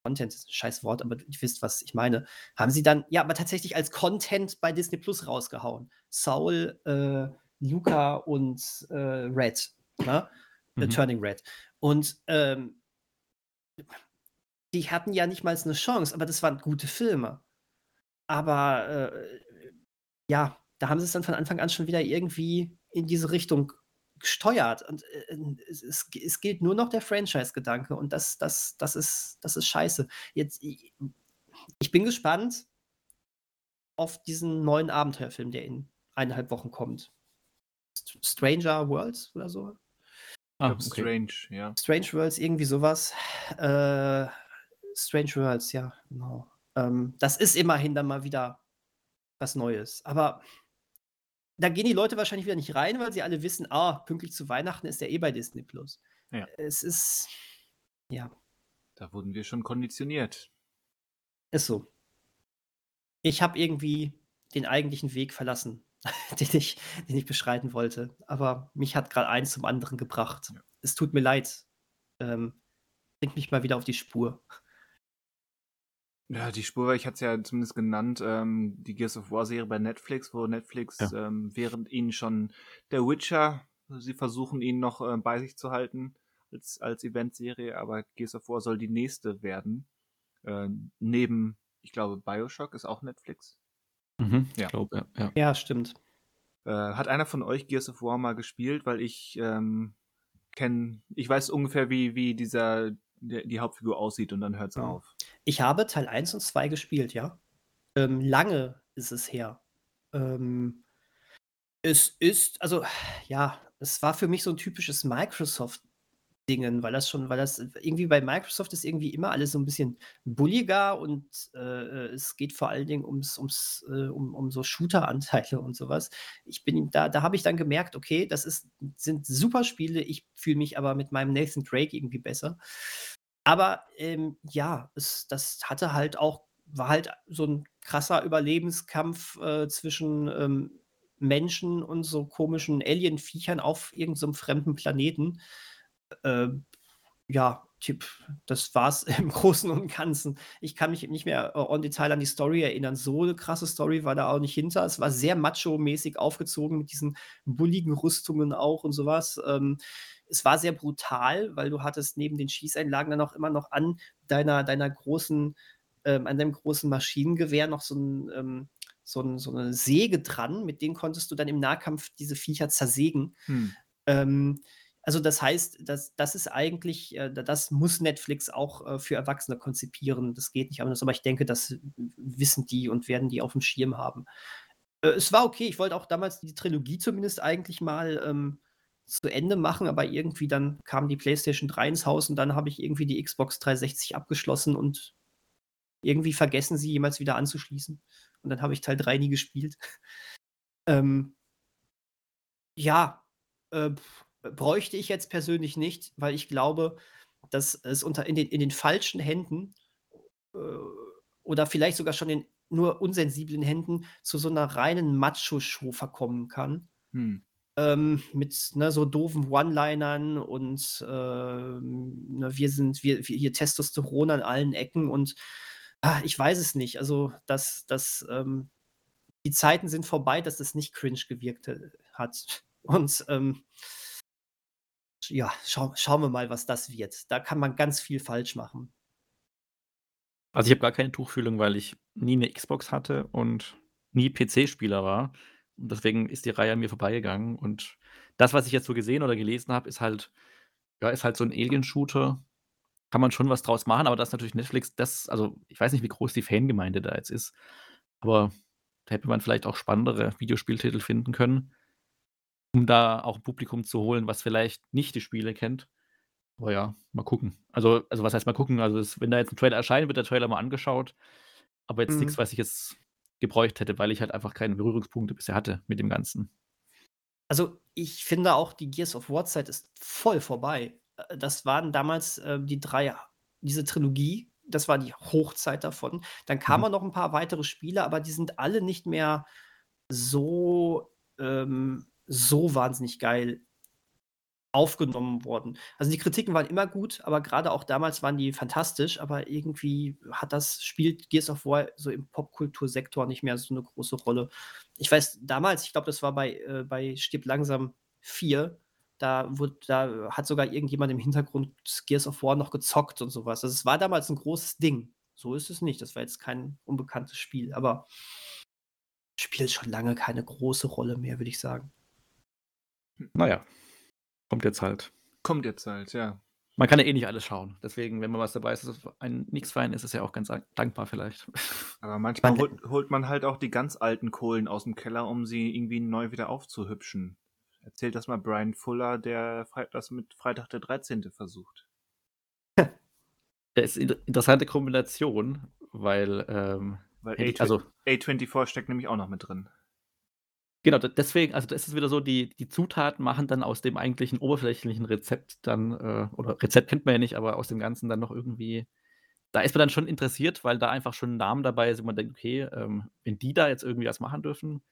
S2: Content ist ein scheiß Wort, aber ihr wisst, was ich meine, haben sie dann, ja, aber tatsächlich als Content bei Disney Plus rausgehauen. Saul, äh, Luca und äh, Red, ne? Mhm. Turning Red. Und ähm, die hatten ja nicht mal eine Chance, aber das waren gute Filme. Aber äh, ja, da haben sie es dann von Anfang an schon wieder irgendwie in diese Richtung gesteuert. Und äh, es, es, es, gilt nur noch der Franchise-Gedanke und das, das, das, ist, das ist scheiße. Jetzt, ich, ich bin gespannt auf diesen neuen Abenteuerfilm, der in eineinhalb Wochen kommt. Stranger Worlds oder so.
S1: Ah, okay. Strange, ja.
S2: Strange Worlds, irgendwie sowas. Äh, Strange Worlds, ja, genau. Ähm, das ist immerhin dann mal wieder was Neues. Aber da gehen die Leute wahrscheinlich wieder nicht rein, weil sie alle wissen, ah, pünktlich zu Weihnachten ist der eh bei Disney Plus.
S1: Ja.
S2: Es ist, ja.
S1: Da wurden wir schon konditioniert.
S2: Ist so. Ich habe irgendwie den eigentlichen Weg verlassen. den ich, den ich beschreiten wollte. Aber mich hat gerade eins zum anderen gebracht. Ja. Es tut mir leid. Ähm, bringt mich mal wieder auf die Spur.
S1: Ja, die Spur, ich hatte es ja zumindest genannt, ähm, die Gears of War Serie bei Netflix, wo Netflix, ja. ähm, während ihnen schon der Witcher, sie versuchen ihn noch äh, bei sich zu halten als, als Eventserie, aber Gears of War soll die nächste werden. Äh, neben, ich glaube, Bioshock ist auch Netflix.
S2: Mhm, ja. Glaub, ja, ja. ja, stimmt.
S1: Äh, hat einer von euch Gears of War mal gespielt? Weil ich ähm, kenne, ich weiß ungefähr, wie, wie dieser, die, die Hauptfigur aussieht und dann hört es ja. auf.
S2: Ich habe Teil 1 und 2 gespielt, ja. Ähm, lange ist es her. Ähm, es ist, also, ja, es war für mich so ein typisches Microsoft Dingen, weil das schon weil das irgendwie bei Microsoft ist irgendwie immer alles so ein bisschen bulliger und, äh, äh, es geht vor allen Dingen ums ums, äh, um um so Shooter-Anteile und sowas. Ich bin da da habe ich dann gemerkt, okay, das ist sind super Spiele, ich fühle mich aber mit meinem Nathan Drake irgendwie besser. Aber, ähm, ja, es das hatte halt auch war halt so ein krasser Überlebenskampf, äh, zwischen, ähm, Menschen und so komischen Alien-Viechern auf irgendeinem so fremden Planeten äh, ja, Tipp, das war's im Großen und Ganzen. Ich kann mich nicht mehr äh, on Detail an die Story erinnern. So eine krasse Story war da auch nicht hinter. Es war sehr macho-mäßig aufgezogen mit diesen bulligen Rüstungen auch und sowas. Ähm, es war sehr brutal, weil du hattest neben den Schießeinlagen dann auch immer noch an deiner, deiner großen, ähm, an deinem großen Maschinengewehr noch so ein, ähm, so, ein, so, eine Säge dran, mit denen konntest du dann im Nahkampf diese Viecher zersägen. Hm. Ähm, Also das heißt, das, das ist eigentlich, äh, das muss Netflix auch äh, für Erwachsene konzipieren. Das geht nicht anders, aber ich denke, das wissen die und werden die auf dem Schirm haben. Äh, es war okay, ich wollte auch damals die Trilogie zumindest eigentlich mal ähm, zu Ende machen, aber irgendwie dann kam die PlayStation 3 ins Haus und dann habe ich irgendwie die Xbox 360 abgeschlossen und irgendwie vergessen, sie jemals wieder anzuschließen. Und dann habe ich Teil 3 nie gespielt. ähm, ja, äh, bräuchte ich jetzt persönlich nicht, weil ich glaube, dass es unter in den, in den falschen Händen äh, oder vielleicht sogar schon in nur unsensiblen Händen zu so einer reinen Macho-Show verkommen kann. Hm. Ähm, mit ne, so doofen One-Linern und ähm, ne, wir sind wir, wir, hier Testosteron an allen Ecken und ah, ich weiß es nicht. Also, dass, dass ähm, die Zeiten sind vorbei, dass es nicht cringe gewirkt äh, hat. Und ähm, ja, schau, schauen wir mal, was das wird. Da kann man ganz viel falsch machen.
S3: Also ich habe gar keine Tuchfühlung, weil ich nie eine Xbox hatte und nie PC-Spieler war. Und deswegen ist die Reihe an mir vorbeigegangen. Und das, was ich jetzt so gesehen oder gelesen habe, ist halt, ja, ist halt so ein Alien-Shooter. Kann man schon was draus machen, aber das ist natürlich Netflix, das, also ich weiß nicht, wie groß die Fangemeinde da jetzt ist, aber da hätte man vielleicht auch spannendere Videospieltitel finden können um da auch 'n Publikum zu holen, was vielleicht nicht die Spiele kennt. Aber ja, mal gucken. Also also, was heißt mal gucken? Also, es wenn da jetzt ein Trailer erscheint, wird der Trailer mal angeschaut, aber jetzt nichts,
S2: Mhm.
S3: was ich jetzt gebräucht hätte, weil ich halt einfach keine Berührungspunkte bisher hatte mit dem Ganzen.
S2: Also, ich finde auch, die Gears of War Zeit ist voll vorbei. Äh, das waren damals, äh, die 3 diese Trilogie, das war die Hochzeit davon. Dann
S3: Mhm.
S2: kamen noch ein paar weitere Spiele, aber die sind alle nicht mehr so, ähm so wahnsinnig geil aufgenommen worden. Also, die Kritiken waren immer gut, aber gerade auch damals waren die fantastisch, aber irgendwie hat das spielt Gears of War so im Popkultursektor nicht mehr so eine große Rolle. Ich weiß, damals, ich glaube, das war bei äh, bei Stirb langsam 4, da wurde da hat sogar irgendjemand im Hintergrund Gears of War noch gezockt und sowas. Also, es war damals ein großes Ding. So ist es nicht. Das war jetzt kein unbekanntes Spiel, aber spielt schon lange keine große Rolle mehr, würde ich sagen.
S3: Naja, kommt jetzt halt.
S1: Kommt jetzt halt, ja.
S3: Man kann ja eh nicht alles schauen. Deswegen, wenn man was dabei ist, ein Nix-Fan ist, ist ja auch ganz dankbar vielleicht.
S1: Aber manchmal holt, holt man halt auch die ganz alten Kohlen aus dem Keller, um sie irgendwie neu wieder aufzuhübschen. Erzählt das mal Brian Fuller, der das mit Freitag der 13. versucht.
S3: Das ist eine interessante Kombination, weil, ähm,
S1: weil
S3: A, also,
S1: A24 steckt nämlich auch noch mit drin.
S3: Genau, deswegen, also das ist wieder so, die, die Zutaten machen dann aus dem eigentlichen oberflächlichen Rezept dann, äh, oder Rezept kennt man ja nicht, aber aus dem Ganzen dann noch irgendwie, da ist man dann schon interessiert, weil da einfach schon ein Name dabei ist und man denkt, okay, ähm, wenn die da jetzt irgendwie was machen dürfen,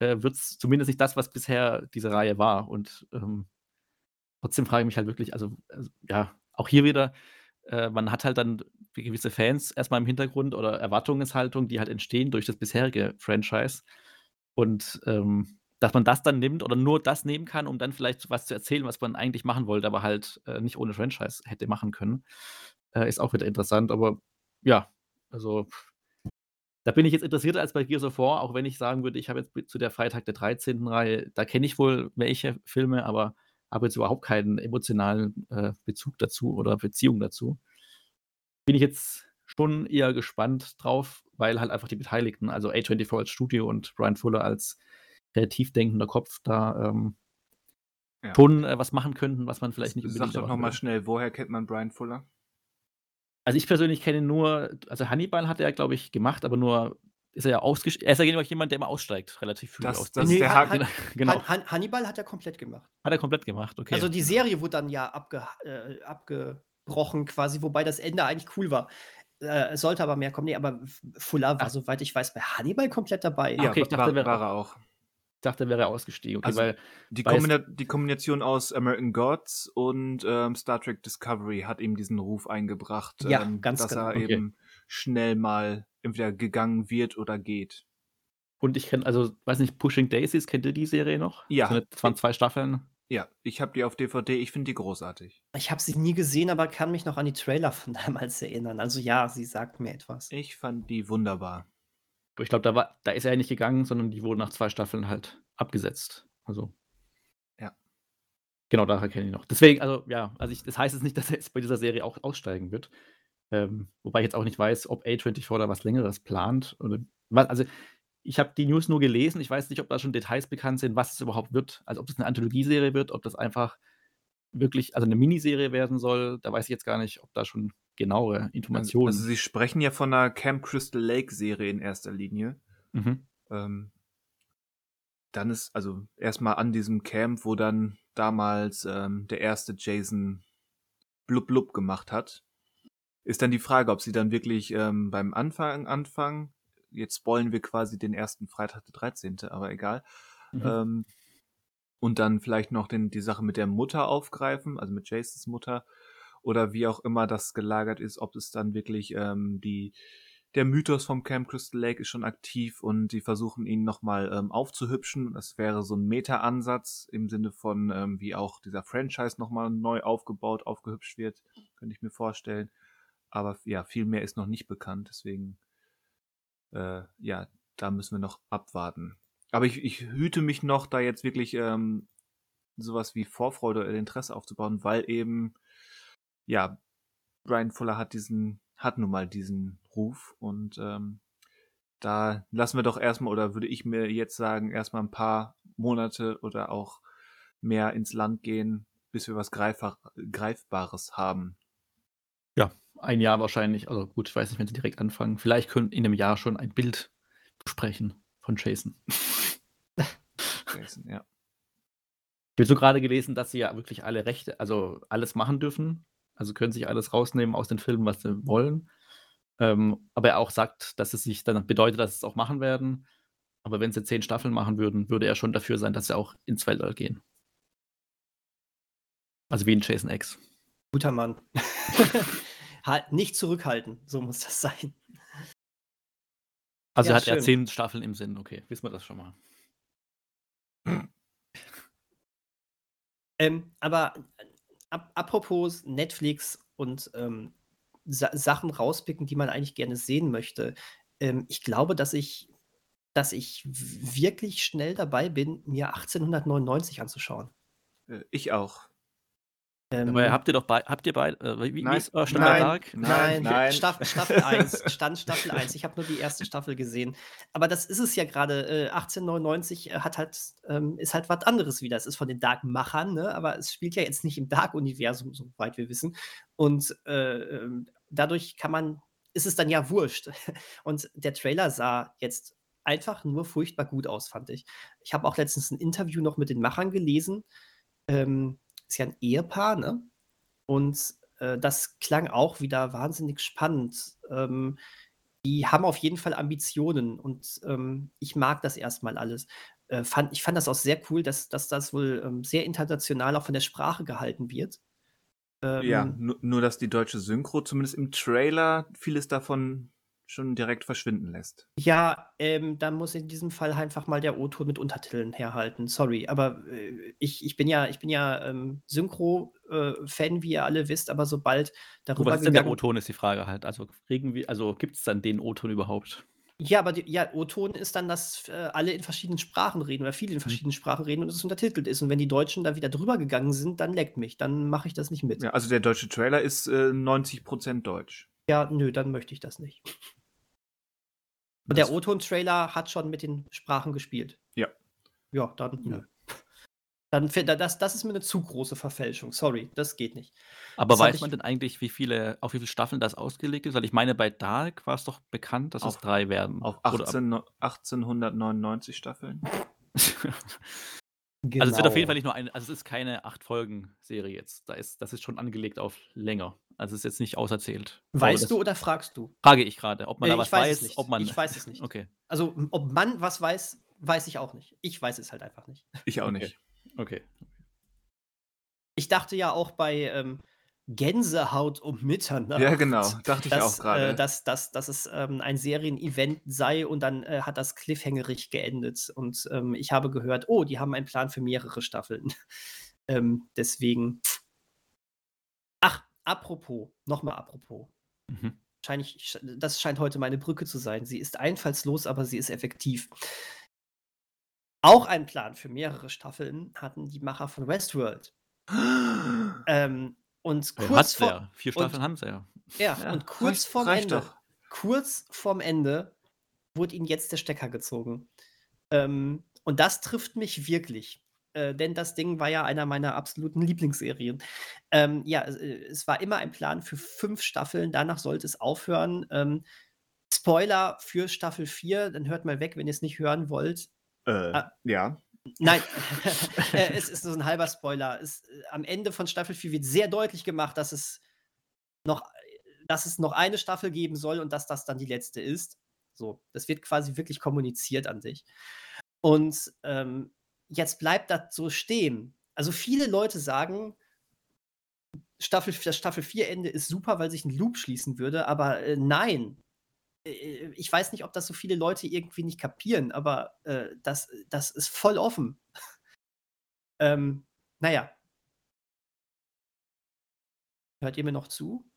S3: äh, wird es zumindest nicht das, was bisher diese Reihe war. Und ähm, trotzdem frage ich mich halt wirklich, also, also ja, auch hier wieder, äh, man hat halt dann gewisse Fans erstmal im Hintergrund oder Erwartungshaltung, die halt entstehen durch das bisherige Franchise. Und ähm, dass man das dann nimmt oder nur das nehmen kann, um dann vielleicht was zu erzählen, was man eigentlich machen wollte, aber halt äh, nicht ohne Franchise hätte machen können, äh, ist auch wieder interessant. Aber ja, also da bin ich jetzt interessierter als bei Gears of War, auch wenn ich sagen würde, ich habe jetzt zu der Freitag der 13. Reihe, da kenne ich wohl welche Filme, aber habe jetzt überhaupt keinen emotionalen äh, Bezug dazu oder Beziehung dazu. Bin ich jetzt schon eher gespannt drauf, weil halt einfach die Beteiligten, also A24 als Studio und Brian Fuller als kreativ denkender Kopf da ähm, ja. schon äh, was machen könnten, was man vielleicht nicht
S1: unbedingt. Sag doch nochmal schnell, woher kennt man Brian Fuller?
S3: Also ich persönlich kenne nur, also Hannibal hat er, glaube ich, gemacht, aber nur ist er ja ausgestiegen. Er ist ja jemand, der immer aussteigt, relativ früh.
S1: Das, das ist der Haken.
S2: Genau. Han Hannibal hat er komplett gemacht.
S3: Hat er komplett gemacht, okay.
S2: Also die Serie wurde dann ja abge, äh, abgebrochen quasi, wobei das Ende eigentlich cool war. Äh, sollte aber mehr kommen. Nee, aber Fuller war, Ach. soweit ich weiß, bei Hannibal komplett dabei.
S1: Ja, okay, ich dachte, war, wäre, war er auch.
S3: Ich dachte, er wäre ausgestiegen. Okay,
S1: also
S3: weil,
S1: die, Kombina die, Kombination aus American Gods und ähm, Star Trek Discovery hat ihm diesen Ruf eingebracht,
S2: ja,
S1: ähm,
S2: ganz
S1: dass
S2: genau.
S1: er okay. eben schnell mal entweder gegangen wird oder geht.
S3: Und ich kenne, also, weiß nicht, Pushing Daisies, kennt ihr die Serie noch?
S1: Ja.
S3: Das waren zwei Staffeln.
S1: Ja, ich habe die auf DVD, ich finde die großartig.
S2: Ich habe sie nie gesehen, aber kann mich noch an die Trailer von damals erinnern. Also ja, sie sagt mir etwas.
S1: Ich fand die wunderbar.
S3: Ich glaube, da, war, da ist er ja nicht gegangen, sondern die wurden nach zwei Staffeln halt abgesetzt. Also.
S1: Ja.
S3: Genau, daher kenne ich noch. Deswegen, also ja, also ich, das heißt jetzt nicht, dass er jetzt bei dieser Serie auch aussteigen wird. Ähm, wobei ich jetzt auch nicht weiß, ob A24 da was Längeres plant. Oder, also ich habe die News nur gelesen. Ich weiß nicht, ob da schon Details bekannt sind, was es überhaupt wird. Also ob das eine Anthologieserie wird, ob das einfach wirklich, also eine Miniserie werden soll. Da weiß ich jetzt gar nicht, ob da schon genauere
S1: Also,
S3: Informationen.
S1: also Sie sprechen ja von einer Camp Crystal Lake Serie in erster Linie.
S3: Mhm.
S1: Ähm, dann ist also erstmal an diesem Camp, wo dann damals ähm, der erste Jason blub blub gemacht hat, ist dann die Frage, ob sie dann wirklich ähm, beim Anfang anfangen. Jetzt spoilen wir quasi den ersten Freitag, der 13., aber egal.
S3: Mhm.
S1: Ähm, und dann vielleicht noch den, die Sache mit der Mutter aufgreifen, also mit Jasons Mutter, oder wie auch immer das gelagert ist, ob es dann wirklich ähm, die der Mythos vom Camp Crystal Lake ist schon aktiv und die versuchen ihn nochmal ähm, aufzuhübschen. Das wäre so ein Meta-Ansatz im Sinne von, ähm, wie auch dieser Franchise nochmal neu aufgebaut, aufgehübscht wird, könnte ich mir vorstellen. Aber ja, viel mehr ist noch nicht bekannt, deswegen äh, ja, da müssen wir noch abwarten. Aber ich, ich hüte mich noch, da jetzt wirklich ähm, sowas wie Vorfreude oder Interesse aufzubauen, weil eben, ja, Brian Fuller hat diesen, hat nun mal diesen Ruf und ähm, da lassen wir doch erstmal, oder würde ich mir jetzt sagen, erstmal ein paar Monate oder auch mehr ins Land gehen, bis wir was Greifbar Greifbares haben.
S3: Ja, ein Jahr wahrscheinlich. Also gut, ich weiß nicht, wenn sie direkt anfangen. Vielleicht können in einem Jahr schon ein Bild besprechen von Jason.
S1: Jason ja.
S3: Ich habe so gerade gelesen, dass sie ja wirklich alle Rechte, also alles machen dürfen. Also können sich alles rausnehmen aus den Filmen, was sie wollen. Ähm, aber er auch sagt, dass es sich dann bedeutet, dass sie es auch machen werden. Aber wenn sie zehn Staffeln machen würden, würde er schon dafür sein, dass sie auch ins Weltall gehen. Also wie in Jason X.
S2: Guter Mann. halt, nicht zurückhalten, so muss das sein.
S3: Also
S2: Ja,
S3: hat er
S2: schön.
S3: zehn Staffeln im Sinn, okay, wissen wir das schon mal.
S2: Ähm, aber äh, ap apropos Netflix und ähm, Sa Sachen rauspicken, die man eigentlich gerne sehen möchte. Ähm, ich glaube, dass ich, dass ich wirklich schnell dabei bin, mir 1899 anzuschauen.
S1: Äh, Ich auch.
S2: Ähm,
S3: Aber habt ihr doch bei, habt ihr bei, äh, wie, wie
S1: Nein,
S3: ist euer Stand
S2: nein,
S3: Dark?
S2: Nein,
S1: Nein, nein.
S2: Staff, Staffel 1, Stand Staffel 1. Ich habe nur die erste Staffel gesehen. Aber das ist es ja gerade. Äh, 1899 äh, hat halt, ähm, ist halt was anderes wieder. Es ist von den Dark-Machern, ne? aber es spielt ja jetzt nicht im Dark-Universum, soweit wir wissen. Und äh, ähm, dadurch kann man, ist es dann ja wurscht. Und der Trailer sah jetzt einfach nur furchtbar gut aus, fand ich. Ich habe auch letztens ein Interview noch mit den Machern gelesen. Ähm, ist ja ein Ehepaar, ne? Und äh, das klang auch wieder wahnsinnig spannend. Ähm, die haben auf jeden Fall Ambitionen und ähm, ich mag das erstmal alles. Äh, fand, ich fand das auch sehr cool, dass, dass das wohl ähm, sehr international auch von der Sprache gehalten wird.
S1: Ja,
S2: Ähm,
S1: nur, nur dass die deutsche Synchro zumindest im Trailer vieles davon schon direkt verschwinden lässt.
S2: Ja, ähm, da muss in diesem Fall einfach mal der O-Ton mit Untertiteln herhalten. Sorry, aber äh, ich, ich bin ja, ich bin ja ähm, Synchro-Fan, wie ihr alle wisst, aber sobald darüber
S3: was ist denn der O-Ton, ist die Frage halt. Also kriegen wir, also gibt es dann den O-Ton überhaupt?
S2: Ja, aber die, ja, O-Ton ist dann, dass äh, alle in verschiedenen Sprachen reden oder
S3: Mhm.
S2: viele in verschiedenen Sprachen reden und es untertitelt ist. Und wenn die Deutschen da wieder drüber gegangen sind, dann leckt mich. Dann mache ich das nicht mit.
S1: Ja, also der deutsche Trailer ist äh, 90% deutsch.
S2: Ja, nö, dann möchte ich das nicht. Und der O-Ton-Trailer hat schon mit den Sprachen gespielt.
S1: Ja.
S2: Ja, dann nö. Dann fi- da- das, das ist mir eine zu große Verfälschung. Sorry, das geht nicht.
S3: Aber
S2: Das
S3: weiß man denn eigentlich, wie viele, auf wie viele Staffeln das ausgelegt ist? Weil ich meine, bei Dark war es doch bekannt, dass es
S1: Auf-
S3: drei werden.
S1: Auf
S3: Oder ab-
S1: 18, 1899 Staffeln.
S2: Genau.
S3: Also es wird auf jeden Fall nicht nur eine, also es ist keine acht Folgen Serie jetzt. Da ist, das ist schon angelegt auf länger. Also es ist jetzt nicht auserzählt.
S2: Weißt du oder fragst du?
S3: Frage ich gerade, ob man
S2: Äh,
S3: da was
S2: weiß
S3: weiß,
S2: nicht.
S3: ob man.
S2: Ich weiß es nicht.
S3: Okay,
S2: Also, ob man was weiß, weiß ich auch nicht. Ich weiß es halt einfach nicht.
S1: Ich auch nicht.
S3: okay.
S2: Ich dachte ja auch bei ähm, Gänsehaut um Mitternacht.
S1: Ja, genau. Dachte ich
S2: dass,
S1: auch gerade.
S2: Äh, dass, dass, dass es ähm, ein Serienevent sei und dann äh, hat das cliffhangerig geendet. Und ähm, ich habe gehört, oh, die haben einen Plan für mehrere Staffeln. ähm, deswegen. Apropos, nochmal apropos.
S3: Mhm.
S2: Wahrscheinlich, das scheint heute meine Brücke zu sein. Sie ist einfallslos, aber sie ist effektiv. Auch einen Plan für mehrere Staffeln hatten die Macher von Westworld. ähm, und kurz
S3: hat's
S2: vor,
S3: ja. Vier
S2: und,
S3: Staffeln haben sie ja.
S2: ja,
S1: Ja,
S2: und kurz
S1: reicht,
S2: vorm
S1: reicht
S2: Ende,
S1: doch.
S2: kurz vorm Ende wurde ihnen jetzt der Stecker gezogen. Ähm, und das trifft mich wirklich. Äh, denn das Ding war ja einer meiner absoluten Lieblingsserien. Ähm, ja, es, äh, es war immer ein Plan für fünf Staffeln, danach sollte es aufhören. Ähm, Spoiler für Staffel 4, dann hört mal weg, wenn ihr es nicht hören wollt.
S1: Äh,
S2: Ah,
S1: ja.
S2: Nein, äh, es ist so ein halber Spoiler. Es, äh, am Ende von Staffel 4 wird sehr deutlich gemacht, dass es noch, dass es noch eine Staffel geben soll und dass das dann die letzte ist. So, das wird quasi wirklich kommuniziert an dich. Und ähm, jetzt bleibt das so stehen. Also viele Leute sagen, Staffel, das Staffel 4 Ende ist super, weil sich ein Loop schließen würde, aber äh, nein. Äh, Ich weiß nicht, ob das so viele Leute irgendwie nicht kapieren, aber äh, das, das ist voll offen. ähm, naja. Hört ihr mir noch zu?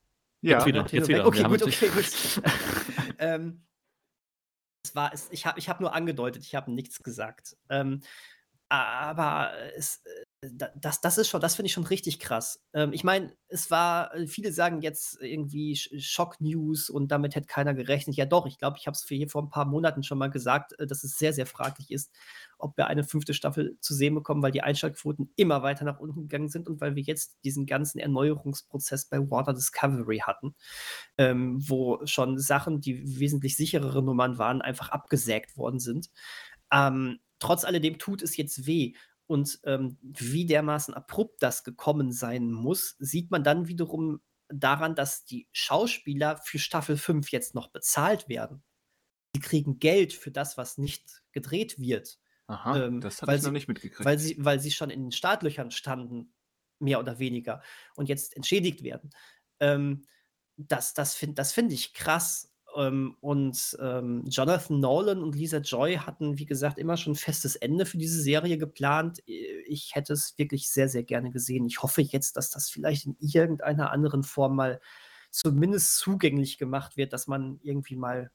S1: Ja.
S3: Jetzt wieder, jetzt wieder.
S2: Okay, gut, okay, gut. ähm, es war, es, ich habe ich hab nur angedeutet, ich habe nichts gesagt. Ähm, aber es, äh, da- das, das ist schon, das finde ich schon richtig krass. Ähm, ich meine, es war, äh, viele sagen jetzt irgendwie Sch- Schock-News und damit hätte keiner gerechnet. Ja, doch, ich glaube, ich habe es hier vor ein paar Monaten schon mal gesagt, äh, dass es sehr, sehr fraglich ist, ob wir eine fünfte Staffel zu sehen bekommen, weil die Einschaltquoten immer weiter nach unten gegangen sind und weil wir jetzt diesen ganzen Erneuerungsprozess bei Warner Discovery hatten, ähm, wo schon Sachen, die wesentlich sicherere Nummern waren, einfach abgesägt worden sind. Ähm, trotz alledem tut es jetzt weh. Und ähm, wie dermaßen abrupt das gekommen sein muss, sieht man dann wiederum daran, dass die Schauspieler für Staffel 5 jetzt noch bezahlt werden. Sie kriegen Geld für das, was nicht gedreht wird.
S1: Aha,
S2: Ähm,
S1: das
S2: weil
S1: ich noch
S2: sie-
S1: nicht mitgekriegt.
S2: weil sie, weil sie schon in den Startlöchern standen, mehr oder weniger, und jetzt entschädigt werden. Ähm, das das finde das find ich krass. Ähm, und ähm, Jonathan Nolan und Lisa Joy hatten, wie gesagt, immer schon ein festes Ende für diese Serie geplant. Ich hätte es wirklich sehr, sehr gerne gesehen. Ich hoffe jetzt, dass das vielleicht in irgendeiner anderen Form mal zumindest zugänglich gemacht wird, dass man irgendwie mal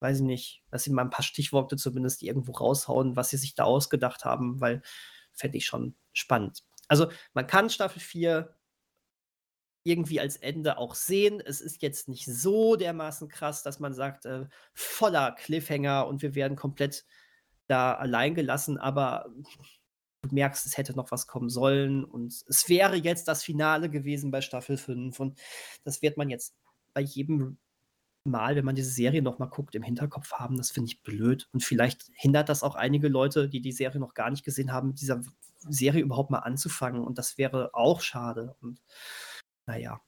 S2: weiß ich nicht, dass sie mal ein paar Stichworte zumindest irgendwo raushauen, was sie sich da ausgedacht haben, weil fände ich schon spannend. Also man kann Staffel 4 irgendwie als Ende auch sehen. Es ist jetzt nicht so dermaßen krass, dass man sagt, äh, voller Cliffhanger und wir werden komplett da allein gelassen, aber du merkst, es hätte noch was kommen sollen. Und es wäre jetzt das Finale gewesen bei Staffel 5 und das wird man jetzt bei jedem Mal, wenn man diese Serie noch mal guckt, im Hinterkopf haben. Das finde ich blöd. Und vielleicht hindert das auch einige Leute, die die Serie noch gar nicht gesehen haben, mit dieser Serie überhaupt mal anzufangen. Und das wäre auch schade. Und naja,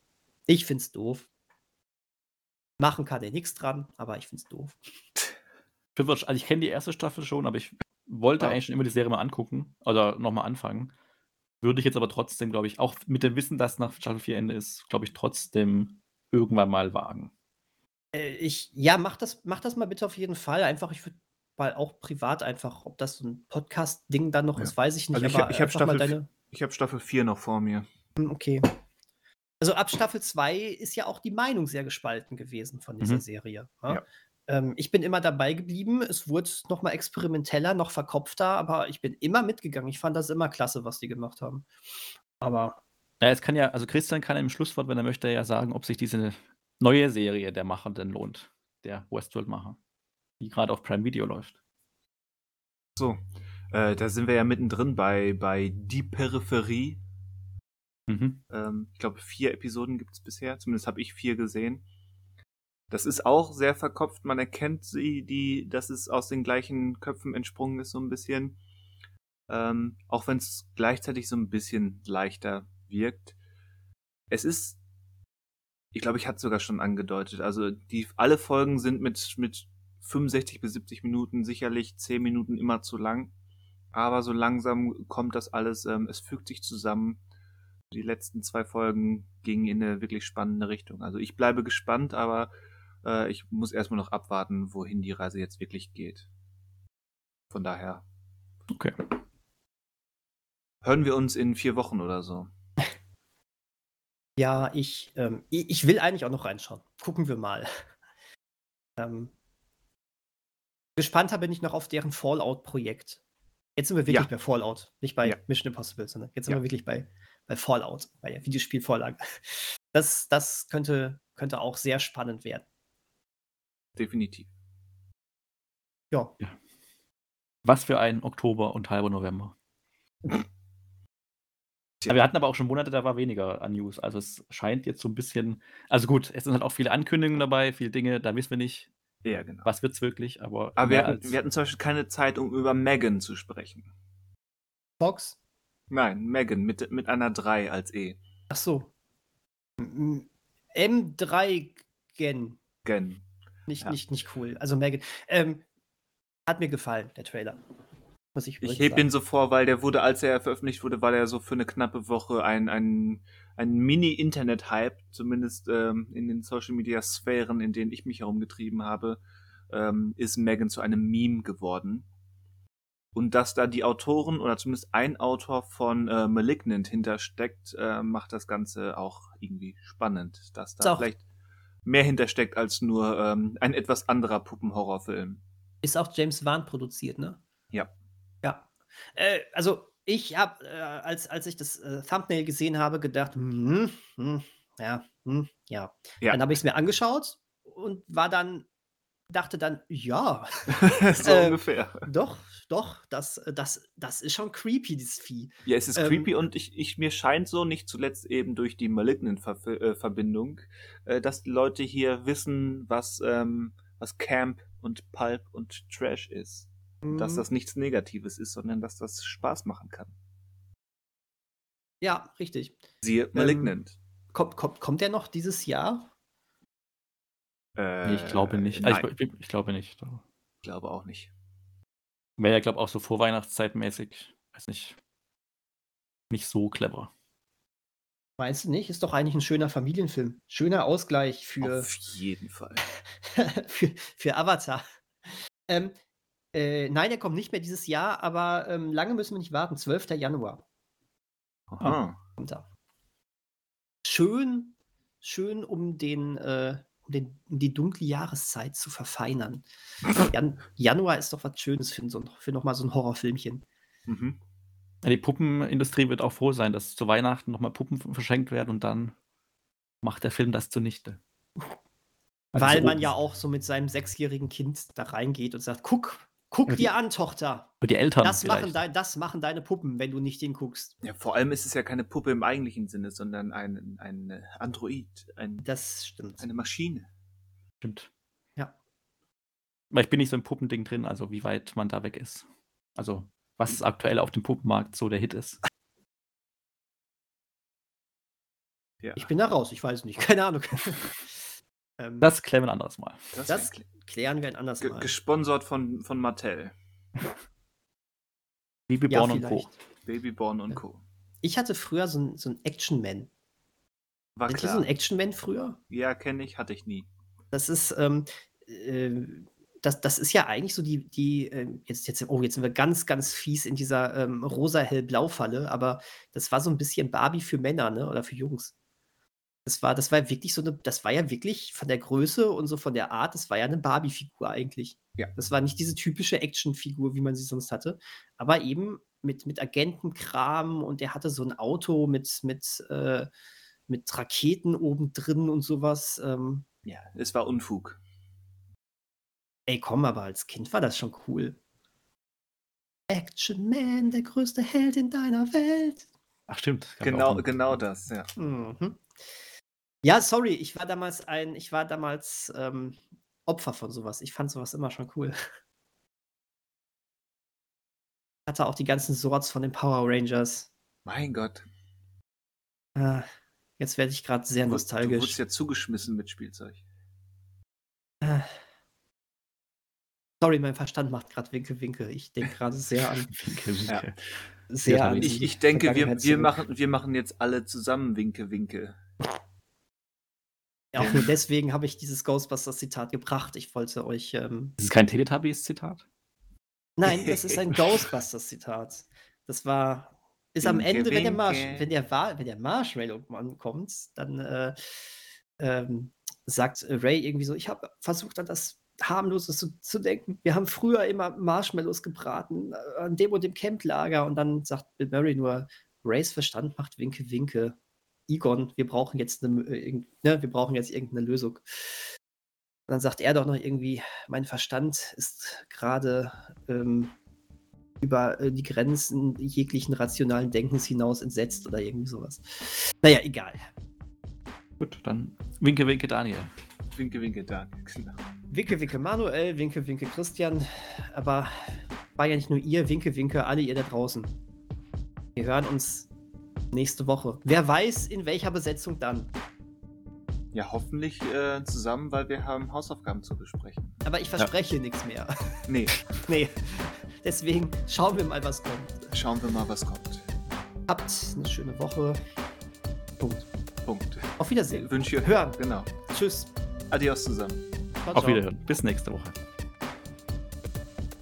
S2: ich finde es doof. Machen kann der nichts dran, aber ich finde es doof.
S3: Also ich kenne die erste Staffel schon, aber ich wollte
S1: Ja.
S3: eigentlich schon immer die Serie mal angucken oder nochmal anfangen. Würde ich jetzt aber trotzdem, glaube ich, auch mit dem Wissen, dass nach Staffel 4 Ende ist, glaube ich, trotzdem irgendwann mal wagen.
S2: Äh, ich, ja, mach das, mach das mal bitte auf jeden Fall. Einfach, ich würde mal auch privat einfach, ob das so ein Podcast-Ding dann noch
S1: Ja.
S2: ist, weiß ich nicht.
S1: Also ich,
S2: aber
S1: ich habe Staffel,
S2: deine.
S1: ich hab Staffel 4 noch vor mir.
S2: Hm, Okay. Also ab Staffel 2 ist ja auch die Meinung sehr gespalten gewesen von dieser
S3: Mhm.
S2: Serie. Ja?
S1: Ja.
S2: Ähm, ich bin immer dabei geblieben. Es wurde noch mal experimenteller, noch verkopfter, aber ich bin immer mitgegangen. Ich fand das immer klasse, was die gemacht haben. Aber
S3: Ja, es kann ja, also Christian kann im Schlusswort, wenn er möchte, ja sagen, ob sich diese neue Serie der Macher denn lohnt. Der Westworld-Macher. Die gerade auf Prime Video läuft.
S1: So, äh, da sind wir ja mittendrin bei, bei Die Peripherie.
S3: Mhm.
S1: Ähm, ich glaube, vier Episoden gibt es bisher. Zumindest habe ich vier gesehen. Das ist auch sehr verkopft. Man erkennt sie, die, dass es aus den gleichen Köpfen entsprungen ist, so ein bisschen. Ähm, auch wenn es gleichzeitig so ein bisschen leichter wirkt. Es ist, ich glaube, ich hatte es sogar schon angedeutet. Also die alle Folgen sind mit mit 65 bis 70 Minuten sicherlich 10 Minuten immer zu lang. Aber so langsam kommt das alles, ähm, es fügt sich zusammen. Die letzten zwei Folgen gingen in eine wirklich spannende Richtung. Also ich bleibe gespannt, aber äh, ich muss erstmal noch abwarten, wohin die Reise jetzt wirklich geht. Von daher
S3: Okay.
S1: hören wir uns in vier Wochen oder so.
S2: ja, ich, ähm, ich, ich will eigentlich auch noch reinschauen. Gucken wir mal. ähm, gespannter bin ich noch auf deren Fallout-Projekt. Jetzt sind wir wirklich
S1: Ja.
S2: bei Fallout, nicht bei
S1: Ja.
S2: Mission Impossible, sondern jetzt sind
S1: Ja.
S2: wir wirklich bei, bei Fallout, bei der Videospielvorlage. Das, das könnte, könnte auch sehr spannend werden.
S1: Definitiv.
S2: Ja. ja.
S3: Was für ein Oktober und halber November. Ja, wir hatten aber auch schon Monate, da war weniger an News. Also es scheint jetzt so ein bisschen. Also gut, es sind halt auch viele Ankündigungen dabei, viele Dinge, da wissen wir nicht,
S1: ja, genau.
S3: was wird es wirklich. Aber,
S1: aber wir, hatten, wir hatten zum Beispiel keine Zeit, um über Megan zu sprechen.
S2: Fox?
S1: Nein, Megan mit, mit einer 3 als E.
S2: Ach so. M3 Gen.
S1: Gen.
S2: Nicht, ja. nicht, nicht cool. Also Megan. Ähm, hat mir gefallen, der Trailer.
S1: Muss ich ich hebe ihn so vor, weil der wurde, als er veröffentlicht wurde, war der so für eine knappe Woche ein, ein, ein Mini-Internet-Hype, zumindest ähm, in den Social-Media-Sphären, in denen ich mich herumgetrieben habe, ähm, ist Megan zu einem Meme geworden. Und dass da die Autoren oder zumindest ein Autor von äh, Malignant hintersteckt, äh, macht das Ganze auch irgendwie spannend, dass da ist vielleicht mehr hintersteckt als nur ähm, ein etwas anderer Puppenhorrorfilm.
S2: Ist auch James Wan produziert, ne?
S1: Ja.
S2: Ja. Äh, also ich habe, äh, als, als ich das äh, Thumbnail gesehen habe, gedacht, hm, hm, ja, hm, ja. ja. Dann habe ich es mir angeschaut und war dann dachte dann, ja.
S1: so äh, ungefähr.
S2: Doch, doch, das, das, das ist schon creepy, dieses Vieh.
S1: Ja, es ist ähm, creepy und ich, ich, mir scheint so, nicht zuletzt eben durch die Malignant-Verbindung, äh, äh, dass die Leute hier wissen, was, ähm, was Camp und Pulp und Trash ist. Mhm. Dass das nichts Negatives ist, sondern dass das Spaß machen kann.
S2: Ja, richtig.
S1: Siehe Malignant.
S2: Ähm, kommt, kommt, kommt der noch dieses Jahr?
S3: Äh, ich glaube nicht. Also ich, ich, glaube nicht.
S1: Ich glaube auch nicht.
S3: Wäre ja, glaube ich, auch so vorweihnachtszeitmäßig, weiß nicht, nicht so clever.
S2: Meinst du nicht? Ist doch eigentlich ein schöner Familienfilm. Schöner Ausgleich für.
S1: Auf jeden Fall.
S2: für, für Avatar. Ähm, äh, nein, der kommt nicht mehr dieses Jahr, aber ähm, lange müssen wir nicht warten. 12. Januar.
S1: Aha.
S2: Kommt da. Schön, schön um den äh, um, den, um die dunkle Jahreszeit zu verfeinern. Jan Januar ist doch was Schönes für, so, für nochmal so ein Horrorfilmchen.
S3: Mhm. Ja, die Puppenindustrie wird auch froh sein, dass zu Weihnachten nochmal Puppen verschenkt werden und dann macht der Film das zunichte.
S2: Also Weil so man ja auch so mit seinem sechsjährigen Kind da reingeht und sagt, guck, Guck dir an, Tochter.
S3: Für die Eltern.
S2: Das machen, dein, das machen, deine Puppen, wenn du nicht hinguckst.
S1: Ja, vor allem ist es ja keine Puppe im eigentlichen Sinne, sondern ein, ein Android. Ein,
S2: das stimmt.
S1: Eine Maschine.
S3: Stimmt.
S2: Ja.
S3: Weil ich bin nicht so im Puppending drin, also wie weit man da weg ist. Also, was aktuell auf dem Puppenmarkt so der Hit ist.
S2: Ja. Ich bin da raus, ich weiß nicht, keine Ahnung.
S3: Ähm, das klären wir ein anderes Mal.
S2: Das, das klären wir ein anderes Mal.
S1: Gesponsert von, von Mattel.
S3: Babyborn ja, und Co.
S1: Babyborn und Co.
S2: Ich hatte früher so ein, so ein Action-Man. War klar. so ein Action-Man früher?
S1: Ja, kenne ich, hatte ich nie.
S2: Das ist, ähm, äh, das, das ist ja eigentlich so die, die äh, jetzt, jetzt, oh, jetzt sind wir ganz, ganz fies in dieser ähm, rosa-hell-blau-Falle, aber das war so ein bisschen Barbie für Männer, ne? Oder für Jungs. Das war, das war wirklich so eine, das war ja wirklich von der Größe und so von der Art, das war ja eine Barbie-Figur eigentlich.
S1: Ja.
S2: Das war nicht diese typische Action-Figur, wie man sie sonst hatte, aber eben mit, mit Agentenkram und der hatte so ein Auto mit, mit, äh, mit Raketen oben drin und sowas. Ähm.
S1: Ja, es war Unfug.
S2: Ey, komm, aber als Kind war das schon cool. Action Man, der größte Held in deiner Welt.
S3: Ach, stimmt.
S1: Genau, genau das, ja.
S2: Mhm. Ja, sorry, ich war damals ein ich war damals, ähm, Opfer von sowas. Ich fand sowas immer schon cool. Hatte auch die ganzen Swords von den Power Rangers.
S1: Mein Gott.
S2: Ah, jetzt werde ich gerade sehr Du wurdest du
S1: wurdest ja zugeschmissen mit Spielzeug.
S2: Ah. Sorry, mein Verstand macht gerade Winke, Winke. Ich denke gerade sehr an
S3: Winke, Winke.
S2: sehr an
S1: Ich ich denke, wir wir machen wir machen jetzt alle zusammen Winke, Winke.
S2: Auch nur deswegen habe ich dieses Ghostbusters-Zitat gebracht. Ich wollte euch. Ähm
S3: das ist kein Teletubbies-Zitat?
S2: Nein, das ist ein Ghostbusters-Zitat. Das war. Ist winke, am Ende, wenn der, Marsh, wenn, der wenn der Marshmallow-Mann kommt, dann äh, ähm, sagt Ray irgendwie so: Ich habe versucht, an das harmlose zu, zu, denken. Wir haben früher immer Marshmallows gebraten, äh, an dem und dem Camplager. Und dann sagt Bill Murray nur: Rays Verstand macht Winke, Winke. Egon, wir brauchen jetzt eine, äh, ne, wir brauchen jetzt irgendeine Lösung. Und dann sagt er doch noch irgendwie, mein Verstand ist gerade ähm, über äh, die Grenzen jeglichen rationalen Denkens hinaus entsetzt oder irgendwie sowas. Naja, egal.
S3: Gut, dann winke, winke Daniel.
S1: Winke, winke Daniel,
S2: genau. Winke, winke Manuel, winke, winke Christian. Aber war ja nicht nur ihr, winke, winke alle ihr da draußen. Wir hören uns nächste Woche. Wer weiß, in welcher Besetzung dann.
S1: Ja, hoffentlich äh, zusammen, weil wir haben Hausaufgaben zu besprechen.
S2: Aber ich verspreche ja. nichts mehr.
S1: Nee.
S2: nee. Deswegen schauen wir mal, was kommt.
S1: Schauen wir mal, was kommt.
S2: Habt eine schöne Woche.
S1: Punkt. Punkt.
S2: Auf Wiedersehen.
S1: Wünsche
S2: hören.
S1: Genau.
S2: Tschüss.
S1: Adios zusammen.
S3: Ciao, Auf Wiederhören. Bis nächste Woche.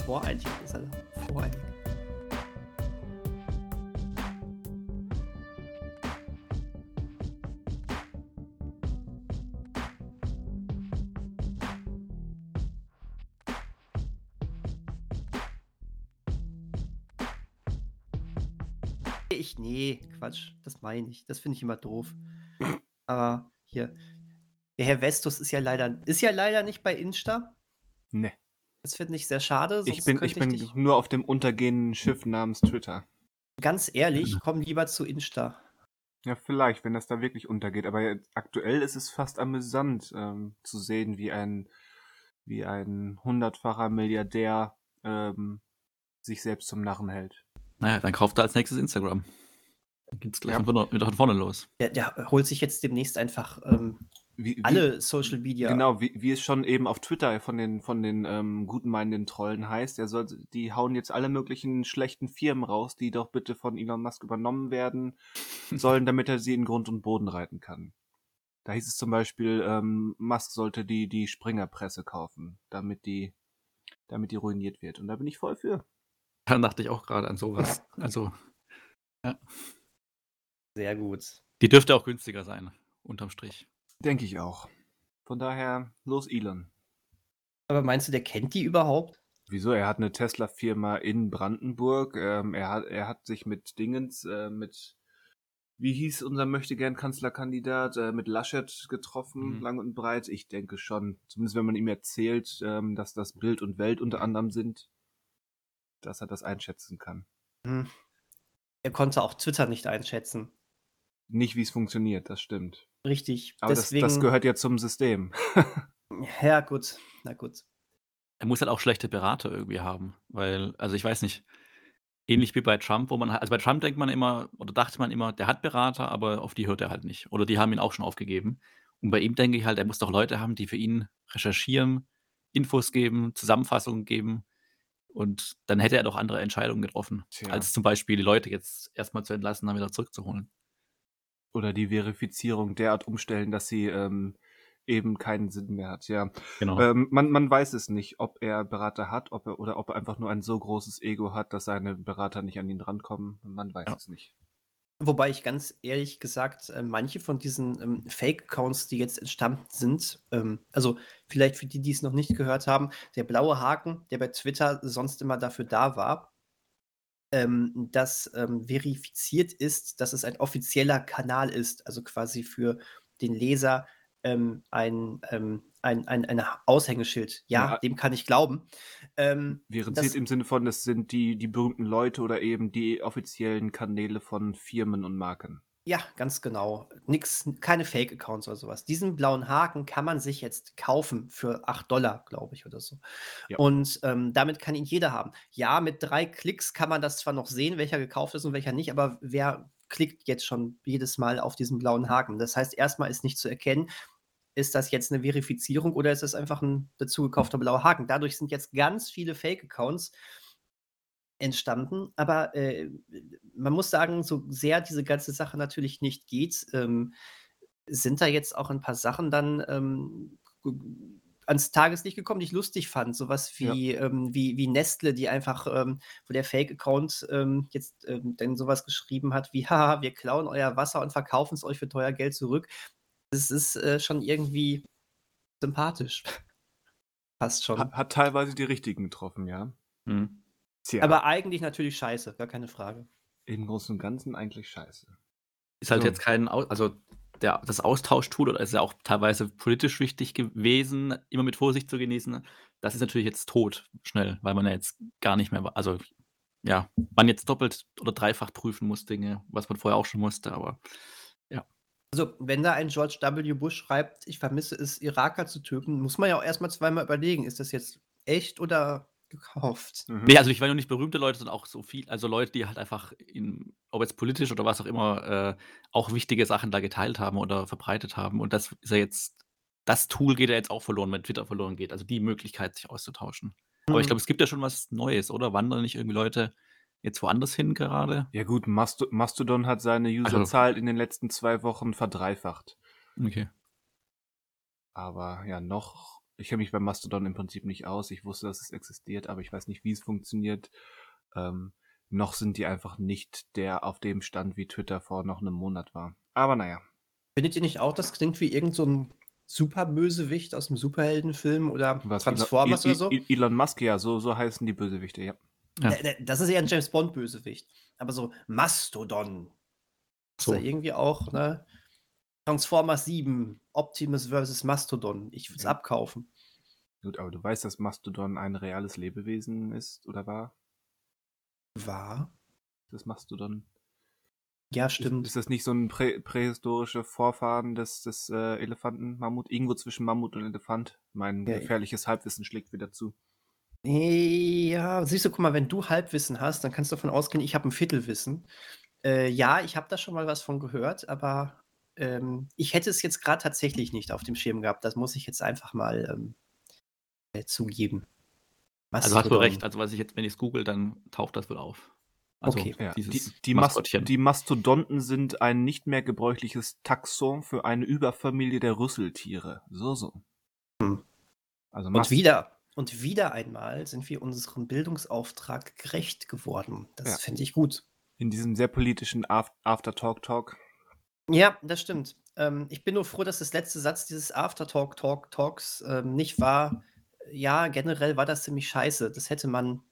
S2: Voreilig ist er. Voreilig. Ich, Quatsch, das meine ich. Das finde ich immer doof. Aber hier, der Herr Vestus ist ja leider, ist ja leider nicht bei Insta.
S1: Nee.
S2: Das finde ich sehr schade.
S1: Ich bin, ich bin ich nur auf dem untergehenden Schiff namens Twitter.
S2: Ganz ehrlich, komm lieber zu Insta.
S1: Ja, vielleicht, wenn das da wirklich untergeht. Aber aktuell ist es fast amüsant ähm, zu sehen, wie ein, wie ein hundertfacher Milliardär ähm, sich selbst zum Narren hält.
S3: Naja, dann kauft er als nächstes Instagram. Dann geht es gleich ja. von, wieder von vorne los.
S2: Der, der, holt sich jetzt demnächst einfach ähm, wie, alle Social Media.
S1: Genau, wie, wie es schon eben auf Twitter von den, von den ähm, guten meinenden Trollen heißt. Er soll, die hauen jetzt alle möglichen schlechten Firmen raus, die doch bitte von Elon Musk übernommen werden sollen, damit er sie in Grund und Boden reiten kann. Da hieß es zum Beispiel, ähm, Musk sollte die, die Springerpresse kaufen, damit die, damit die ruiniert wird. Und da bin ich voll für.
S3: Dann dachte ich auch gerade an sowas. Also, ja.
S2: Sehr gut.
S3: Die dürfte auch günstiger sein, unterm Strich.
S1: Denke ich auch. Von daher, los Elon.
S2: Aber meinst du, der kennt die überhaupt?
S1: Wieso? Er hat eine Tesla-Firma in Brandenburg. Ähm, er, hat, er hat sich mit Dingens, äh, mit, wie hieß unser Möchtegern-Kanzlerkandidat, äh, mit Laschet getroffen, mhm. lang und breit. Ich denke schon, zumindest wenn man ihm erzählt, ähm, dass das Bild und Welt unter anderem sind, dass er das einschätzen kann.
S2: Hm. Er konnte auch Twitter nicht einschätzen.
S1: Nicht, wie es funktioniert, das stimmt.
S2: Richtig.
S1: Aber Deswegen... das, das gehört ja zum System.
S2: ja, gut. Na gut.
S3: Er muss halt auch schlechte Berater irgendwie haben, weil, also ich weiß nicht, ähnlich wie bei Trump, wo man, also bei Trump denkt man immer, oder dachte man immer, der hat Berater, aber auf die hört er halt nicht. Oder die haben ihn auch schon aufgegeben. Und bei ihm denke ich halt, er muss doch Leute haben, die für ihn recherchieren, Infos geben, Zusammenfassungen geben. Und dann hätte er doch andere Entscheidungen getroffen, Tja. als zum Beispiel die Leute jetzt erstmal zu entlassen, dann wieder zurückzuholen.
S1: Oder die Verifizierung derart umstellen, dass sie ähm, eben keinen Sinn mehr hat. Ja, genau. Ähm, man, man weiß es nicht, ob er Berater hat, ob er oder ob er einfach nur ein so großes Ego hat, dass seine Berater nicht an ihn rankommen. Man weiß ja. es nicht.
S2: Wobei ich ganz ehrlich gesagt, äh, manche von diesen ähm, Fake-Accounts, die jetzt entstanden sind, ähm, also vielleicht für die, die es noch nicht gehört haben, der blaue Haken, der bei Twitter sonst immer dafür da war, ähm, dass ähm, verifiziert ist, dass es ein offizieller Kanal ist, also quasi für den Leser ähm, ein, ähm, ein, ein, ein Aushängeschild. Ja, ja, dem kann ich glauben.
S1: Ähm, verifiziert im Sinne von, es sind die, die berühmten Leute oder eben die offiziellen Kanäle von Firmen und Marken.
S2: Ja, ganz genau. Nix, keine Fake-Accounts oder sowas. Diesen blauen Haken kann man sich jetzt kaufen für 8 Dollar, glaube ich, oder so. Ja. Und ähm, damit kann ihn jeder haben. Ja, mit drei Klicks kann man das zwar noch sehen, welcher gekauft ist und welcher nicht, aber wer klickt jetzt schon jedes Mal auf diesen blauen Haken? Das heißt, erstmal ist nicht zu erkennen, ist das jetzt eine Verifizierung oder ist das einfach ein dazugekaufter blauer Haken? Dadurch sind jetzt ganz viele Fake-Accounts entstanden. Aber äh, man muss sagen, so sehr diese ganze Sache natürlich nicht geht, ähm, sind da jetzt auch ein paar Sachen dann ähm, ans Tageslicht gekommen, die ich lustig fand. Sowas wie, ja. ähm, wie, wie Nestle, die einfach, ähm, wo der Fake-Account ähm, jetzt ähm, dann sowas geschrieben hat wie, haha, wir klauen euer Wasser und verkaufen es euch für teuer Geld zurück. Das ist äh, schon irgendwie sympathisch. Passt schon.
S1: Hat, hat, teilweise die richtigen getroffen, ja. Mhm.
S2: Tja. Aber eigentlich natürlich scheiße, gar keine Frage.
S1: Im Großen und Ganzen eigentlich scheiße.
S3: Ist halt so. jetzt kein, also der, das Austauschtool oder ist ja auch teilweise politisch wichtig gewesen, immer mit Vorsicht zu genießen. Das ist natürlich jetzt tot, schnell, weil man ja jetzt gar nicht mehr, also ja, man jetzt doppelt oder dreifach prüfen muss, Dinge, was man vorher auch schon musste, aber ja.
S2: Also, wenn da ein George W. Bush schreibt, ich vermisse es, Iraker zu töten, muss man ja auch erstmal zweimal überlegen, ist das jetzt echt oder gekauft?
S3: Mhm. Nee, also ich war nur nicht berühmte Leute, sondern auch so viel, also Leute, die halt einfach in, ob jetzt politisch oder was auch immer, äh, auch wichtige Sachen da geteilt haben oder verbreitet haben. Und das ist ja jetzt, das Tool geht ja jetzt auch verloren, wenn Twitter verloren geht. Also die Möglichkeit, sich auszutauschen. Aber ich mhm. glaube, es gibt ja schon was Neues, oder? Wandern nicht irgendwie Leute jetzt woanders hin gerade?
S1: Ja gut, Masto Mastodon hat seine also Userzahl also, in den letzten zwei Wochen verdreifacht.
S3: Okay.
S1: Aber ja, noch, ich kenne mich bei Mastodon im Prinzip nicht aus. Ich wusste, dass es existiert, aber ich weiß nicht, wie es funktioniert. Ähm, noch sind die einfach nicht der auf dem Stand, wie Twitter vor noch einem Monat war. Aber naja.
S2: Findet ihr nicht auch, das klingt wie irgend so ein Superbösewicht aus dem Superheldenfilm oder
S1: Was, Transformers I, oder so? Elon Musk, ja, so, so heißen die Bösewichte, ja.
S2: ja. Das ist ja ein James Bond-Bösewicht. Aber so Mastodon. So. Ist ja irgendwie auch, ne? Transformers 7, Optimus vs. Mastodon. Ich würde es ja. abkaufen.
S1: Gut, aber du weißt, dass Mastodon ein reales Lebewesen ist oder war?
S2: War?
S1: Das Mastodon.
S2: Ja, stimmt.
S1: Ist, ist das nicht so ein prä prähistorische Vorfahren des, des äh, Elefanten, Mammut? Irgendwo zwischen Mammut und Elefant? Mein ja, gefährliches Halbwissen schlägt wieder zu.
S2: Ja, siehst du, guck mal, wenn du Halbwissen hast, dann kannst du davon ausgehen, ich habe ein Viertelwissen. Äh, ja, ich habe da schon mal was von gehört, aber ähm, ich hätte es jetzt gerade tatsächlich nicht auf dem Schirm gehabt. Das muss ich jetzt einfach mal ähm, äh, zugeben.
S3: Was also hast du recht. Also was ich jetzt, wenn ich es google, dann taucht das wohl auf.
S1: Also okay. Ja. Die, die, Mast die, Mastodonten sind ein nicht mehr gebräuchliches Taxon für eine Überfamilie der Rüsseltiere. So, so.
S2: Hm. Also und wieder, und wieder einmal sind wir unserem Bildungsauftrag gerecht geworden. Das ja. finde ich gut.
S1: In diesem sehr politischen After-Talk-Talk.
S2: Ja, das stimmt. Ähm, ich bin nur froh, dass das letzte Satz dieses After-Talk-Talk-Talks ähm, nicht war. Ja, generell war das ziemlich scheiße. Das hätte man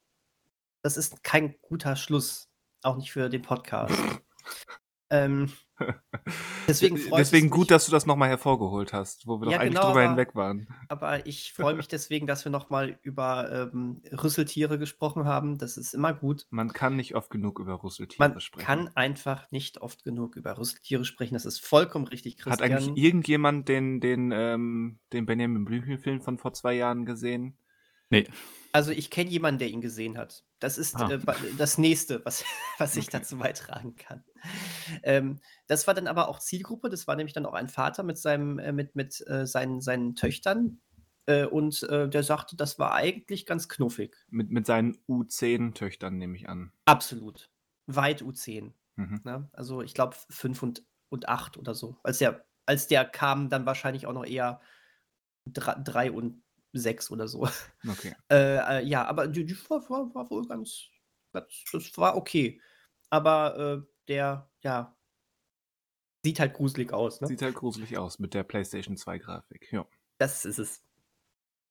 S2: das ist kein guter Schluss, auch nicht für den Podcast. Ähm,
S1: deswegen freut Deswegen gut, dass du das nochmal hervorgeholt hast, wo wir ja, doch eigentlich genau, drüber aber, hinweg waren.
S2: Aber ich freue mich deswegen, dass wir nochmal über ähm, Rüsseltiere gesprochen haben. Das ist immer gut.
S1: Man kann nicht oft genug über Rüsseltiere
S2: Man
S1: sprechen.
S2: Man kann einfach nicht oft genug über Rüsseltiere sprechen. Das ist vollkommen richtig,
S1: Christian. Hat eigentlich irgendjemand den, den, ähm, den Benjamin Blümchen-Film von vor zwei Jahren gesehen?
S3: Nee.
S2: Also ich kenne jemanden, der ihn gesehen hat. Das ist ah. äh, das nächste, was, was ich okay. dazu beitragen kann. Ähm, das war dann aber auch Zielgruppe. Das war nämlich dann auch ein Vater mit, seinem, äh, mit, mit äh, seinen, seinen Töchtern. Äh, und äh, der sagte, das war eigentlich ganz knuffig.
S1: Mit, mit seinen U10-Töchtern, nehme ich an.
S2: Absolut. Weit U10. Mhm. Ne? Also ich glaube 5 und, und 8 oder so. Als der, als der kam, dann wahrscheinlich auch noch eher 3 und sechs oder so.
S1: Okay.
S2: Äh, äh, ja, aber die, die war, war, war, wohl ganz, ganz, das war okay. Aber äh, der, ja, sieht halt gruselig aus. Ne?
S1: Sieht halt gruselig aus mit der PlayStation 2 Grafik, ja.
S2: Das ist es.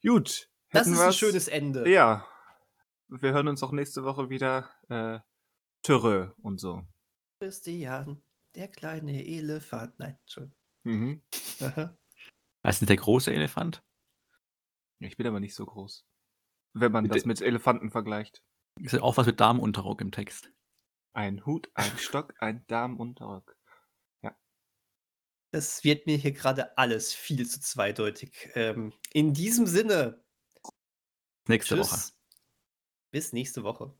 S1: Gut.
S2: Das ist ein schönes Ende.
S1: Ja. Wir hören uns auch nächste Woche wieder. Äh, Törö und so.
S2: Christian, der kleine Elefant. Nein, schon. Mhm.
S3: Was ist der große Elefant?
S1: Ich bin aber nicht so groß. Wenn man mit das mit Elefanten vergleicht.
S3: Ist ja auch was mit Damenunterrock im Text.
S1: Ein Hut, ein Stock, ein Damenunterrock. Ja.
S2: Das wird mir hier gerade alles viel zu zweideutig. Ähm, in diesem Sinne.
S3: Nächste Tschüss. Woche.
S2: Bis nächste Woche.